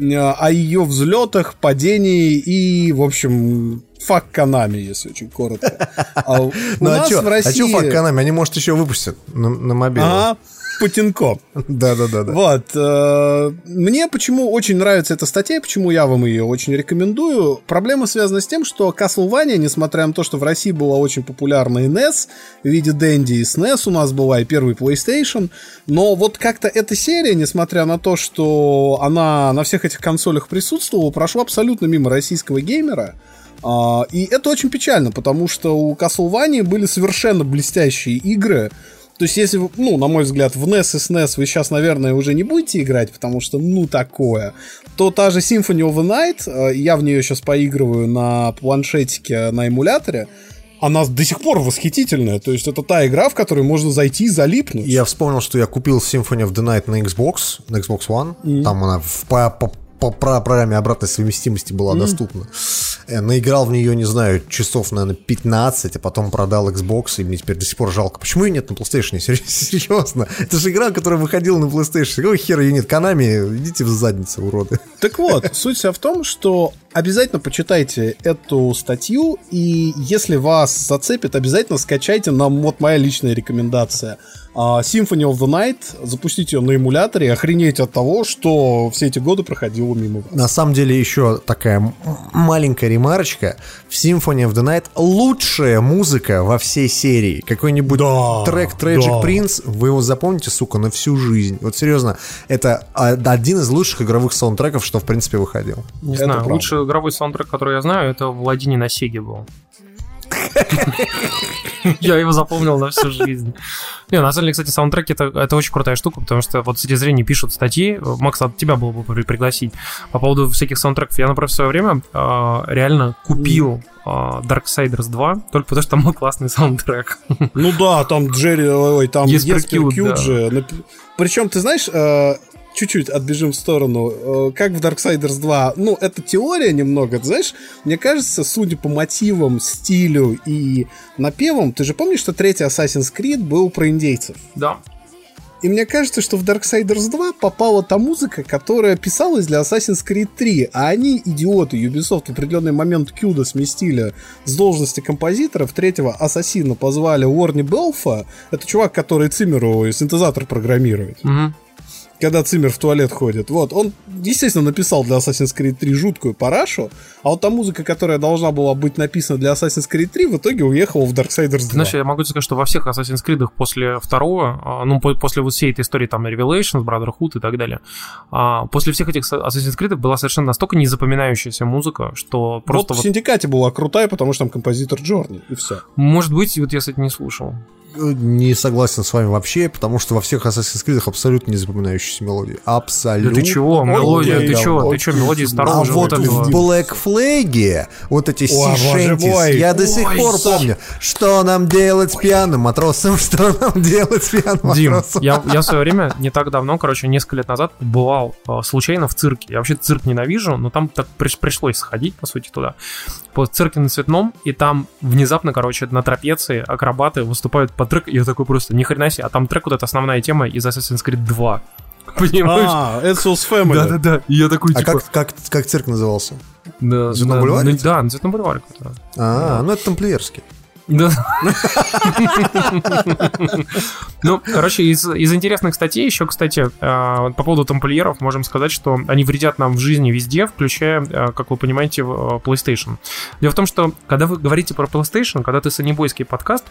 а, о ее взлетах, падении и, в общем, фак Канами, если очень коротко. А у Ну а нас что, в а России... что факт Канами? Они, может, еще выпустят на, на мобилу. Ага, Путинко. Да-да-да. да. Вот. э, Мне почему очень нравится эта статья, и почему я вам ее очень рекомендую. Проблема связана с тем, что Castlevania, несмотря на то, что в России была очень популярна и NES в виде Дэнди, и SNES у нас была, и первый PlayStation, но вот как-то эта серия, несмотря на то, что она на всех этих консолях присутствовала, прошла абсолютно мимо российского геймера. А, И это очень печально, потому что у Castlevania были совершенно блестящие игры, то есть, если, ну, на мой взгляд, в NES и SNES вы сейчас, наверное, уже не будете играть, потому что, ну, такое, то та же Symphony of the Night, э, я в нее сейчас поигрываю на планшетике на эмуляторе, она до сих пор восхитительная. То есть, это та игра, в которой можно зайти и залипнуть. Я вспомнил, что я купил Symphony of the Night на Xbox, на Xbox One. Там она в, по, по- по про- программе обратной совместимости была Мгм. доступна. Э, Наиграл в нее, не знаю, часов, наверное, 15, а потом продал Xbox, и мне теперь до сих пор жалко. Почему ее нет на PlayStation? <laughs> Сер- Серьезно. Это же игра, которая выходила на PlayStation. Какого хера ее нет? Канами, идите в задницу, уроды. Так вот, <laughs> суть вся в том, что обязательно почитайте эту статью, и если вас зацепит, обязательно скачайте нам вот моя личная рекомендация. А, Symphony of the Night, запустите ее на эмуляторе и охренеть от того, что все эти годы проходило мимо вас. На самом деле еще такая маленькая ремарочка. В Symphony of the Night лучшая музыка во всей серии. Какой-нибудь трек Tragic да. Prince, вы его запомните, сука, на всю жизнь. Вот серьезно, это а, один из лучших игровых саундтреков, что в принципе выходил. Не Это знаю, правда. лучший игровой саундтрек, который я знаю, это в Владине на Сеге был. <laughs> <laughs> Я его запомнил на всю жизнь. Не, на самом деле, кстати, саундтреки это, это очень крутая штука, потому что вот с эти зрения пишут статьи. Макс, от тебя было бы при- пригласить по поводу всяких саундтреков. Я, например, в свое время э, реально купил э, Darksiders 2 только потому, что там был классный саундтрек. Ну да, там Джерри, ой, там Еспер Кьют, да. же. Причем, ты знаешь, э, чуть-чуть отбежим в сторону. Э, Как в Darksiders 2, ну, это теория немного, ты знаешь, мне кажется, судя по мотивам, стилю и напевам, ты же помнишь, что третий Assassin's Creed был про индейцев? Да. И мне кажется, что в Darksiders 2 попала та музыка, которая писалась для Assassin's Creed 3, а они, идиоты, Ubisoft в определенный момент Кьюда сместили с должности композиторов третьего Ассасина, позвали Уорни Белфа, это чувак, который Циммеру синтезатор программирует. Мгм. Когда Циммер в туалет ходит. Вот, он, естественно, написал для Assassin's Creed 3 жуткую парашу, а вот та музыка, которая должна была быть написана для Assassin's Creed 3, в итоге уехала в Darksiders 2. Знаешь, я могу тебе сказать, что во всех Assassin's Creed после второго, а, ну, по- после вот всей этой истории, там, Revelations, Brotherhood и так далее, а, после всех этих Assassin's Creed была совершенно настолько незапоминающаяся музыка, что просто вот в вот, Синдикате была крутая, потому что там композитор Джорни, и все. может быть, вот я, кстати, не слушал. Не согласен с вами вообще, потому что во всех Assassin's Creed абсолютно не запоминающиеся мелодии. Абсолютно. Да ты чего, мелодия, ты чего, ты чего, мелодии старого А вот в Black Flag вот эти мой. я до сих пор помню, что нам делать с пьяным матросом, <laughs> что нам делать с пьяным Дим, матросом. я, я в свое время, не так давно, короче, несколько лет назад бывал э, случайно в цирке. Я вообще цирк ненавижу, но там так приш- пришлось сходить, по сути, туда. По цирке на Цветном, и там внезапно, короче, на трапеции акробаты выступают по трек, я такой просто, ни хрена себе, а там трек вот эта основная тема из Assassin's Creed 2. <laughs> Понимаешь? А, Ezio's Family. Да-да-да, и я такой, А типа... как, как, как цирк назывался? На, Цветном на- бульваре? на- да, на Цветном бульваре. какой-то. А, ну это тамплиерский. Да. <laughs> Ну, короче, из, из интересных статей еще, кстати, вот по поводу тамплиеров можем сказать, что они вредят нам в жизни везде, включая, э, как вы понимаете, PlayStation. Дело в том, что когда вы говорите про PlayStation, когда ты санебойский подкаст,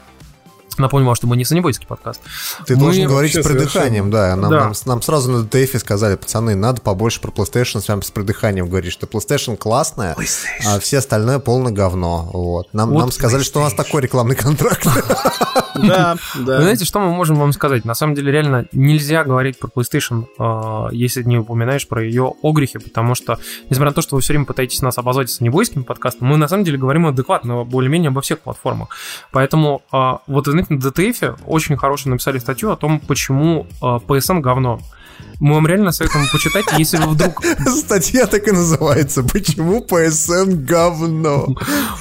Напомню вам, что мы не санебойский подкаст. Ты Мы- должен говорить с придыханием, да. Нам, Да. Нам, нам сразу на ДТФ сказали, пацаны, надо побольше про PlayStation с вами с придыханием говорить, что PlayStation классная, а все остальное полное говно. Вот. Нам, Вот нам сказали, что у нас такой рекламный контракт. <laughs> Да, Вы да. знаете, что мы можем вам сказать? На самом деле, реально нельзя говорить про PlayStation, э, если не упоминаешь про ее огрехи, потому что, несмотря на то, что вы все время пытаетесь нас обозвать санебойским подкастом, мы на самом деле говорим адекватно, более-менее обо всех платформах. Поэтому, э, вот, вы знаете, на DTF очень хорошую написали статью о том, почему э, PSN говно. Мы вам реально советуем почитать, если вы вдруг <laughs> Статья так и называется. Почему PSN говно?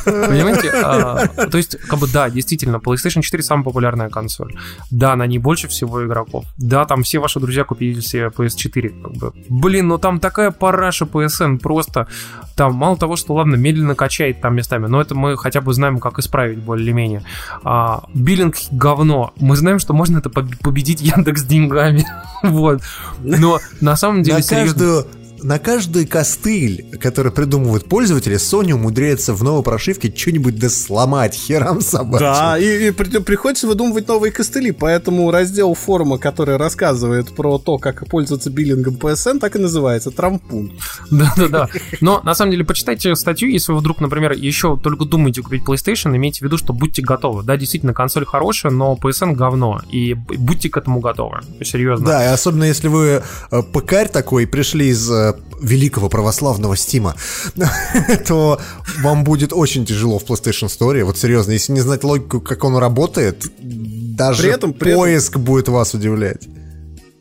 Понимаете? А, то есть, как бы, да, действительно, PlayStation 4 самая популярная консоль. Да, на ней больше всего игроков. Да, там все ваши друзья купили себе PS4. Как бы. Блин, ну там такая параша PSN просто. Там мало того, что, ладно, медленно качает там местами, но это мы хотя бы знаем, как исправить более-менее. А, биллинг говно. Мы знаем, что можно это поб- победить Яндекс деньгами. <laughs> вот. Но на самом деле, На серьезно, каждую на каждый костыль, который придумывают пользователи, Sony умудряется в новой прошивке что-нибудь да сломать херам собачьим. Да, и, и при- приходится выдумывать новые костыли, поэтому раздел форума, который рассказывает про то, как пользоваться биллингом PSN, так и называется Трампун. Да-да-да. Но на самом деле почитайте статью, если вы вдруг, например, еще только думаете купить PlayStation, имейте в виду, что будьте готовы. Да, действительно, консоль хорошая, но PSN говно. И будьте к этому готовы. Серьезно. Да, и особенно если вы э, пыкарь такой, пришли из э, великого православного стима, <laughs> то вам будет очень тяжело в PlayStation Store. Вот серьезно, если не знать логику, как он работает, даже При этом- при этом- поиск будет вас удивлять.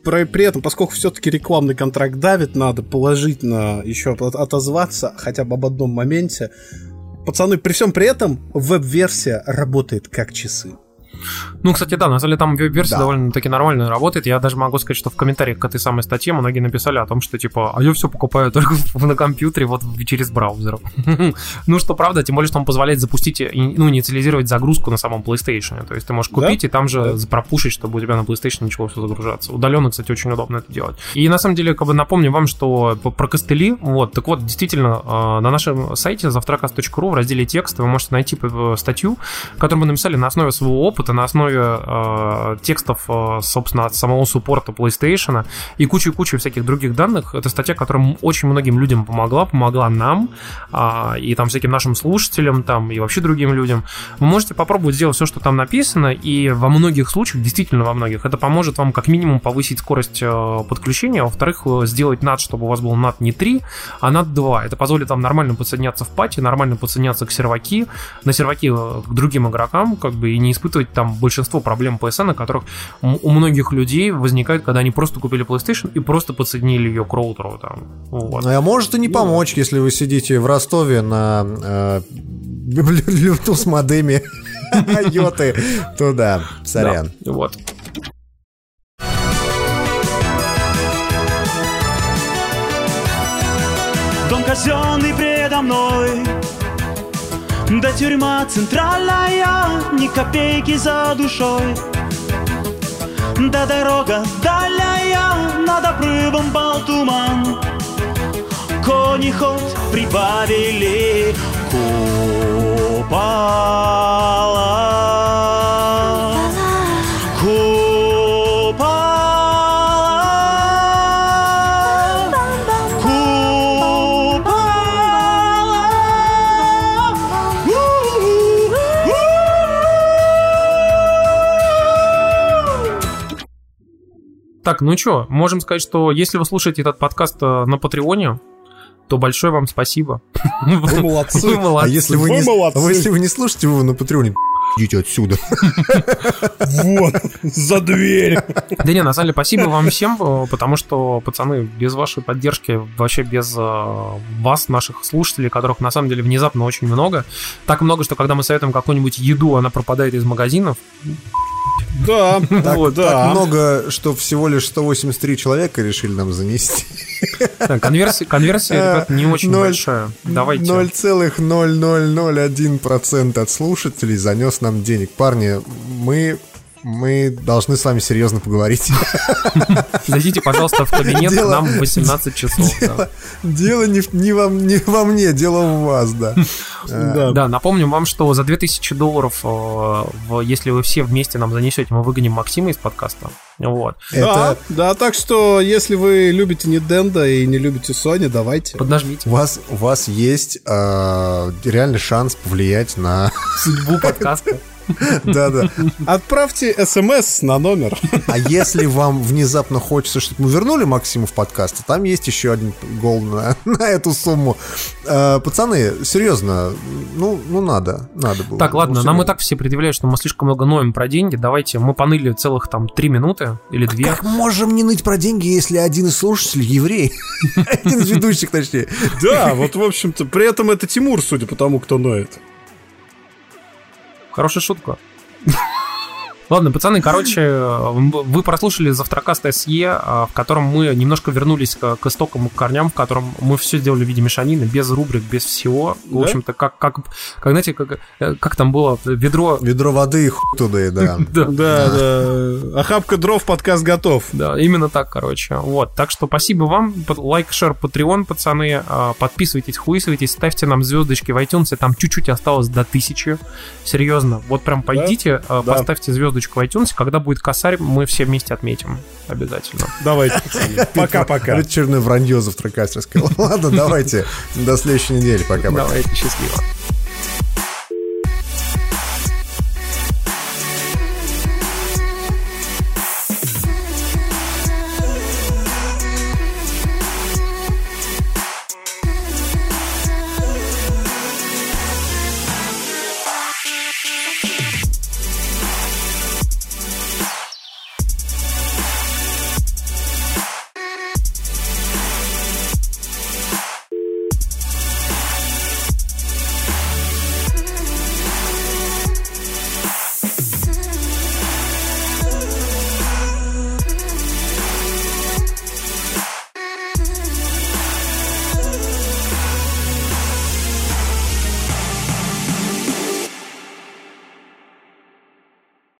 Про- При этом, поскольку все-таки рекламный контракт давит, надо положительно еще от- отозваться хотя бы об одном моменте. Пацаны, при всем при этом веб-версия работает как часы. Ну, кстати, да, на самом деле там веб-версия Да. довольно-таки нормально работает. Я даже могу сказать, что в комментариях к этой самой статье многие написали о том, что типа, а я все покупаю только <laughs> на компьютере, вот через браузер. <laughs> ну, что правда, тем более, что он позволяет запустить, ну, инициализировать загрузку на самом PlayStation. То есть ты можешь купить и там же пропушить, чтобы у тебя на PlayStation начало все загружаться. Удаленно, кстати, очень удобно это делать. И на самом деле, как бы напомню вам, что про костыли, вот, так вот, действительно, э, на нашем сайте завтракас.ру в разделе текст вы можете найти статью, которую мы написали на основе своего опыта, это на основе э, текстов, э, собственно, от самого суппорта PlayStation и куча-куча всяких других данных. Это статья, которая очень многим людям помогла, помогла нам э, и там всяким нашим слушателям там и вообще другим людям. Вы можете попробовать сделать все, что там написано, и во многих случаях, действительно во многих, это поможет вам как минимум повысить скорость э, подключения, а во-вторых, э, сделать NAT, чтобы у вас был NAT не 3, а NAT 2. Это позволит вам нормально подсоединяться в пати, нормально подсоединяться к серваки, на серваки э, к другим игрокам, как бы, и не испытывать там большинство проблем PSN, которых у многих людей возникает, когда они просто купили PlayStation и просто подсоединили ее к роутеру. Там. Вот. Ну, а может и не помочь, если вы сидите в Ростове на э, Bluetooth модеме <laughs> Йоты, то да, сорян. Вот. Дом казенный предо мной Да тюрьма центральная Ни копейки за душой. Да дорога дальняя Над обрывом бал туман. Кони ход прибавили Купала Так, ну что, можем сказать, что если вы слушаете этот подкаст э, на Патреоне, то большое вам спасибо. Вы молодцы. Вы молодцы. А если вы, вы не, молодцы. А если вы не слушаете его на Патреоне, идите отсюда. Вот, за дверь. Да не, на самом деле, спасибо вам всем, потому что, пацаны, без вашей поддержки, вообще без э, вас, наших слушателей, которых на самом деле внезапно очень много, так много, что когда мы советуем какую-нибудь еду, она пропадает из магазинов, Да, Так, вот, да. так много, что всего лишь 183 человека решили нам занести. Да, конверсия, конверсия, ребят, не очень Ноль- большая. Давайте. 0,0001% от слушателей занес нам денег. Парни, мы, мы должны с вами серьезно поговорить. Зайдите, пожалуйста, в кабинет Дело- к нам в 18 часов. да. Дело, дело не, в- не, во, не во мне, дело в вас, да. <laughs> Да. Да, напомню вам, что за 2000 долларов, э, если вы все вместе нам занесете, мы выгоним Максима из подкаста. Вот. Да, да, так что, если вы любите Nintendo и не любите Sony, давайте. Поднажмите. У вас, у вас есть э, реальный шанс повлиять на... Судьбу подкаста. <laughs> <laughs> Да-да. Отправьте смс на номер. А если вам внезапно хочется, чтобы мы вернули Максима в подкаст, там есть еще один гол на, на эту сумму. Э, пацаны, серьезно, ну, ну надо, надо было. Так, ладно, Ну, нам и так все предъявляют, что мы слишком много ноем про деньги. Давайте, мы поныли целых там 3 минуты или 2. Как можем не ныть про деньги, если один из слушателей еврей? <laughs> Один из ведущих, точнее. Да, вот, в общем-то, при этом это Тимур, судя по тому, кто ноет. Хорошая шутка. Ладно, пацаны, короче, вы прослушали завтракаст СЕ, а, в котором мы немножко вернулись к, к истокам, к корням, в котором мы все сделали в виде мешанины, без рубрик, без всего. В Да? общем-то, как, как, как, знаете, как, э, как там было, ведро... Ведро воды и хуй туда, и <laughs> да. Да, Да, да. Охапка дров, подкаст готов. Да, именно так, короче. Вот, так что спасибо вам. Лайк, шер, Patreon, пацаны. Подписывайтесь, хуисывайтесь, ставьте нам звездочки в iTunes. Там чуть-чуть осталось до тысячи. Серьезно. Вот прям пойдите, а, Да. Звездочку в iTunes. Когда будет косарь, мы все вместе отметим. Обязательно. Давайте. <laughs> Пока-пока. Это очередное вранье завтракастерское. <laughs> Ладно, давайте. До следующей недели. Пока-пока. Давайте, счастливо.